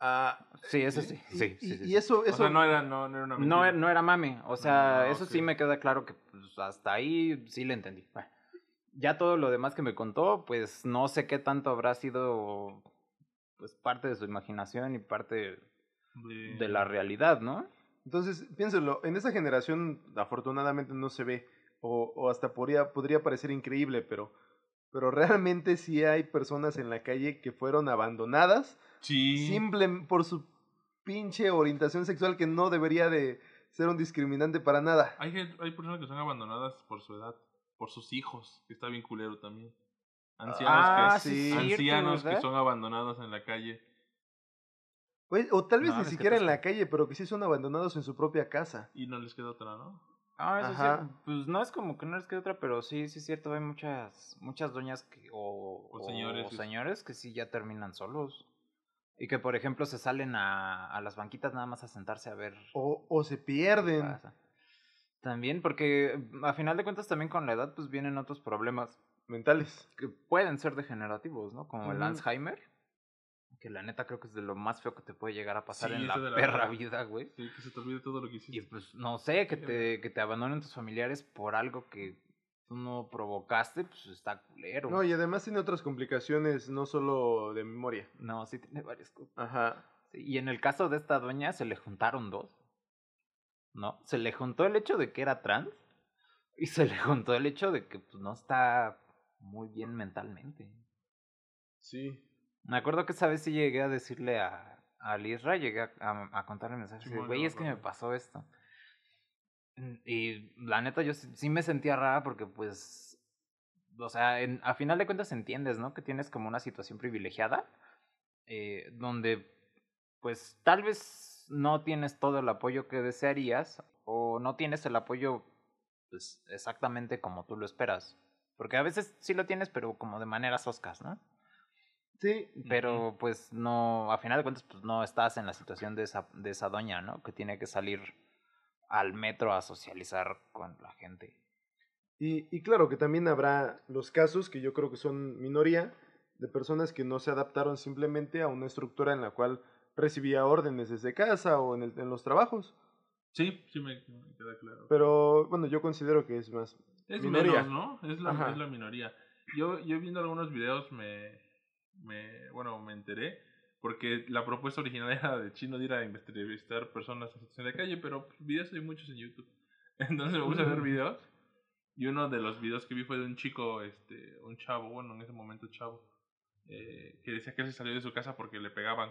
Ah, sí, eso sí. Sí, sí, y, eso, eso... O sea, no era, no, no era una no, no, era mame. O sea, ah, eso sí me queda claro que pues, hasta ahí sí le entendí. ya todo lo demás que me contó, pues no sé qué tanto habrá sido pues parte de su imaginación y parte de, la realidad, ¿no? Entonces, piénselo, en esa generación afortunadamente no se ve, o, o hasta podría, podría parecer increíble, pero, pero realmente sí hay personas en la calle que fueron abandonadas Sí. Simple por su pinche orientación sexual que no debería de ser un discriminante para nada. Hay, hay personas que son abandonadas por su edad, por sus hijos, que está bien culero también. Ancianos, ah, que, ancianos que son abandonados en la calle. o tal vez ni siquiera en la calle, pero que sí son abandonados en su propia casa. Y no les queda otra, ¿no? Ah, eso sí. Pues no es como que no les quede otra, pero sí, sí es cierto. Hay muchas, muchas doñas que, o, o, señores, o señores que sí ya terminan solos. Y que, por ejemplo, se salen a, a las banquitas nada más a sentarse a ver. O, o se pierden. También, porque a final de cuentas también con la edad pues vienen otros problemas. Mentales. Que pueden ser degenerativos, ¿no? Como el Alzheimer. Que la neta creo que es de lo más feo que te puede llegar a pasar en la, perra vida, güey. Sí, que se te olvide todo lo que hiciste. Y pues, no sé, que te, que te abandonen tus familiares por algo que tú no provocaste, pues está culero. No, y además tiene otras complicaciones, no solo de memoria. No, sí tiene varias cosas. Ajá. y en el caso de esta doña se le juntaron dos. ¿No? Se le juntó el hecho de que era trans y se le juntó el hecho de que pues, no está muy bien mentalmente. Sí. Me acuerdo que esa vez sí llegué a decirle a, a Lisra, llegué a, a, contarle mensajes. Güey, es que me pasó esto. Y la neta, yo sí me sentía rara porque, pues, o sea, en, a final de cuentas entiendes, ¿no? Que tienes como una situación privilegiada, eh, donde, pues, tal vez no tienes todo el apoyo que desearías o no tienes el apoyo pues exactamente como tú lo esperas. Porque a veces sí lo tienes, pero como de maneras oscas, ¿no? Sí. Pero pues no, a final de cuentas, pues no estás en la situación de esa, de esa doña, ¿no? Que tiene que salir al metro a socializar con la gente. Y, y claro que también habrá los casos que yo creo que son minoría de personas que no se adaptaron simplemente a una estructura en la cual recibía órdenes desde casa o en, el, en los trabajos. Sí, sí me, queda claro. Pero bueno, yo considero que es más. Es minoría. ¿no? Es la, es la minoría. Yo, yo viendo algunos videos me, me, bueno, me enteré porque la propuesta original era de Chino de ir a entrevistar personas en situación de calle, pero videos hay muchos en YouTube. Entonces me puse a ver videos y uno de los videos que vi fue de un chico, este, un chavo, bueno, en ese momento chavo, eh, que decía que él se salió de su casa porque le pegaban.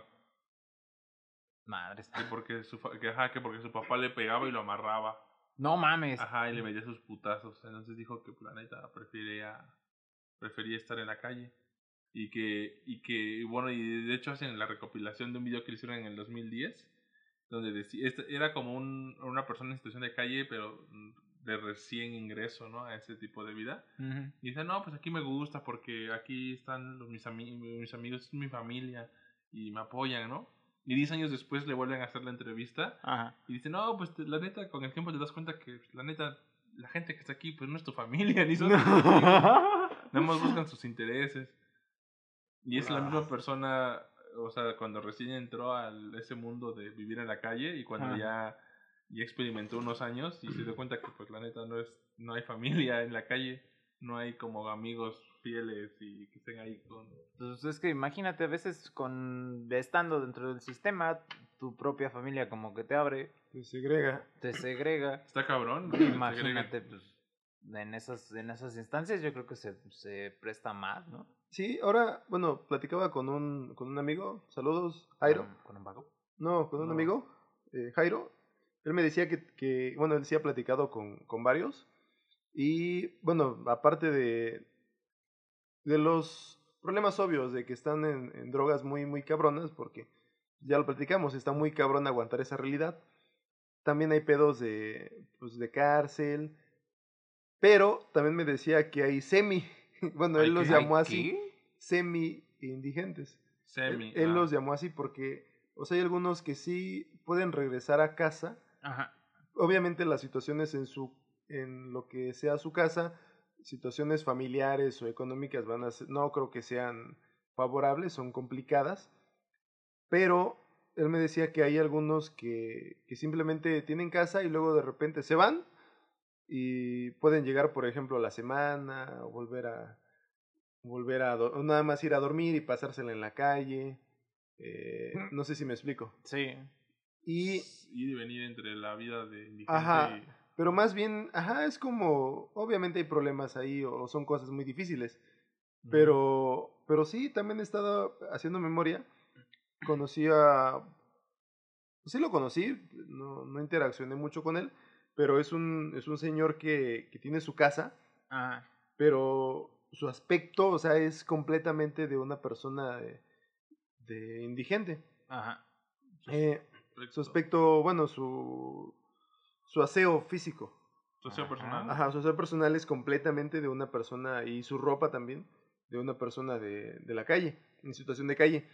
Madres. Que porque su, que, ajá, que porque su papá le pegaba y lo amarraba. No mames. Ajá, y le metía sus putazos. Entonces dijo que planeta prefería, prefería estar en la calle. Y que, y que, bueno, y de hecho hacen la recopilación de un video que hicieron en el 2010, donde decía, este, era como un, una persona en situación de calle, pero de recién ingreso, ¿no? A ese tipo de vida. Y dice, no, pues aquí me gusta porque aquí están los, mis, amigos mis amigos, mi familia y me apoyan, ¿no? Y 10 años después le vuelven a hacer la entrevista. Y dice, no, pues la neta, con el tiempo te das cuenta que la neta, la gente que está aquí, pues no es tu familia, ni son Nada más buscan sus intereses. Y es la misma persona, o sea, cuando recién entró a ese mundo de vivir en la calle y cuando ya y experimentó unos años y se dio cuenta que pues la neta no es no hay familia en la calle no hay como amigos fieles y que estén ahí con pues es que imagínate a veces con estando dentro del sistema tu propia familia como que te abre. Te segrega. Te segrega. Está cabrón imagínate pues en esas en esas instancias yo creo que se, se presta más no sí ahora bueno platicaba con un con un amigo saludos Jairo con, un vago no con un amigo eh, Jairo él me decía que, que bueno, él sí ha platicado con, con varios. Y bueno, aparte de, de los problemas obvios de que están en, en, drogas muy, muy cabronas, porque ya lo platicamos, está muy cabrón aguantar esa realidad. También hay pedos de, pues, de cárcel. Pero también me decía que hay semi, bueno, él los llamó así, semi indigentes. Semi. Él, él los llamó así porque, o sea, hay algunos que sí pueden regresar a casa Ajá. Obviamente las situaciones en su en lo que sea su casa, situaciones familiares o económicas van a ser, no creo que sean favorables, son complicadas, pero él me decía que hay algunos que, que simplemente tienen casa y luego de repente se van y pueden llegar, por ejemplo, a la semana o volver a volver a nada más ir a dormir y pasársela en la calle. Eh, no sé si me explico. Sí. Y, y venir entre la vida de indigente ajá, Pero más bien, ajá, es como, obviamente hay problemas ahí o son cosas muy difíciles. Pero, pero sí, también he estado haciendo memoria. Conocí a... Sí lo conocí, no, no interaccioné mucho con él, pero es un, es un señor que, que tiene su casa, ajá. pero su aspecto, o sea, es completamente de una persona de, de indigente. Ajá. Eh, su aspecto, bueno, su, su aseo físico. Su aseo personal. Ajá, su aseo personal es completamente de una persona y su ropa también de una persona de, de la calle, en situación de calle.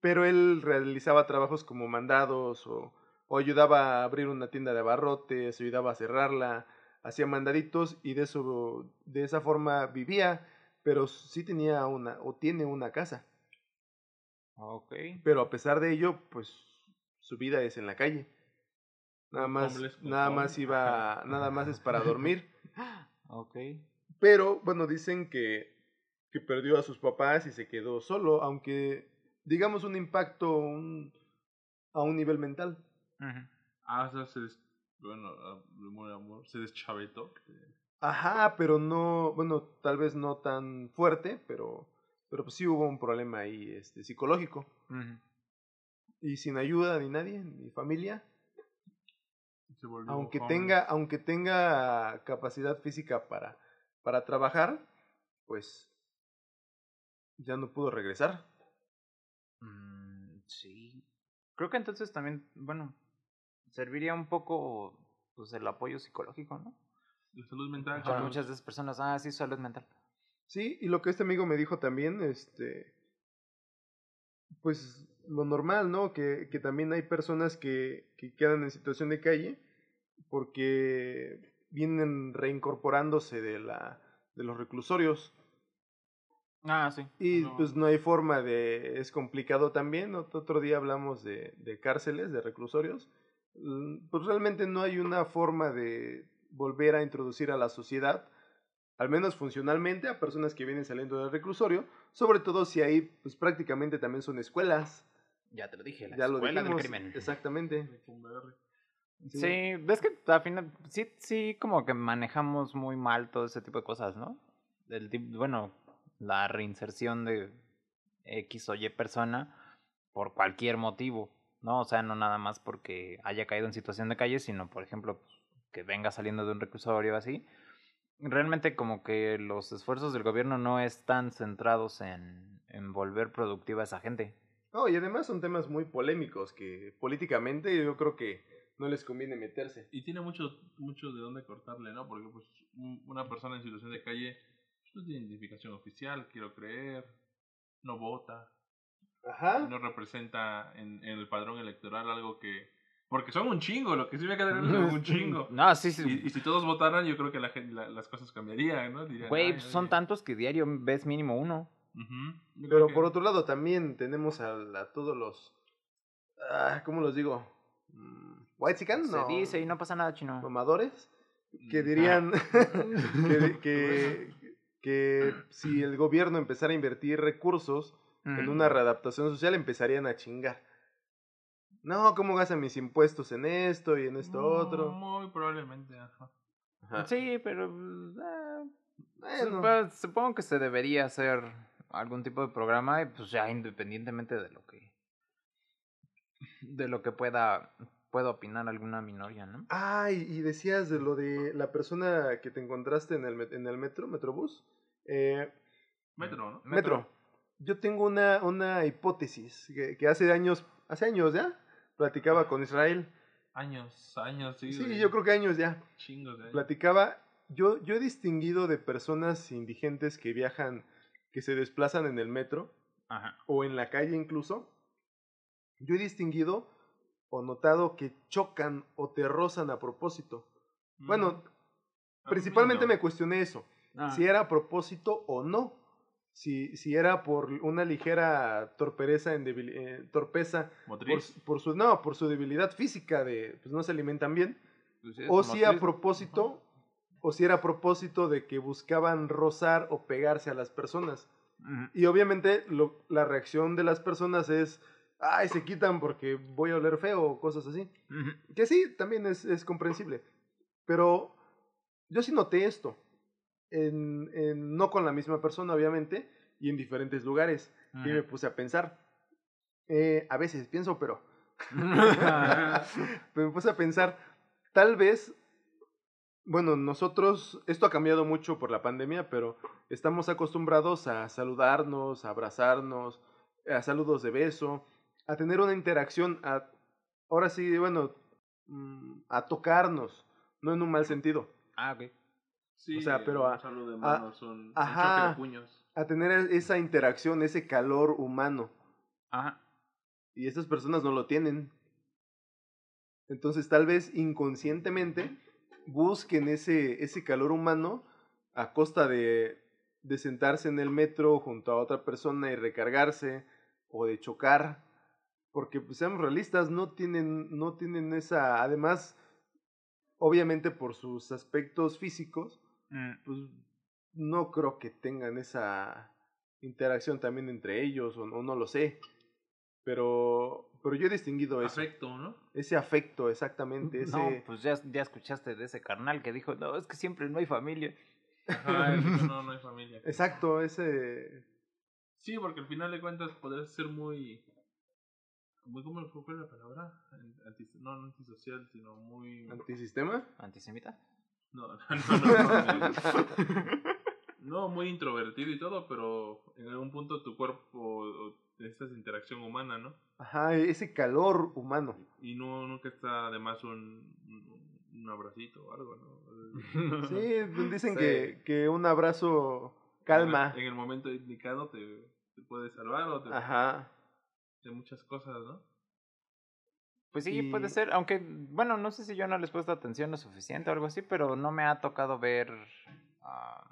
Pero él realizaba trabajos como mandados o, o ayudaba a abrir una tienda de abarrotes, ayudaba a cerrarla, hacía mandaditos y de eso de esa forma vivía, pero sí tenía una o tiene una casa. Okay. Pero a pesar de ello, pues su vida es en la calle. Nada más, nada más iba, nada más es para dormir. ok. Pero, bueno, dicen que, que perdió a sus papás y se quedó solo, aunque digamos un impacto un, a un nivel mental. Ah, o sea, se, des, bueno, amor, se deschavetó. Ajá, pero no, bueno, tal vez no tan fuerte, pero, pero pues sí hubo un problema ahí, este, psicológico y sin ayuda ni nadie, ni familia. aunque tenga, aunque tenga capacidad física para, para trabajar, pues ya no pudo regresar. Mm, sí. Creo que entonces también, bueno, serviría un poco pues el apoyo psicológico, ¿no? La salud mental. Para muchas de esas personas, ah, sí, salud mental. Sí, y lo que este amigo me dijo también, este, pues lo normal, ¿no? Que, que también hay personas que, que quedan en situación de calle porque vienen reincorporándose de, la, de los reclusorios. Ah, sí. Y pues no hay forma de... Es complicado también. Otro día hablamos de, de cárceles, de reclusorios. Mm, pues realmente no hay una forma de volver a introducir a la sociedad, al menos funcionalmente, a personas que vienen saliendo del reclusorio, sobre todo si ahí pues prácticamente también son escuelas. Ya te lo dije, la ya escuela lo dijimos, del crimen. Exactamente. Sí. ves que al final sí, sí como que manejamos muy mal todo ese tipo de cosas, ¿no? El, bueno, la reinserción de X o Y persona por cualquier motivo, ¿no? O sea, no nada más porque haya caído en situación de calle, sino, por ejemplo, pues, que venga saliendo de un reclusorio así. Realmente como que los esfuerzos del gobierno no están centrados en, en volver productiva a esa gente. No, y además son temas muy polémicos que políticamente yo creo que no les conviene meterse. Y tiene mucho, mucho de dónde cortarle, ¿no? Porque pues una persona en situación de calle pues, no tiene identificación oficial, quiero creer, no vota, Ajá. no representa en, en el padrón electoral algo que porque son un chingo, lo que sí me queda son un chingo. No, sí, sí. Y, si todos votaran, yo creo que la, las cosas cambiarían, ¿no? Güey, pues son tantos que diario ves mínimo uno. Pero por otro lado, también tenemos a, todos los. Ah, ¿Cómo los digo? Mm, ¿White chicken? No. Se dice y no pasa nada, chino. Mamadores. Que mm, dirían que, que, que, si el gobierno empezara a invertir recursos en una readaptación social, empezarían a chingar. No, ¿cómo gastan mis impuestos en esto y en esto otro? Muy probablemente, ajá. Sí, pero pues, eh, supongo que se debería hacer algún tipo de programa y pues ya independientemente de lo que de lo que pueda pueda opinar alguna minoría, ¿no? Ah, y, decías de lo de la persona que te encontraste en el en el metro, Metrobús. Eh, metro, ¿no? Metro. Yo tengo una una hipótesis que, que hace años, hace años ya, platicaba con Israel. Años, años, sí. Sí, yo creo que años ya. Chingos de Platicaba, yo, yo he distinguido de personas indigentes que viajan, que se desplazan en el metro, o en la calle incluso. Yo he distinguido o notado que chocan o te rozan a propósito. Bueno, mm. principalmente me cuestioné eso, ah. si era a propósito o no si, si era por una ligera torpereza en eh, torpeza Por, su no por su debilidad física de pues no se alimentan bien pues o si a propósito o si era a propósito de que buscaban rozar o pegarse a las personas. Y obviamente lo, la reacción de las personas es ay se quitan porque voy a oler feo o cosas así. Que sí también es, es comprensible. Pero yo sí noté esto en, en, no con la misma persona, obviamente, y en diferentes lugares. Y me puse a pensar. Eh, a veces pienso, pero... me puse a pensar, tal vez, bueno, nosotros, esto ha cambiado mucho por la pandemia, pero estamos acostumbrados a saludarnos, a abrazarnos, a saludos de beso, a tener una interacción, a, ahora sí, bueno, mm, a tocarnos, no en un mal sentido. Ah, ok. Sí, o sea, pero a, de manos, un, ajá, puños. a tener esa interacción, ese calor humano. Ajá. Y estas personas no lo tienen. Entonces, tal vez inconscientemente busquen ese, ese calor humano a costa de, de sentarse en el metro junto a otra persona y recargarse o de chocar. Porque, pues, seamos realistas, no tienen, no tienen esa. Además, obviamente por sus aspectos físicos, Mm. pues no creo que tengan esa interacción también entre ellos, o, no lo sé. Pero, pero yo he distinguido eso. Afecto, ¿no? Ese afecto, exactamente. Ese... No, pues ya, ya escuchaste de ese carnal que dijo, no, es que siempre no hay familia. no, no hay familia. Exacto, ese... Sí, porque al final de cuentas podrías ser muy... muy ¿Cómo fue la palabra? no, no antisocial, sino muy... ¿Antisistema? ¿Antisemita? No, no, no, no, muy introvertido y todo, pero en algún punto tu cuerpo necesitas interacción humana, ¿no? Ajá, ese calor humano. Y no nunca está además un, un, abracito o algo, ¿no? sí, dicen Que, que un abrazo calma. En el, momento indicado te, te puede salvar o te, Ajá. de muchas cosas, ¿no? Pues sí, puede ser, aunque, bueno, no sé si yo no les he puesto atención lo suficiente o algo así, pero no me ha tocado ver uh,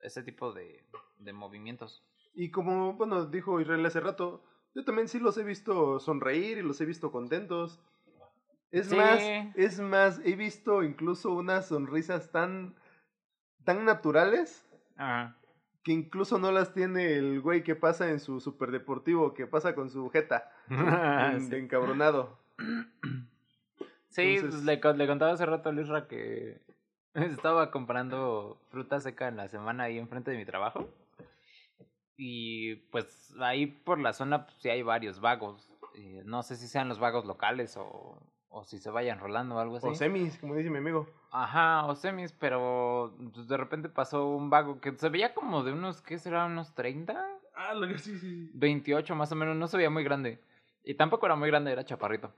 ese tipo de, de movimientos. Y como, bueno, dijo Israel hace rato, yo también sí los he visto sonreír y los he visto contentos. Es más, es más, he visto incluso unas sonrisas tan, tan naturales que incluso no las tiene el güey que pasa en su superdeportivo, que pasa con su jeta de encabronado. Sí, pues, le, le, contaba hace rato a Luisra que estaba comprando fruta seca en la semana ahí enfrente de mi trabajo. Y pues ahí por la zona pues, sí hay varios vagos. no sé si sean los vagos locales o, o si se vayan rolando o algo así. O semis, como dice mi amigo. Ajá, o semis, pero pues, de repente pasó un vago que se veía como de unos, ¿qué será? ¿Unos 30? Ah, lo que sí, sí. 28 más o menos, no se veía muy grande. Y tampoco era muy grande, era chaparrito.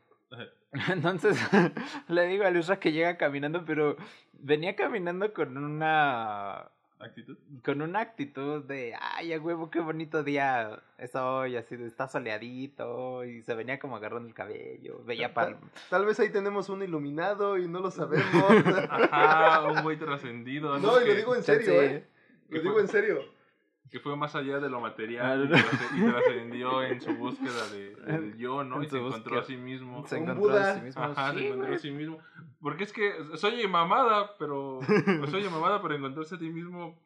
Entonces le digo a Luisa que llega caminando, pero venía caminando con una actitud. Con una actitud de, ay, a huevo, qué bonito día es hoy, así de, está soleadito, y se venía como agarrando el cabello, veía tal, tal, vez ahí tenemos un iluminado y no lo sabemos. Ajá, un güey trascendido. No, y lo digo en serio, ¿eh? Lo digo en serio que fue más allá de lo material y, trascendió en su búsqueda de, del yo, ¿no? y se encontró a sí mismo. Se encontró a sí mismo. Ajá, se encontró a sí mismo. Porque es que soy mamada, pero. soy mamada, pero encontrarse a ti mismo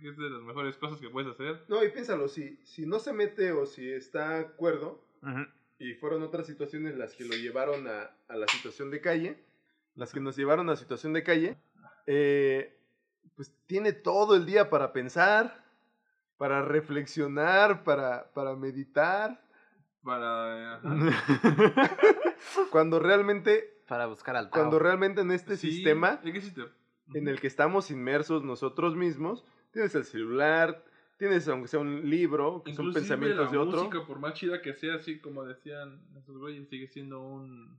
es de las mejores cosas que puedes hacer. No, y piénsalo, si, si no se mete o si está acuerdo, y fueron otras situaciones las que lo llevaron a, a la situación de calle, las que nos llevaron a la situación de calle, eh, pues tiene todo el día para pensar para reflexionar, para, para meditar. Para... cuando realmente... Para buscar al Cuando realmente en este sistema... En el que estamos inmersos nosotros mismos, tienes el celular, tienes aunque sea un libro, que son pensamientos de otro. música, por más chida que sea, así como decían esos güeyes, sigue siendo un...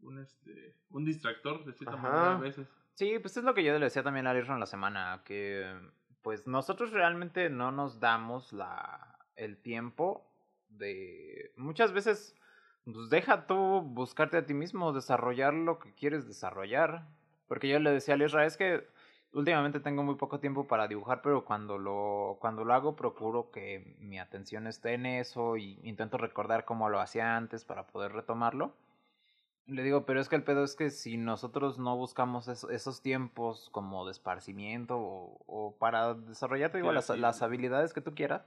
Un, este, un distractor, de cierta manera, a veces. Sí, pues es lo que yo le decía también a en la semana, que pues nosotros realmente no nos damos la, el tiempo de... Muchas veces, pues deja tú buscarte a ti mismo, desarrollar lo que quieres desarrollar. Porque yo le decía a Lisra, es que últimamente tengo muy poco tiempo para dibujar, pero cuando lo, cuando lo hago procuro que mi atención esté en eso y intento recordar cómo lo hacía antes para poder retomarlo. Le digo, pero es que el pedo es que si nosotros no buscamos esos tiempos como de esparcimiento o, o para desarrollarte digo, las, las habilidades que tú quieras,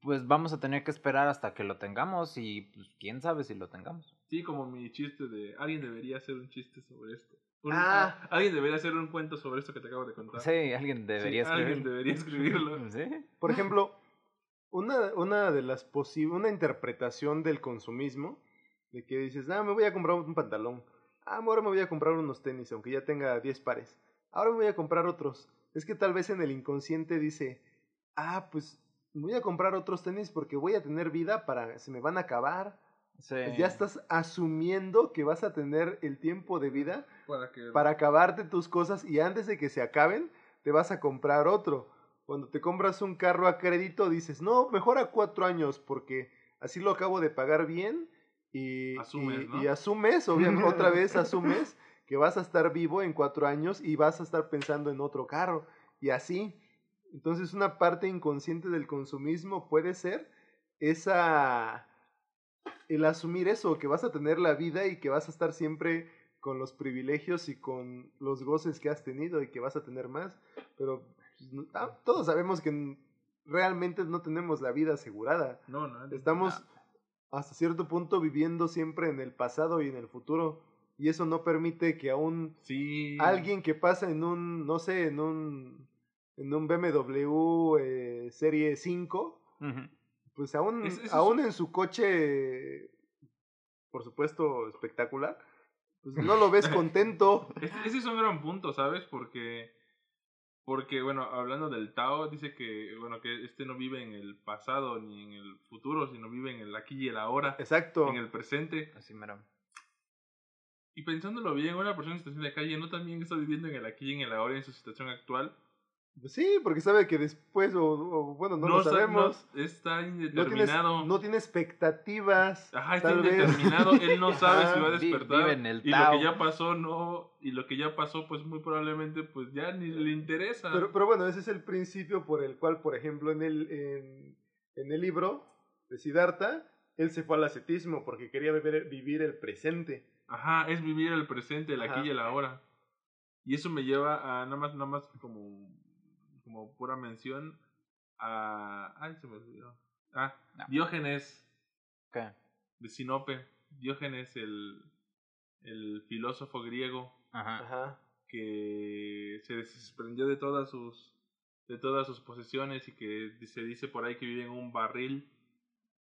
pues vamos a tener que esperar hasta que lo tengamos y pues quién sabe si lo tengamos. Sí, como mi chiste de alguien debería hacer un chiste sobre esto. ah. alguien debería hacer un cuento sobre esto que te acabo de contar. Sí, alguien debería escribirlo. Alguien debería escribirlo. ¿Sí? Por ejemplo, una, una de las posibles, una interpretación del consumismo de que dices, ah, me voy a comprar un pantalón. Ah, ahora me voy a comprar unos tenis, aunque ya tenga 10 pares. Ahora me voy a comprar otros. Es que tal vez en el inconsciente dice, ah, pues voy a comprar otros tenis porque voy a tener vida para, se me van a acabar. Pues ya estás asumiendo que vas a tener el tiempo de vida para, que... para acabarte tus cosas y antes de que se acaben, te vas a comprar otro. Cuando te compras un carro a crédito, dices, no, mejor a cuatro años porque así lo acabo de pagar bien y asumes, y, asumes obviamente, otra vez asumes que vas a estar vivo en cuatro años y vas a estar pensando en otro carro. Y así. Entonces una parte inconsciente del consumismo puede ser esa... el asumir eso, que vas a tener la vida y que vas a estar siempre con los privilegios y con los goces que has tenido y que vas a tener más. Pero pues, ah, todos sabemos que realmente no tenemos la vida asegurada. No, no. Estamos hasta cierto punto viviendo siempre en el pasado y en el futuro. Y eso no permite que aún sí. alguien que pasa en un, no sé, en un, en un BMW eh, Serie 5, pues aún, aún en su coche, por supuesto, espectacular, pues no lo ves contento. ese es un gran punto, ¿sabes? Porque Porque, bueno, hablando del Tao, dice que, bueno, que este no vive en el pasado ni en el futuro, sino vive en el aquí y el ahora. Exacto. En el presente. Así mero. Y pensándolo bien, una persona en situación de calle no también está viviendo en el aquí y en el ahora en su situación actual. Pues sí, porque sabe que después, o, bueno, no, lo sabemos. No, está indeterminado. No, tiene expectativas. Ajá, está indeterminado. Él no sabe si va a despertar. En el y lo que ya pasó, no. Y lo que ya pasó, pues muy probablemente, pues ya ni le interesa. Pero, pero bueno, ese es el principio por el cual, por ejemplo, en el, en, en el libro de Siddhartha, él se fue al ascetismo porque quería vivir, vivir el presente. Ajá, es vivir el presente, el aquí y el ahora. Y eso me lleva a nada más, nada más como como pura mención a... Ay, se me olvidó. Ah, Diógenes. ¿Qué? De Sinope. Diógenes, el, el filósofo griego. Ajá. Que se desprendió de todas sus de todas sus posesiones y que se dice por ahí que vive en un barril.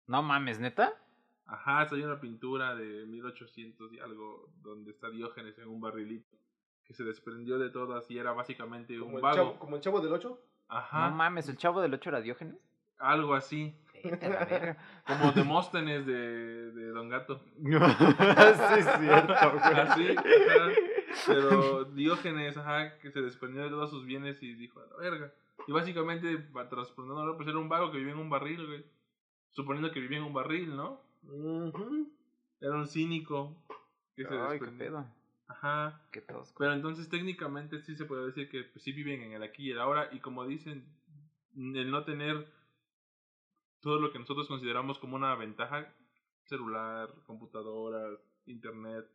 No mames, neta. Ajá, hay una pintura de 1800 y algo donde está Diógenes en un barrilito que se desprendió de todas y era básicamente un vago. ¿Como el chavo del 8? Ajá. No mames, ¿el chavo del 8 era Diógenes? Algo así. Como Demóstenes de, de Don Gato. sí, es cierto. Así, Pero Diógenes, ajá, que se desprendió de todos sus bienes y dijo, a la verga. Y básicamente, trasplantándolo, pues era un vago que vivía en un barril, güey. Suponiendo que vivía en un barril, ¿no? Era un cínico que se Ay, qué pedo. Ajá. Qué tosco. Pero entonces técnicamente sí se puede decir que pues, sí viven en el aquí y el ahora y como dicen, el no tener todo lo que nosotros consideramos como una ventaja, celular, computadoras, internet,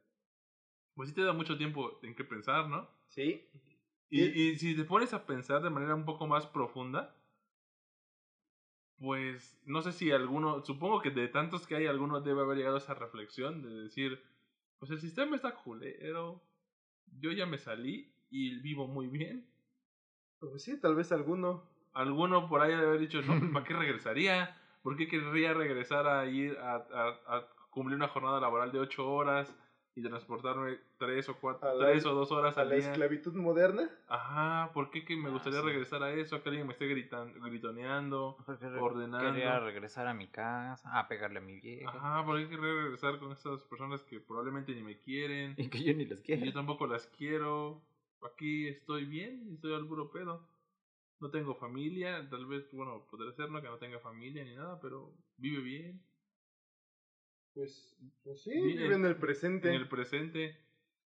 pues sí te da mucho tiempo en qué pensar, ¿no? Sí. Y, y si te pones a pensar de manera un poco más profunda, pues no sé si alguno, supongo que de tantos que hay, alguno debe haber llegado a esa reflexión de decir, pues el sistema está culero. Yo ya me salí y vivo muy bien. Pues sí, tal vez alguno. Alguno por ahí debe haber dicho, no, ¿para qué regresaría? ¿Por qué querría regresar a ir a, a, a cumplir una jornada laboral de ocho horas? Y transportarme tres o cuatro, tres o dos horas a la esclavitud moderna. Ajá, ¿por qué que me ah, gustaría regresar a eso? A que alguien me esté gritando, gritoneando, ordenando. Quería regresar a mi casa, a pegarle a mi vieja. Ajá, ¿por qué quería regresar con esas personas que probablemente ni me quieren? Y que yo ni las quiero. Y yo tampoco las quiero. Aquí estoy bien, estoy al puro pedo. No tengo familia, tal vez, bueno, podría ser, ¿no? Que no tenga familia ni nada, pero vive bien. Pues, pues sí, vive en el presente. En el presente.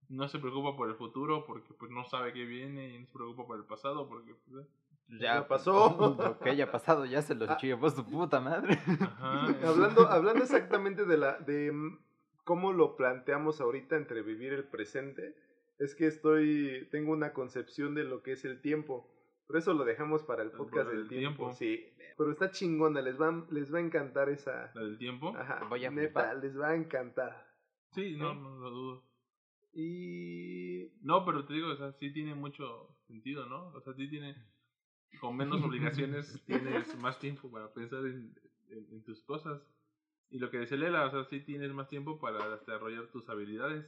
No se preocupa por el futuro porque pues no sabe qué viene y no se preocupa por el pasado porque pues, eh. ya, pasó. Lo que haya pasado ya se lo ah. por su puta madre. hablando, hablando exactamente de la de mm, cómo lo planteamos ahorita entre vivir el presente, es que estoy tengo una concepción de lo que es el tiempo. Por eso lo dejamos para el podcast del tiempo. Sí, pero está chingona, les va, les va a encantar esa. ¿La del tiempo? Ajá, Voy a neta, les va a encantar. Sí, no, no lo dudo. Y. No, pero te digo, o sea, sí tiene mucho sentido, ¿no? O sea, sí tiene. Con menos obligaciones tienes más tiempo para pensar en, en, tus cosas. Y lo que dice Lela, o sea, sí tienes más tiempo para desarrollar tus habilidades.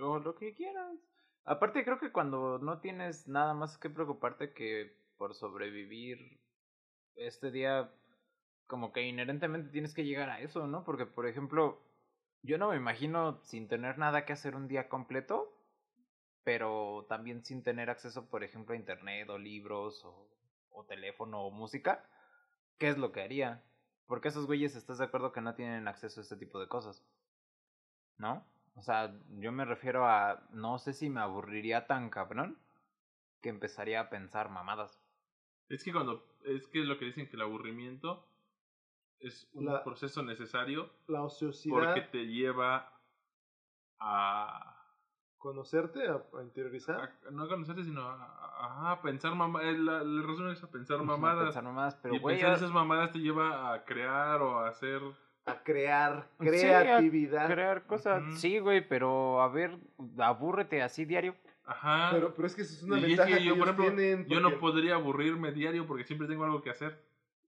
O lo que quieras. Aparte creo que cuando no tienes nada más que preocuparte que por sobrevivir este día, como que inherentemente tienes que llegar a eso, ¿no? Porque, por ejemplo, yo no me imagino sin tener nada que hacer un día completo, pero también sin tener acceso, por ejemplo, a internet o libros o, teléfono o música. ¿Qué es lo que haría? Porque esos güeyes estás de acuerdo que no tienen acceso a este tipo de cosas. ¿No? O sea, yo me refiero a, no sé si me aburriría tan cabrón que empezaría a pensar mamadas. Es que cuando, es que es lo que dicen que el aburrimiento es un proceso necesario. La ociosidad. Porque te lleva a... ¿Conocerte? ¿A, interiorizar? no a conocerte, sino a, a, pensar mamadas. Eh, la, la, razón es a pensar mamadas. pensar mamadas, pero y pensar esas mamadas te lleva a crear o a hacer a crear creatividad. crear cosas. Sí, güey, pero a ver, abúrrete así diario. Ajá. Pero, pero es que eso es una ventaja que, yo, por ejemplo, Yo no podría aburrirme diario porque siempre tengo algo que hacer.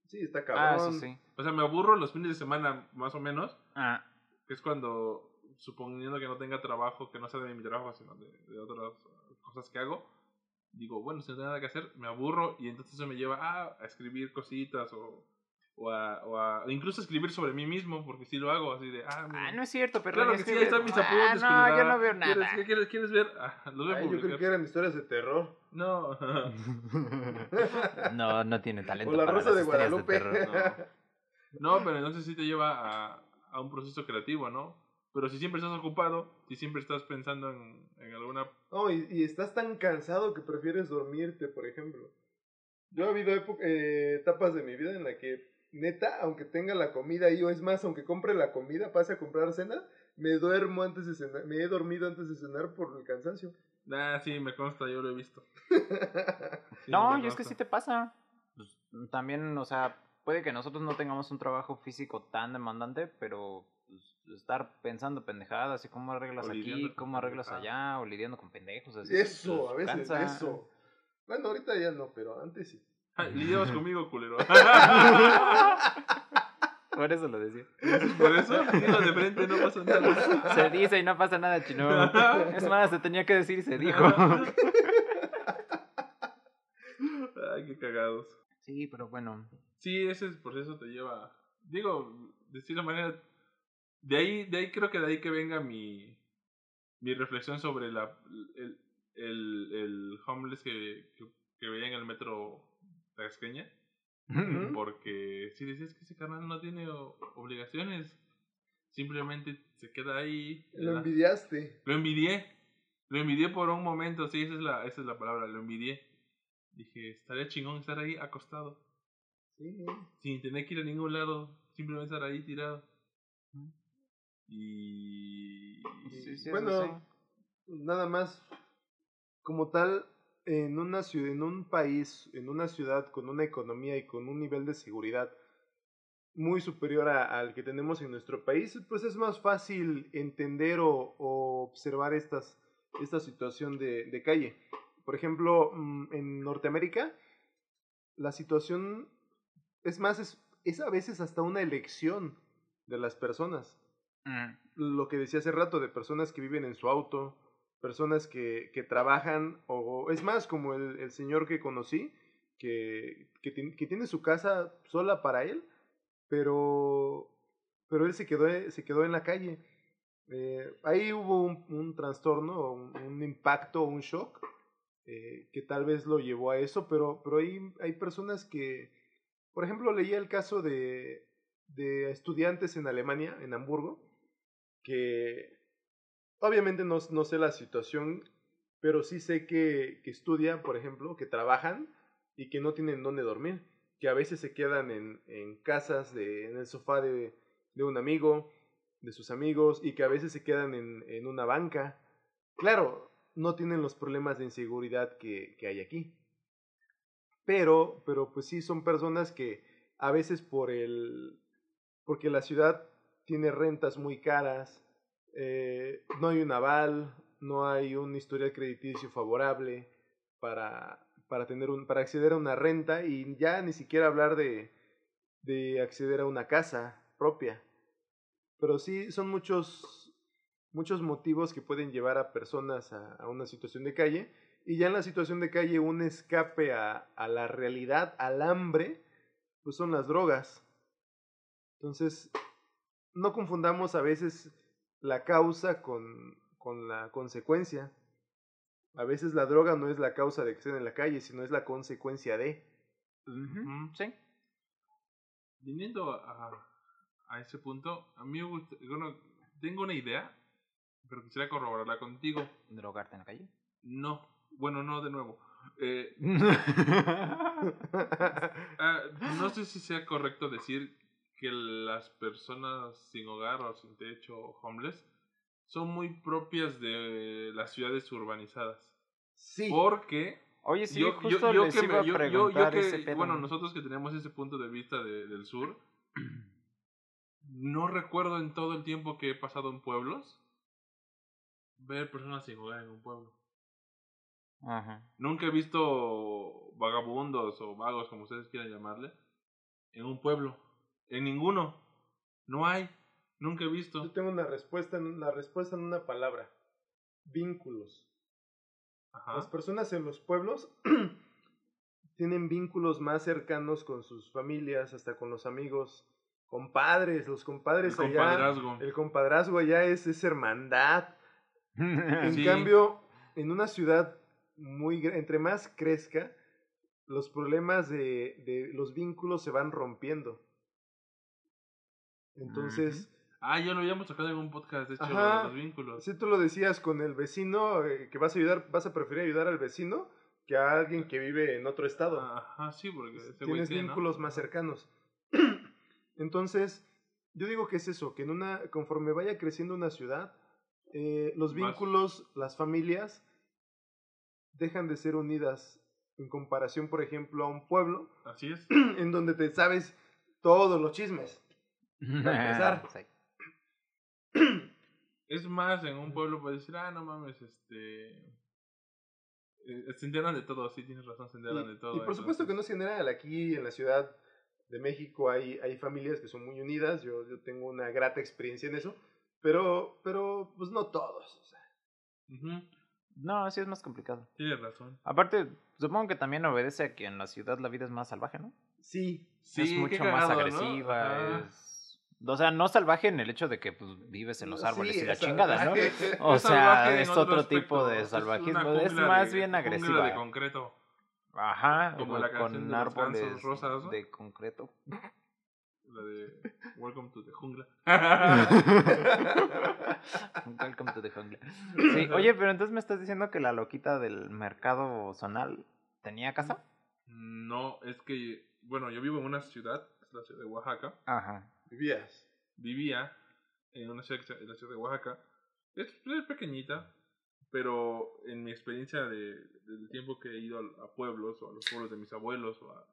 Sí, está cabrón. Ah, sí. O sea, me aburro los fines de semana, más o menos. Ah. Que es cuando, suponiendo que no tenga trabajo, que no sea de mi trabajo, sino de, de otras cosas que hago digo, bueno, si no tengo nada que hacer, me aburro y entonces eso me lleva a, a escribir cositas o, o, a, o a incluso escribir sobre mí mismo, porque si lo hago así de, ah, ah no es cierto, pero claro que sí, ahí están mis apuntes. Ah, no, yo no veo nada. ¿Quieres, ¿qué quieres, quieres ver? Ah, los Ay, yo creo que eran historias de terror. No. no, no tiene talento. O la para Rosa las de Guadalupe. terror. No. no, pero entonces sí te lleva a, a un proceso creativo, ¿no? Pero si siempre estás ocupado, si siempre estás pensando en, en alguna... No, y, y estás tan cansado que prefieres dormirte, por ejemplo. Yo ha habido época- eh, etapas de mi vida en la que, neta, aunque tenga la comida ahí, o es más, aunque compre la comida, pase a comprar cena, me duermo antes de cenar, me he dormido antes de cenar por el cansancio. Ah, sí, me consta, yo lo he visto. Sí, No, y es que sí te pasa. Pues, también, o sea, puede que nosotros no tengamos un trabajo físico tan demandante, pero pues, estar pensando pendejadas y cómo arreglas O aquí, cómo arreglas allá, o lidiando con pendejos. Así, Eso, pues, a veces, cansa. eso. Bueno, ahorita ya no, pero antes sí. Ay, lidiabas conmigo, culero. Por eso lo decía. Por eso, dilo de frente, no pasa nada. Se dice y no pasa nada, chino. Es más, se tenía que decir y se dijo. Ay, qué cagados. Sí, pero bueno. Sí, ese proceso te lleva. Digo, de cierta manera. De ahí, de ahí creo que de ahí que venga mi. Mi reflexión sobre la. El, el, el homeless que, que, que veía en el metro Porque si decías que ese canal no tiene obligaciones. Simplemente se queda ahí. Lo la- envidiaste. Lo envidié. Lo envidié por un momento, sí, esa es la, esa es la palabra, lo envidié. Dije, estaría chingón estar ahí acostado, Sí. sin tener que ir a ningún lado, simplemente estar ahí tirado. Y... Sí, sí, bueno, nada más, como tal, en una ciudad, en un país, en una ciudad con una economía y con un nivel de seguridad muy superior a- al que tenemos en nuestro país, pues es más fácil entender o, o observar estas, esta situación de, de calle. Por ejemplo, mm, en Norteamérica, la situación es más, es, es a veces hasta una elección de las personas Mm. lo que decía hace rato de personas que viven en su auto, personas que, que trabajan, o es más, como el, el señor que conocí, que, que, que tiene su casa sola para él, pero, pero él se quedó, se quedó en la calle. Eh, ahí hubo un, un trastorno, un, un impacto, un shock, eh, que tal vez lo llevó a eso, pero, pero hay, hay personas que, por ejemplo, leía el caso de, de estudiantes en Alemania, en Hamburgo, que obviamente no, no sé la situación, pero sí sé que, estudian, por ejemplo, que trabajan y que no tienen dónde dormir, que a veces se quedan en, en casas, de, en el sofá de, de un amigo, de sus amigos, y que a veces se quedan en, en una banca. Claro, no tienen los problemas de inseguridad que, que hay aquí. Pero, pero pues sí son personas que a veces por el, porque la ciudad tiene rentas muy caras, eh, no hay un aval, no hay un historial crediticio favorable para, para, tener un, para acceder a una renta y ya ni siquiera hablar de, de acceder a una casa propia. Pero sí son muchos, muchos motivos que pueden llevar a personas a, una situación de calle y ya en la situación de calle un escape a, a la realidad, al hambre, pues son las drogas. Entonces, no confundamos a veces la causa con, con la consecuencia. A veces la droga no es la causa de que estén en la calle, sino es la consecuencia de. Sí. Viniendo a, a ese punto, a mí me gusta, bueno, tengo una idea, pero quisiera corroborarla contigo. ¿Drogarte en la calle? No, bueno, no de nuevo. Eh, ah, no sé si sea correcto decir que las personas sin hogar o sin techo o homeless son muy propias de las ciudades urbanizadas. sí. Porque Oye, sí, yo, yo- justo yo les que iba me- yo- a yo- yo preguntar que- ese pedo. bueno, nosotros que tenemos ese punto de vista de- del sur, no recuerdo en todo el tiempo que he pasado en pueblos ver personas sin hogar en un pueblo. Ajá. Nunca he visto vagabundos o vagos, como ustedes quieran llamarle, en un pueblo. En ninguno. No hay. Nunca he visto. Yo tengo una respuesta, en- la respuesta en una palabra. Vínculos. Las personas en los pueblos tienen vínculos más cercanos con sus familias, hasta con los amigos, compadres, los compadres El allá. compadrazgo. El compadrazgo allá es, es hermandad. En Sí. cambio, en una ciudad muy entre más crezca, los problemas de, de los vínculos se van rompiendo. Entonces, Ah, ya lo habíamos sacado en un podcast, de hecho, Ajá. los vínculos. si tú lo decías con el vecino, eh, que vas a ayudar, vas a preferir ayudar al vecino que a alguien que vive en otro estado. Ajá, sí, porque ese güey Tienes vínculos más cercanos. Entonces, yo digo que es eso, que en una, conforme vaya creciendo una ciudad, eh, los Más- vínculos, las familias, dejan de ser unidas en comparación, por ejemplo, a un pueblo Así es. en donde te sabes todos los chismes. Para empezar. Sí. Es más, en un pueblo puedes decir, ah, no mames, este... eh, se enteran de todo, sí, tienes razón, se enteran de todo. Y, por supuesto que no es general, aquí en la Ciudad de México hay, hay familias que son muy unidas, yo, yo tengo una grata experiencia en eso, pero, pero pues no todos. o sea. No, así es más complicado. Tienes razón. Aparte, supongo que también obedece a que en la ciudad la vida es más salvaje, ¿no? Sí, Sí, es mucho cagado, más agresiva. Es... O sea, no salvaje en el hecho de que pues, vives en los árboles Sí, y la chingada, ¿no? O sea, es otro tipo de salvajismo. Es, jungla más de- bien jungla agresiva. de concreto. Ajá, Como la canción de con los árboles rosas, ¿no? de concreto. La de Welcome to the Jungla. Welcome to the jungle. Sí, oye, pero entonces me estás diciendo que la loquita del mercado zonal tenía casa. no, es que, bueno, yo vivo en una ciudad, es la ciudad de Oaxaca. Ajá. Vivías. Vivía en una ciudad, en la ciudad de Oaxaca. Es, es pequeñita, pero en mi experiencia de, del tiempo que he ido a, a pueblos, o a los pueblos de mis abuelos, o a,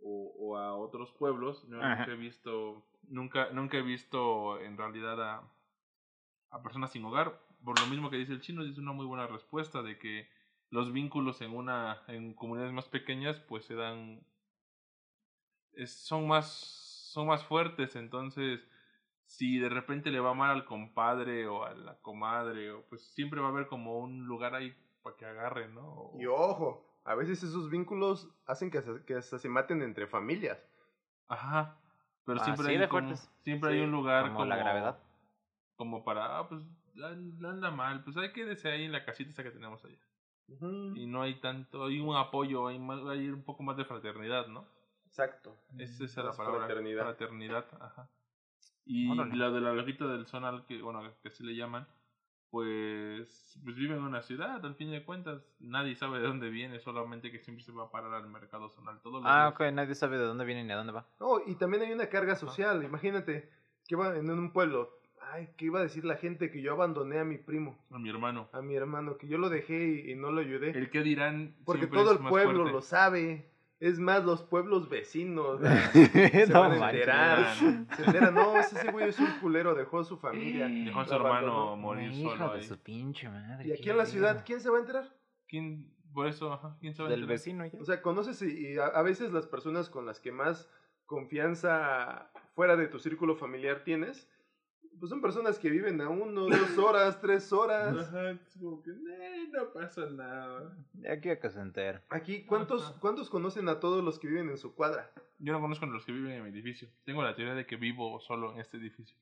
o, o a otros pueblos, Ajá. nunca he visto, nunca, nunca he visto en realidad a, a personas sin hogar. Por lo mismo que dice el chino, es una muy buena respuesta de que los vínculos en una, en comunidades más pequeñas, pues se dan, es- son más, son más fuertes, entonces si de repente le va mal al compadre o a la comadre, o pues siempre va a haber como un lugar ahí para que agarren, ¿no? O- Y ojo, a veces esos vínculos hacen que hasta, que hasta se maten entre familias. Ajá. Pero Ah, siempre sí, hay de como, siempre Sí, hay un lugar como como, la gravedad. como para, ah, pues an- anda mal, pues hay que desear ahí en la casita esa que tenemos allá. Y no hay tanto, hay un apoyo, hay, más, hay un poco más de fraternidad, ¿no? Exacto. Esa es la palabra. fraternidad. Fraternidad, ajá. Y Órale. la de la loquita del zonal, que bueno, que así le llaman, pues, pues vive en una ciudad, al fin de cuentas. Nadie sabe de dónde viene, solamente que siempre se va a parar al mercado zonal. Todos Ah, días. ok, nadie sabe de dónde viene ni a dónde va. No, y también hay una carga social. Imagínate que va en un pueblo. Ay, ¿qué iba a decir la gente que yo abandoné a mi primo, A mi hermano. a mi hermano, que yo lo dejé y, y no lo ayudé? El que dirán. Porque todo es el pueblo fuerte. lo sabe. Es más, los pueblos vecinos. se Se van a enterar. Se enteran, no, ese güey es un culero, dejó a su familia. Dejó a su hermano abandonó". morir Hijo solo de ahí. su pinche madre. Y aquí en la ciudad, ¿quién se va a enterar? ¿Quién? Por eso, ajá. ¿Quién sabe? Del enterar? vecino ya. O sea, conoces y, y a, a veces las personas con las que más confianza fuera de tu círculo familiar tienes, pues son personas que viven a uno, dos horas, tres horas. Ajá, es como que, "Eh, no pasa nada. De aquí a que se entere. Aquí, ¿cuántos, Ajá. ¿cuántos conocen a todos los que viven en su cuadra? Yo no conozco a los que viven en mi edificio. Tengo la teoría de que vivo solo en este edificio.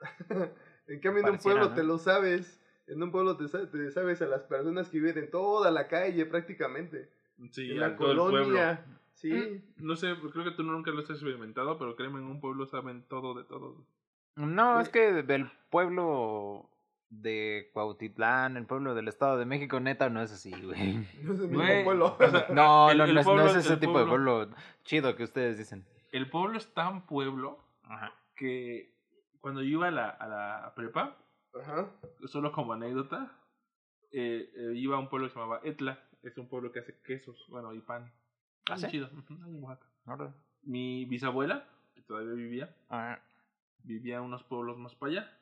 en cambio, en un pueblo ¿no? te lo sabes. En un pueblo te, sa- te sabes a las personas que viven en toda la calle prácticamente. Sí, en la todo el pueblo. colonia. Sí. No sé, creo que tú nunca lo has experimentado, pero créeme, en un pueblo saben todo de todo. No, es que del pueblo de Cuautitlán, el pueblo del Estado de México, neta, no es así, güey. No es el mismo Güey, pueblo. o sea, No, El- no, el no, es, pueblo- no es ese tipo de pueblo- chido que ustedes dicen. El pueblo es tan pueblo Ajá. que cuando yo iba a la, a la prepa, Ajá. solo como anécdota, eh, eh, iba a un pueblo que se llamaba Etla. Es un pueblo que hace quesos, bueno, y pan. ¿Ah, Muy sí? chido. Mi bisabuela, que todavía vivía, Ah, vivía unos pueblos más para allá.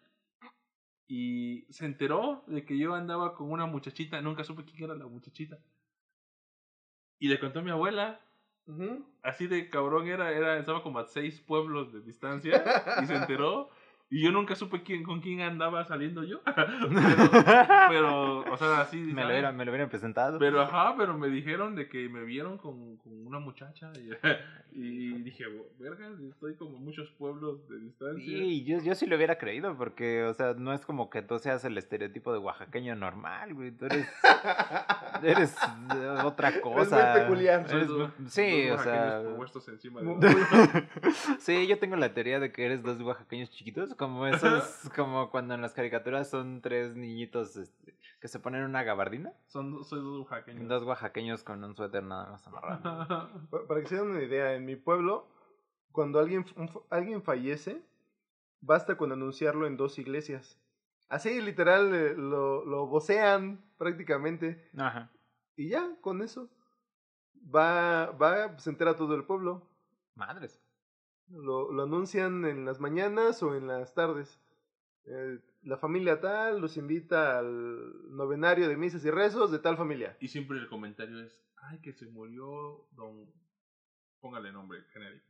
Y se enteró de que yo andaba con una muchachita, nunca supe quién era la muchachita. Y le contó a mi abuela, así de cabrón era, era estaba como a seis pueblos de distancia, y se enteró. Y yo nunca supe quién, con quién andaba saliendo yo. pero, o sea, así. Me lo, hubieran, me lo hubieran presentado. Pero, ajá, pero me dijeron de que me vieron con, con una muchacha. Y, y dije, verga, estoy como muchos pueblos de distancia. Sí, yo, yo sí lo hubiera creído, porque, o sea, no es como que tú seas el estereotipo de oaxaqueño normal, güey. Tú eres. eres otra cosa. Es muy peculiar. sí, o sea. Encima sí, yo tengo la teoría de que eres dos oaxaqueños chiquitos, como esos, como cuando en las caricaturas son tres niñitos este, que se ponen una gabardina. Son, soy dos oaxaqueños. Dos oaxaqueños con un suéter nada más amarrado. Para que se den una idea, en mi pueblo, cuando alguien, alguien fallece, basta con anunciarlo en dos iglesias. Así, literal, eh, lo, lo vocean prácticamente. Ajá. Y ya, con eso. Va, va, se entera todo el pueblo. Madres. Lo, lo anuncian en las mañanas o en las tardes. Eh, la familia tal los invita al novenario de misas y rezos de tal familia. Y siempre el comentario es, ay, que se murió don... Póngale nombre genérico.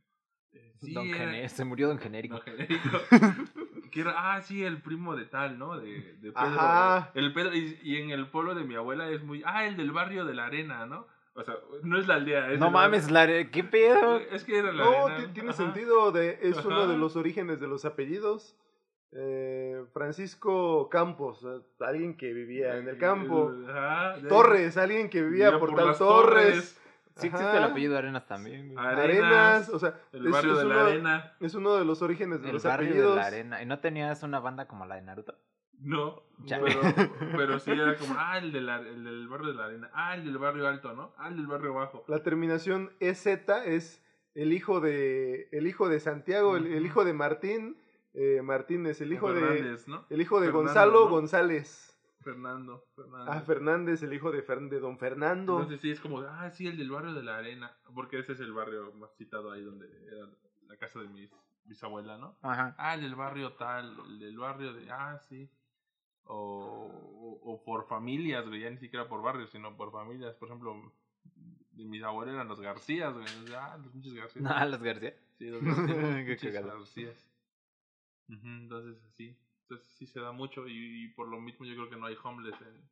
Eh, sí, don Se murió don genérico. Don genérico. que era, ah, sí, el primo de tal, ¿no? De, de Pedro. Ajá. El Pedro, y, y, en el pueblo de mi abuela es muy, ah, el del barrio de la arena, ¿no? O sea, no es la aldea. Es no mames, la ¿qué pedo? Es que era la no, arena. tiene Ajá. sentido, de, es Ajá. uno de los orígenes de los apellidos. Eh, Francisco Campos, alguien que vivía en el campo. Ajá, Torres, alguien que vivía, por, por tal Torres. Torres. Sí existe el apellido Arenas también. Arenas, Arenas, o sea, el barrio es, es de la uno, arena. Es uno de los orígenes de el los barrio apellidos. de la arena. ¿Y no tenías una banda como la de Naruto? No, pero, pero sí era como, ah, el, de la, el del barrio de la arena, ah, el del barrio alto, ¿no? Ah, el del barrio bajo. La terminación EZ es el hijo de el hijo de Santiago, el, el hijo de Martín eh, Martínez, el hijo Fernández, de ¿no? el hijo de Fernando, Gonzalo ¿no? González. Fernando, Fernando. Ah, Fernández, el hijo de, Fer de Don Fernando. Entonces sí, es como, ah, sí, el del barrio de la arena, porque ese es el barrio más citado ahí donde era la casa de mis bisabuela, ¿no? Ajá. Ah, el del barrio tal, el del barrio de, ah, sí. O, o, por familias, güey, ya ni siquiera por barrios, sino por familias. Por ejemplo, de mis abuelos eran los Garcías, güey. Entonces, ah, los pinches Garcías. Ah, los García. Sí, los Garcías. Qué entonces, sí. Entonces, sí se da mucho y, y, por lo mismo yo creo que no hay homeless en,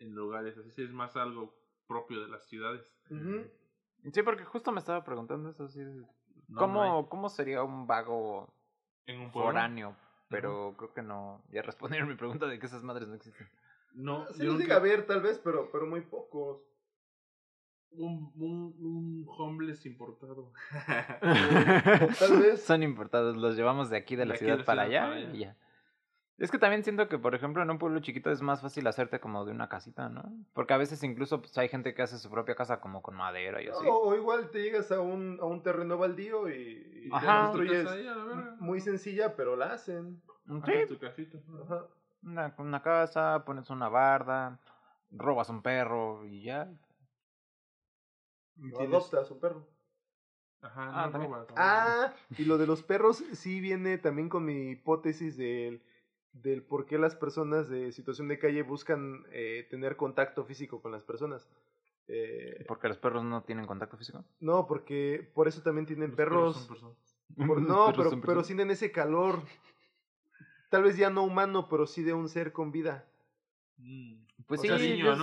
en lugares. Así sí es más algo propio de las ciudades. Uh -huh. Sí, porque justo me estaba preguntando eso. No, ¿Cómo, no. ¿Cómo sería un vago en un pueblo. foráneo? Pero creo que no. Ya respondieron mi pregunta de que esas madres no existen. No, Se yo llega a ver tal vez, pero, pero muy pocos. un, un, un homeless importado. Tal vez. Son importados, los llevamos de aquí de la De ciudad, de la para, allá para allá. y ya. Es que también siento que, por ejemplo, en un pueblo chiquito es más fácil hacerte como de una casita, ¿no? Porque a veces incluso pues, hay gente que hace su propia casa como con madera y así. O, o igual te llegas a un, a un terreno baldío y, y Ajá. construyes muy sencilla, pero la hacen. Sí, tu casita. Ajá. una, una casa, pones una barda, robas un perro y ya. Tienes- adoptas un perro. Ajá, Ah, no también. robas, no robas. Ah, y lo de los perros sí viene también con mi hipótesis del, del por qué las personas de situación de calle buscan eh, tener contacto físico con las personas. Eh, Porque los perros no tienen contacto físico. no, porque por eso también tienen Los perros. son personas. por- Los no, perros pero, son pero ese calor. Tal vez ya no humano, pero sí de un ser con vida. Mm. Pues O sí,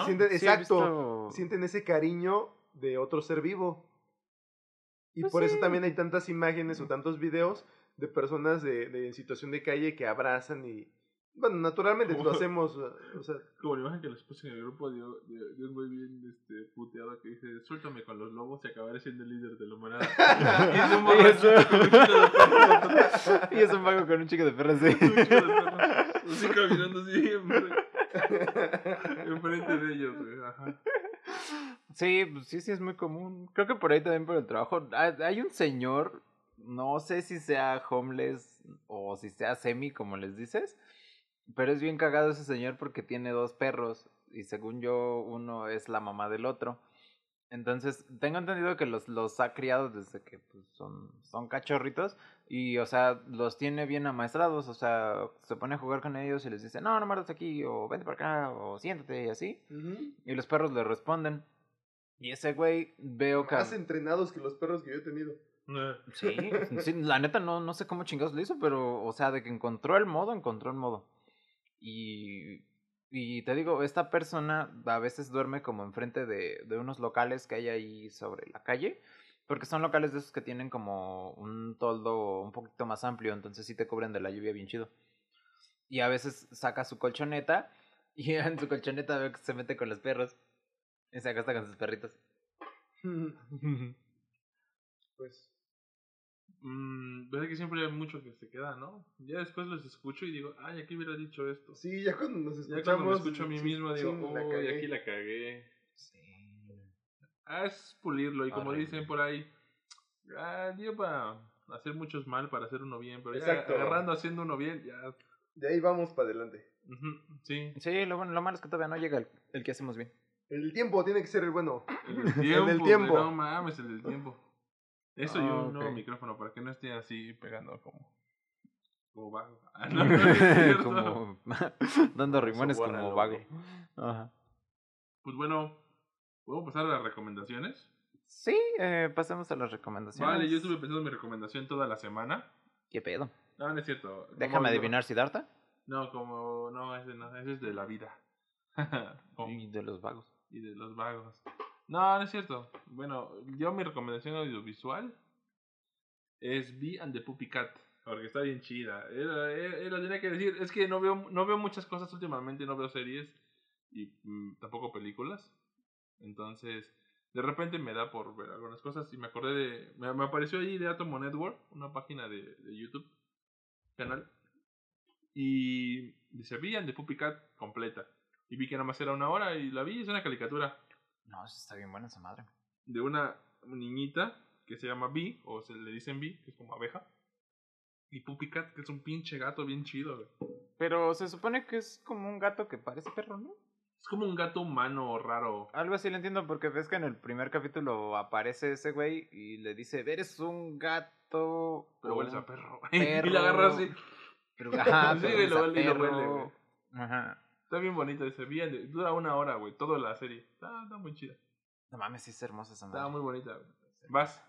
sienten- sí exacto. visto- Sienten ese cariño de otro ser vivo. Y Pues por eso también hay tantas imágenes o tantos videos de personas de, de en situación de calle que abrazan y... Bueno, naturalmente lo hacemos. O sea, Como la imagen que les puse en el grupo de, de, de un güey bien este, puteado que dice: Suéltame con los lobos y acabaré siendo el líder de la humanidad. y es un y es un vago con un chico de perros, sí. Un chico de. Así caminando así enfrente, enfrente de ellos, güey. Ajá. Sí, pues sí, sí, es muy común. Creo que por ahí también por el trabajo. Hay un señor, no sé si sea homeless o si sea semi, como les dices, pero es bien cagado ese señor porque tiene dos perros y según yo uno es la mamá del otro. Entonces, tengo entendido que los, los ha criado desde que pues, son, son cachorritos y, o sea, los tiene bien amaestrados, o sea, se pone a jugar con ellos y les dice, no, no muerdas aquí, o vente para acá, o siéntate y así. Y los perros le responden. Y ese güey veo que... más entrenados que los perros que yo he tenido. Sí, sí, la neta no, no sé cómo chingados lo hizo, pero, o sea, de que encontró el modo, encontró el modo. Y, te digo, esta persona a veces duerme como enfrente de, de unos locales que hay ahí sobre la calle, porque son locales de esos que tienen como un toldo un poquito más amplio, entonces sí te cubren de la lluvia bien chido. Y a veces saca su colchoneta y en su colchoneta veo que se mete con los perros y se acuesta con sus perritos. Pues Mm, ves que siempre hay mucho que se queda, ¿no? Ya después los escucho y digo, ay, aquí hubiera dicho esto. sí, ya cuando nos Ya escuchamos. cuando me escucho a mí sí, mismo digo, sí, oh, cagué". aquí la cagué. Sí. Ah, es pulirlo y como dicen por ahí, ah, dio para hacer muchos mal para hacer uno bien, pero ya agarrando haciendo uno bien, ya. De ahí vamos para adelante. sí. Sí, lo, bueno, lo malo es que todavía no llega el, el que hacemos bien. El tiempo tiene que ser el bueno. El del tiempo. del güey, tiempo. No mames, el del tiempo. Eso y Ah, un nuevo micrófono para que no esté así pegando como. Como vago. Ah, no, no como dando rimones como al vago. Ajá. Pues bueno, ¿puedo pasar a las recomendaciones? Sí, eh, pasemos a las recomendaciones. Vale, yo estuve pensando en mi recomendación toda la semana. ¿Qué pedo? No, no es cierto. Déjame adivinar, Siddhartha. No, como. No, ese no, ese es de la vida. Como- Y de los vagos. y de los vagos. No, no es cierto. Bueno, yo mi recomendación audiovisual es Bee and the Puppy Cat. Porque está bien chida. Era, tenía que decir. Es que no veo, no veo muchas cosas últimamente. No veo series. Y mm, tampoco películas. Entonces, de repente me da por ver algunas cosas. Y me acordé de. Me, me apareció ahí de Atomo Network. Una página de, de YouTube. Canal. Y dice Bee and the Puppy Cat completa. Y vi que nada más era una hora. Y la vi. Es una caricatura No, eso está bien buena esa madre. de una niñita que se llama Bee, o se le dicen Bee, que es como abeja. Y Puppy Cat, que es un pinche gato bien chido, güey. Pero se supone que es como un gato que parece perro, ¿no? Es como un gato humano raro. Algo así lo entiendo porque ves que en el primer capítulo aparece ese güey y le dice, eres un gato... Pero hueles a perro. perro. y la agarra así. Pero, ajá, pero hueles lo a huele y lo perro. huele, güey. Ajá. Está bien bonito ese. Bien, dura una hora, güey. Toda la serie. Está, está muy chida. No mames, sí es hermosa esa madre. Está muy bonita, güey. Vas.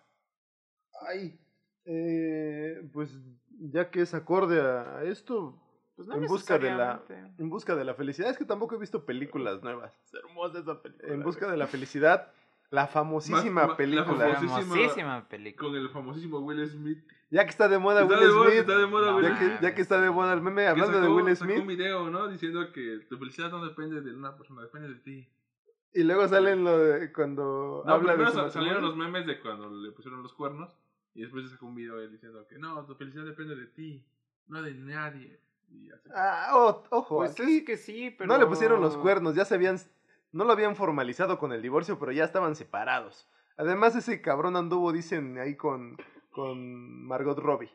Ay, eh, pues ya que es acorde a, esto, Pues no en busca de la en busca de la felicidad, es que tampoco he visto películas nuevas. Es hermosa esa película. En busca de la felicidad, la famosísima Más- la película. famosísima- Famosísima película. Con el famosísimo Will Smith. Ya que está de moda Está Will de moda, Smith, está de moda Will ya Smith. que, ya que está de moda el meme, hablando de sacó- Will sacó un Smith, video, ¿no? Diciendo que tu felicidad no depende de una persona, depende de ti. y luego salen lo de cuando No, habla de su salieron los memes de cuando le pusieron los cuernos y después se sacó un video él diciendo que no, tu felicidad depende de ti, no de nadie. Y así. Ah, oh, ojo, Pues aquí es que sí, pero... no le pusieron los cuernos, ya se habían, no lo habían formalizado con el divorcio, pero ya estaban separados. Además, ese cabrón anduvo, dicen ahí con, con Margot Robbie.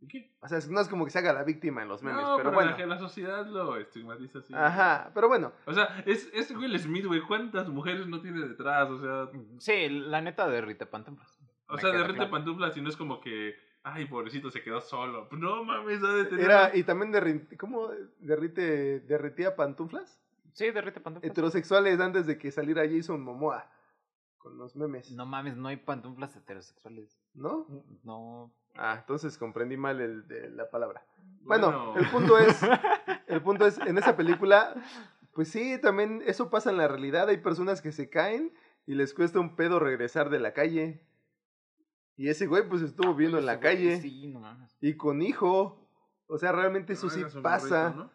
¿Y qué? O sea, es- no es como que se haga la víctima en los memes, no, pero, pero bueno. la, la sociedad lo estigmatiza así. Ajá, pero bueno. O sea, es, es Will Smith, güey. ¿Cuántas mujeres no tiene detrás? O sea, Sí, la neta derrite pantuflas. o Me sea, derrite claro. pantuflas y no es como que, ay, pobrecito, se quedó solo. No mames, ha de tener. Era, y también derri- ¿cómo derrite, derritía pantuflas? Sí, derrite pantuflas. Heterosexuales antes de que saliera Jason Momoa con los memes, No mames, no hay pantuflas heterosexuales. ¿No? No. Ah, entonces comprendí mal el de la palabra. Bueno, el punto es, el punto es, en esa película, pues sí, también eso pasa en la realidad. Hay personas que se caen y les cuesta un pedo regresar de la calle. Y ese güey, pues estuvo viendo en la calle Sí, no mames. y con hijo. O sea, realmente eso sí pasa.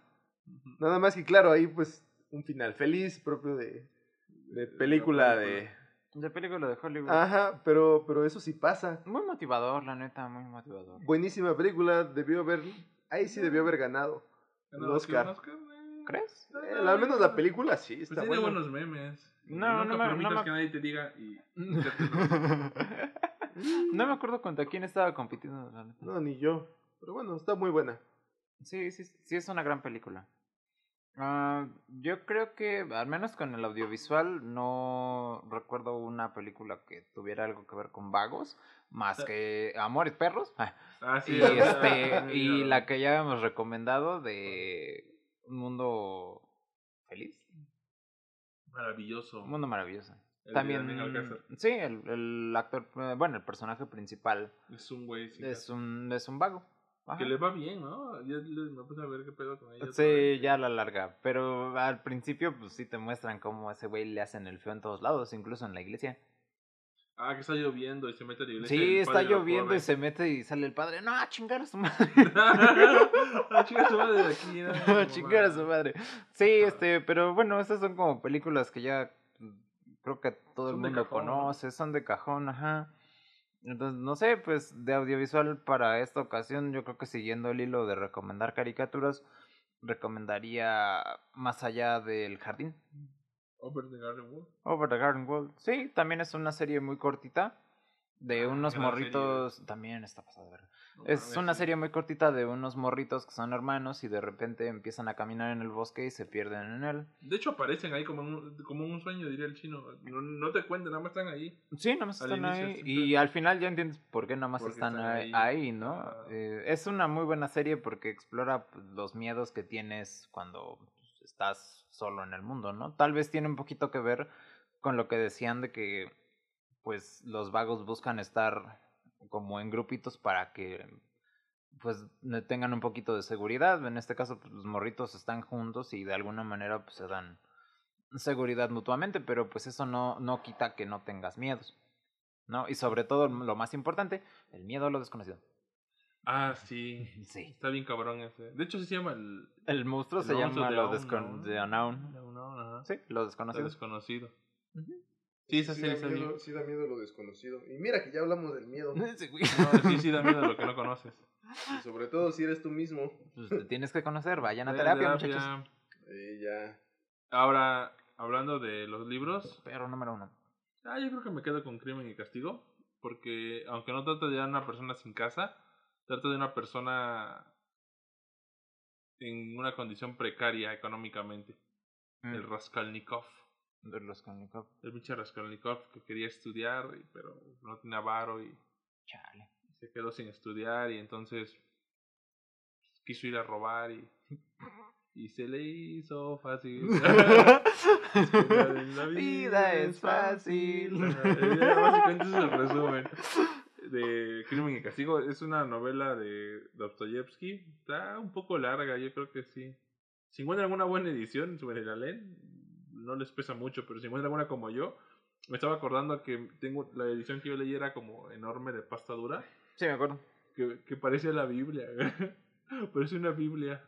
Nada más que, claro, ahí pues un final feliz propio de, de película de... De película de Hollywood. Ajá, pero, pero eso sí pasa. Muy motivador, la neta, muy motivador. Buenísima película, debió haber... Ahí sí debió haber ganado. Ganado El Oscar. eh. ¿Crees? Eh, al menos la película sí Pues está tiene buena. buenos memes. No, no me- permitas no me- que nadie te diga y... no me acuerdo contra quién estaba compitiendo, la neta. No, ni yo. Pero bueno, está muy buena. Sí, sí, sí es una gran película. Ah, yo creo que, al menos con el audiovisual, no una película que tuviera algo que ver con vagos, más Ah. que Amores Perros. Ah, sí. y, este, ah, y la que ya hemos recomendado de Un Mundo Feliz. Maravilloso. Un Mundo Maravilloso. El También, sí, el, el actor, eh, bueno, el personaje principal Es un güey es un, es un vago. Ajá. Que le va bien, ¿no? Ya me puse a ver qué pedo con ella. otra Sí, ya a la larga. Pero al principio, pues sí te muestran cómo a ese güey le hacen el feo en todos lados, incluso en la iglesia. Ah, que está lloviendo y se mete a la iglesia. Sí, está lloviendo y se mete y sale el padre. No, a chingar a su madre. a chingar a su madre de aquí. ¿no? a chingar a su madre. Sí, este, pero bueno, estas son como películas que ya mm, creo que todo el Son mundo conoce, son de cajón, ajá. Entonces, no sé, pues de audiovisual para esta ocasión, yo creo que siguiendo el hilo de recomendar caricaturas, recomendaría Más allá del jardín. Over the Garden Wall. Over the Garden Wall. Sí, también es una serie muy cortita. De Ah, unos morritos. También está pasada de verga. Es una serie muy cortita de unos morritos que son hermanos y de repente empiezan a caminar en el bosque y se pierden en él. De hecho, aparecen ahí como un, como un sueño, diría el chino. No, no te cuentan, nada más están ahí. Sí, nada más Al están inicio ahí. siempre- Y al final ya entiendes por qué nada más están, están ahí, ¿no? Ah. Eh, es una muy buena serie porque explora los miedos que tienes cuando estás solo en el mundo, ¿no? Tal vez tiene un poquito que ver con lo que decían de que pues los vagos buscan estar como en grupitos para que pues tengan un poquito de seguridad. En este caso, pues, los morritos están juntos y de alguna manera pues, se dan seguridad mutuamente, pero pues eso no, no quita que no tengas miedos. ¿No? Y sobre todo, lo más importante, el miedo a lo desconocido. Ah, sí. Sí. Está bien cabrón ese. De hecho, se llama el. El monstruo el se monstruo llama de lo Unknown. descon de unknown. De Unknown, ajá. Sí, lo Lo desconocido. desconocido. Ujú. Sí, esa sí, serie da miedo, sí da miedo lo desconocido. Y mira que ya hablamos del miedo. No, sí, sí da miedo lo que no conoces. Y sobre todo si eres tú mismo. Pues te tienes que conocer, vayan a terapia, terapia. muchachos. Ya. Ahora, hablando de los libros, Pero número uno. ah, yo creo que me quedo con Crimen y Castigo. Porque aunque no trata de una persona sin casa, trata de una persona en una condición precaria económicamente. El Mm, Raskolnikov. De Raskolnikov. El pinche Raskolnikov que quería estudiar, pero no tenía varo y Chale. se quedó sin estudiar y entonces quiso ir a robar y, y se le hizo fácil. La Vida es fácil. Básicamente es el resumen de Crimen y Castigo. Es una novela de Dostoyevsky. Está un poco larga, yo creo que sí. Si encuentran alguna buena edición sobre la leen, no les pesa mucho, pero si encuentran alguna como yo, me estaba acordando que tengo la edición que yo leí era como enorme de pasta dura, Sí, me acuerdo. que, que parecía la Biblia. Parece una Biblia.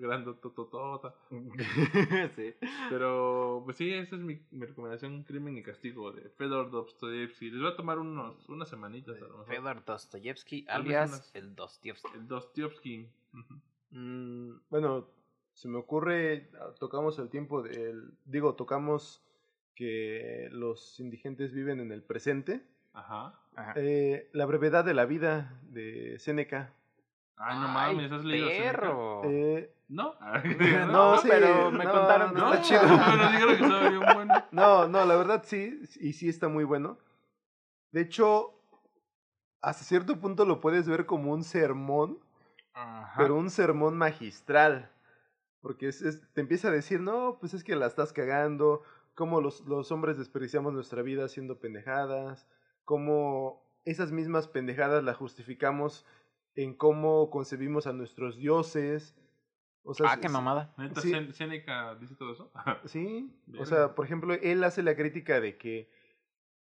Grandotototota. sí. Pero, pues sí, esa es mi, mi recomendación: Crimen y Castigo de Fedor Dostoyevsky. Les va a tomar unos, unas semanitas a lo mejor. Fedor Dostoyevsky, alias unas- el Dostoyevsky. El Dostoyevsky. Mm, bueno, se me ocurre, ah, tocamos el tiempo del, digo, tocamos que los indigentes viven en el presente. Ajá. Ajá. Eh, la brevedad de la vida de Séneca. Ay, no Ay, mames, ¿has leído Seneca? perro. Eh, ¿No? No, sí, pero me no, contaron que no, está No, chido. Pero dijeron que estaba bien bueno. no, no, la verdad sí, y sí está muy bueno. De hecho, hasta cierto punto lo puedes ver como un sermón, Ajá. pero un sermón magistral. Porque es, es- te empieza a decir, no, pues es que la estás cagando, cómo los, los hombres desperdiciamos nuestra vida haciendo pendejadas, cómo esas mismas pendejadas las justificamos en cómo concebimos a nuestros dioses. O sea, ah, qué mamada. ¿Neta Sí. Sen- Seneca dice todo eso? Sí, o sea, por ejemplo, él hace la crítica de que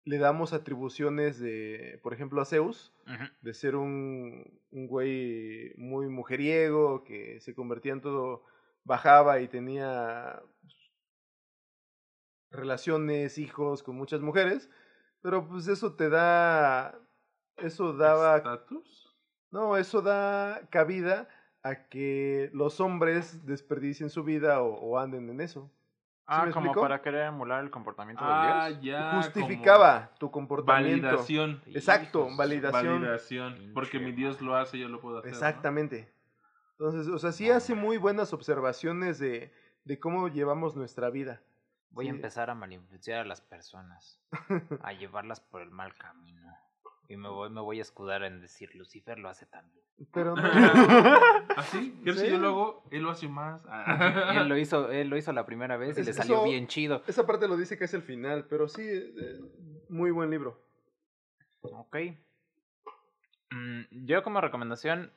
le damos atribuciones de, por ejemplo, a Zeus, de ser un, un güey muy mujeriego, que se convertía en todo, bajaba y tenía relaciones, hijos con muchas mujeres, pero pues eso te da, eso daba, ¿Estatus? no, eso da cabida a que los hombres desperdicien su vida o, o anden en eso. Ah, me como explico? para querer emular el comportamiento Ah, de Dios. ya. Justificaba tu comportamiento. Validación. Exacto, Hijos, validación. Validación. Porque mi Dios lo hace, yo lo puedo hacer. ¿no? Entonces, o sea, sí hace muy buenas observaciones de, de cómo llevamos nuestra vida. Voy a empezar a malinfluenciar a las personas, a llevarlas por el mal camino. Y me voy, me voy a escudar en decir, Lucifer lo hace también. Pero no. ¿Así? ¿Qué si yo lo hago? Él lo hace más. Y él lo hizo, él lo hizo la primera vez y Es- le salió eso- bien chido. Esa parte lo dice que es el final, pero sí, eh, muy buen libro. Ok. Mm, yo como recomendación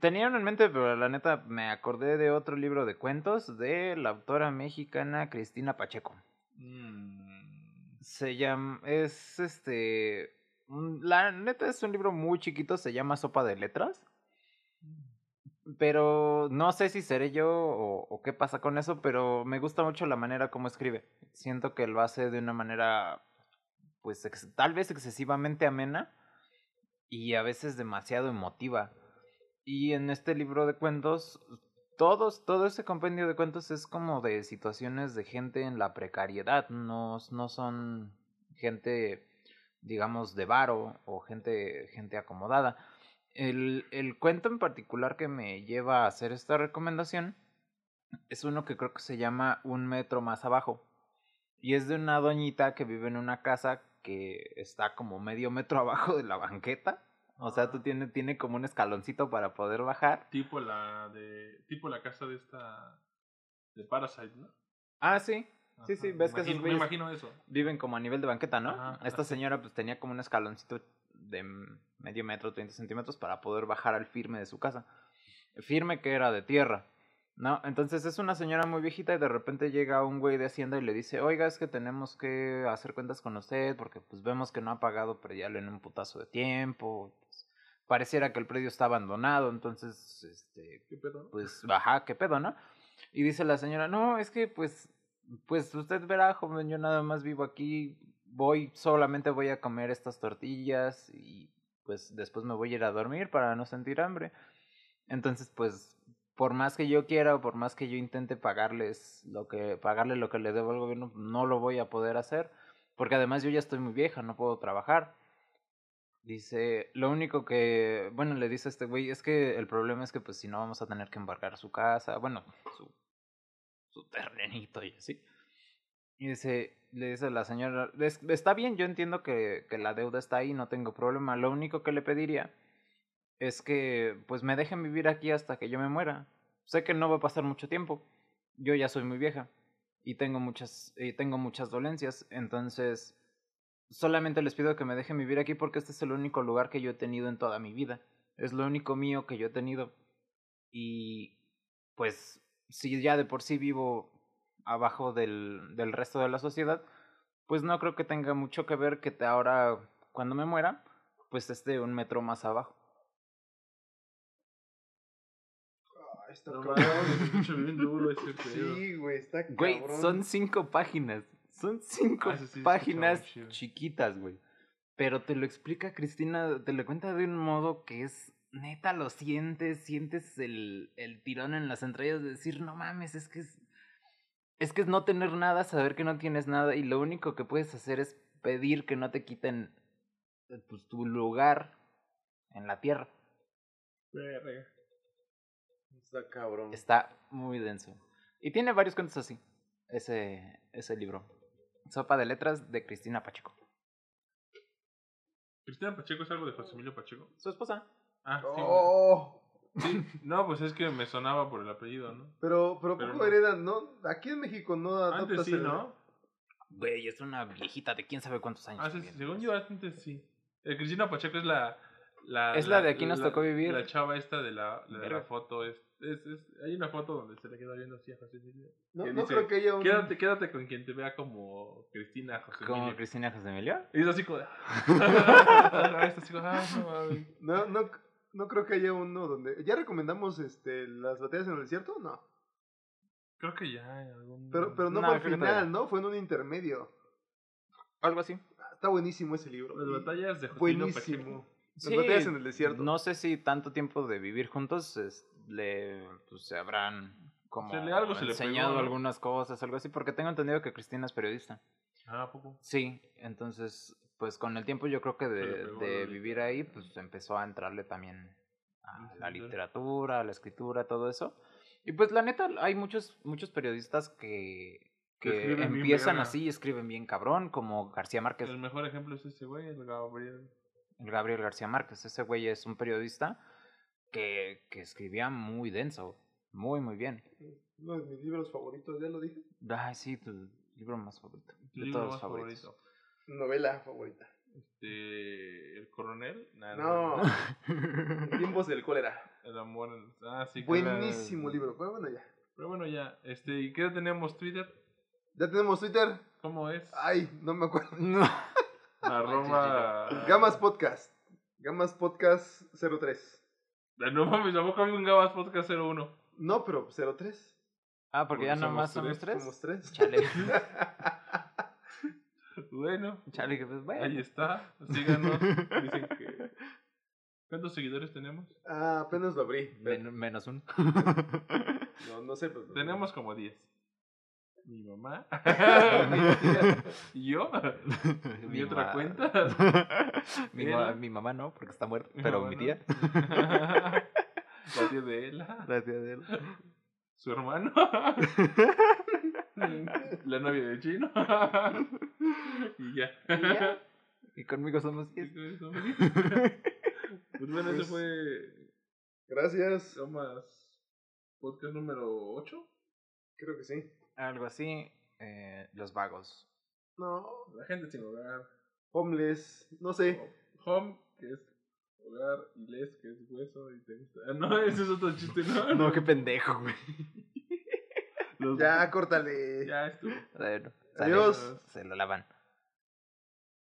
tenía uno en mente, pero la neta me acordé de otro libro de cuentos de la autora mexicana Cristina Pacheco. Mm, Se llama, es este, la neta es un libro muy chiquito, se llama Sopa de Letras. Pero no sé si seré yo o, o qué pasa con eso, pero me gusta mucho la manera como escribe. Siento que lo hace de una manera, pues ex- tal vez excesivamente amena y a veces demasiado emotiva. Y en este libro de cuentos, todos, todo ese compendio de cuentos es como de situaciones de gente en la precariedad, no, no son gente, digamos, de varo o gente, gente acomodada. El, el cuento en particular que me lleva a hacer esta recomendación es uno que creo que se llama Un metro más abajo. Y es de una doñita que vive en una casa que está como medio metro abajo de la banqueta. O sea, tú tiene, tiene como un escaloncito para poder bajar. tipo la de. Tipo la casa de esta. De Parasite, ¿no? Ah, sí. Sí, sí, ves me que esos imagino- Me güeyes- imagino eso. Viven como a nivel de banqueta, ¿no? Ajá, Esta señora pues tenía como un escaloncito de medio metro, 30 centímetros para poder bajar al firme de su casa. Firme que era de tierra. ¿No? Entonces es una señora muy viejita y de repente llega un güey de Hacienda y le dice, oiga, es que tenemos que hacer cuentas con usted porque pues vemos que no ha pagado predial en un putazo de tiempo. Pues, pareciera que el predio está abandonado, entonces, este, ¿Qué pedo? no? pues, ajá, qué pedo, ¿no? Y dice la señora, no, es que pues, pues usted verá, joven, yo nada más vivo aquí, voy, solamente voy a comer estas tortillas y pues después me voy a ir a dormir para no sentir hambre. Entonces, pues, por más que yo quiera o por más que yo intente pagarles lo que, pagarle lo que le debo al gobierno, no lo voy a poder hacer, porque además yo ya estoy muy vieja, no puedo trabajar. Dice, lo único que, bueno, le dice a este güey, es que el problema es que pues si no vamos a tener que embargar su casa, bueno, su, su terrenito y así. Y dice, le dice la señora, "Es- está bien, yo entiendo que, que la deuda está ahí, no tengo problema, lo único que le pediría es que pues me dejen vivir aquí hasta que yo me muera. Sé que no va a pasar mucho tiempo, yo ya soy muy vieja y tengo muchas, y tengo muchas dolencias, entonces solamente les pido que me dejen vivir aquí porque este es el único lugar que yo he tenido en toda mi vida. Es lo único mío que yo he tenido. Y pues si ya de por sí vivo abajo del, del resto de la sociedad, pues no creo que tenga mucho que ver que ahora, cuando me muera, pues esté un metro más abajo. Está No cabrón. escucha bien duro ese pedo. Sí, güey, está Güey, cabrón. son cinco páginas. Son cinco Ah, sí páginas chiquitas, güey. Pero te lo explica Cristina, te lo cuenta de un modo que es neta, lo sientes, sientes el, el tirón en las entrañas de decir, no mames, es que es, es que es no tener nada, saber que no tienes nada y lo único que puedes hacer es pedir que no te quiten eh, pues, tu lugar en la tierra. Verga. Está cabrón. Está muy denso. Y tiene varios cuentos así, ese, ese libro. Sopa de letras de Cristina Pacheco. ¿Cristina Pacheco es algo de José Emilio Pacheco? Su esposa. Ah, sí. Oh, sí. No, pues es que me sonaba por el apellido, ¿no? pero, pero, Pero poco no. heredan, ¿no? Aquí en México no Antes sí, el- ¿no? Güey, es una viejita de quién sabe cuántos años. Ah, sí, según yo antes sí. Eh, Cristina Pacheco es la, la... Es la de Aquí nos tocó vivir. La chava esta de la, de la foto. Es, es, es- hay una foto donde se le queda viendo así a José Emilio. No, que no dice, creo que haya un... Quédate, quédate con quien te vea como Cristina José Como Emilio. Cristina José Emilio. Y es así como... como, ah, no. No, no, creo que haya uno donde... ¿Ya recomendamos este, las batallas en el desierto? No. Creo que ya en algún... Pero, pero no, No, fue al final. ¿no? Fue en un intermedio. Algo así. Está buenísimo ese libro. Las batallas de José Emilio Pacheco. Buenísimo. Las Sí, batallas en el desierto. No sé si tanto tiempo de vivir juntos es- le, pues, se habrán como Se le- algo se le enseñado pegó, ¿no? algunas cosas, algo así, porque tengo entendido que Cristina es periodista. Ah, ¿a poco? Sí, entonces, pues con el tiempo yo creo que de, pegó de el- vivir ahí, pues empezó a entrarle también a la literatura, a la escritura, todo eso. Y pues la neta, hay muchos, muchos periodistas que, Que empiezan así y escriben bien cabrón, como García Márquez. El mejor ejemplo es ese güey, el Gabriel. Gabriel García Márquez. Ese güey es un periodista que, que escribía muy denso, muy, muy bien. Uno de mis libros favoritos, ¿ya lo dije? Ay, sí, tu libro más favorito. Tu De libro todos más favoritos. favorito. Novela favorita. Este, el coronel. Nah, No. Tiempos del cólera. El amor. Ah, sí. que era- Buenísimo libro. Pero bueno, ya. Pero bueno, ya. Este, ¿y qué tenemos Twitter? Ya tenemos Twitter. ¿Cómo es? Ay, no me acuerdo. No. Arroba. Gamas Podcast. Gamas Podcast 03. Ah, No mames, tampoco había un Gamas Podcast 01. No, pero 03. Ah, porque ya Porque nomás somos somos tres. Somos tres. Chale. Bueno, Chale, que pues bueno. ahí está. Síganos. Dicen que. ¿Cuántos seguidores tenemos? Ah, apenas lo abrí. Men- menos un. No, no sé. Pues, Tenemos como 10. Mi mamá. mi yo. Mi otra ma- cuenta. mi, ma- mi mamá no, porque está muerta. Pero mi tía. La tía de Ela. La tía de él. Su hermano. La novia de Chino. y ya. Y ya. Y conmigo somos Y 10. con eso. Pues bueno, ese Pues- fue Gracias. Gamas podcast número 8. Creo que sí. Algo así. eh, los vagos. No. La gente sin hogar. Homeless. No sé. Home, que es hogar, y les, que es hueso, y te gusta. Ah, no, ese es otro chiste, ¿no? No, qué pendejo, güey. Los- Ya, córtale. Ya estuvo. Bueno, Adiós. Se lo lavan.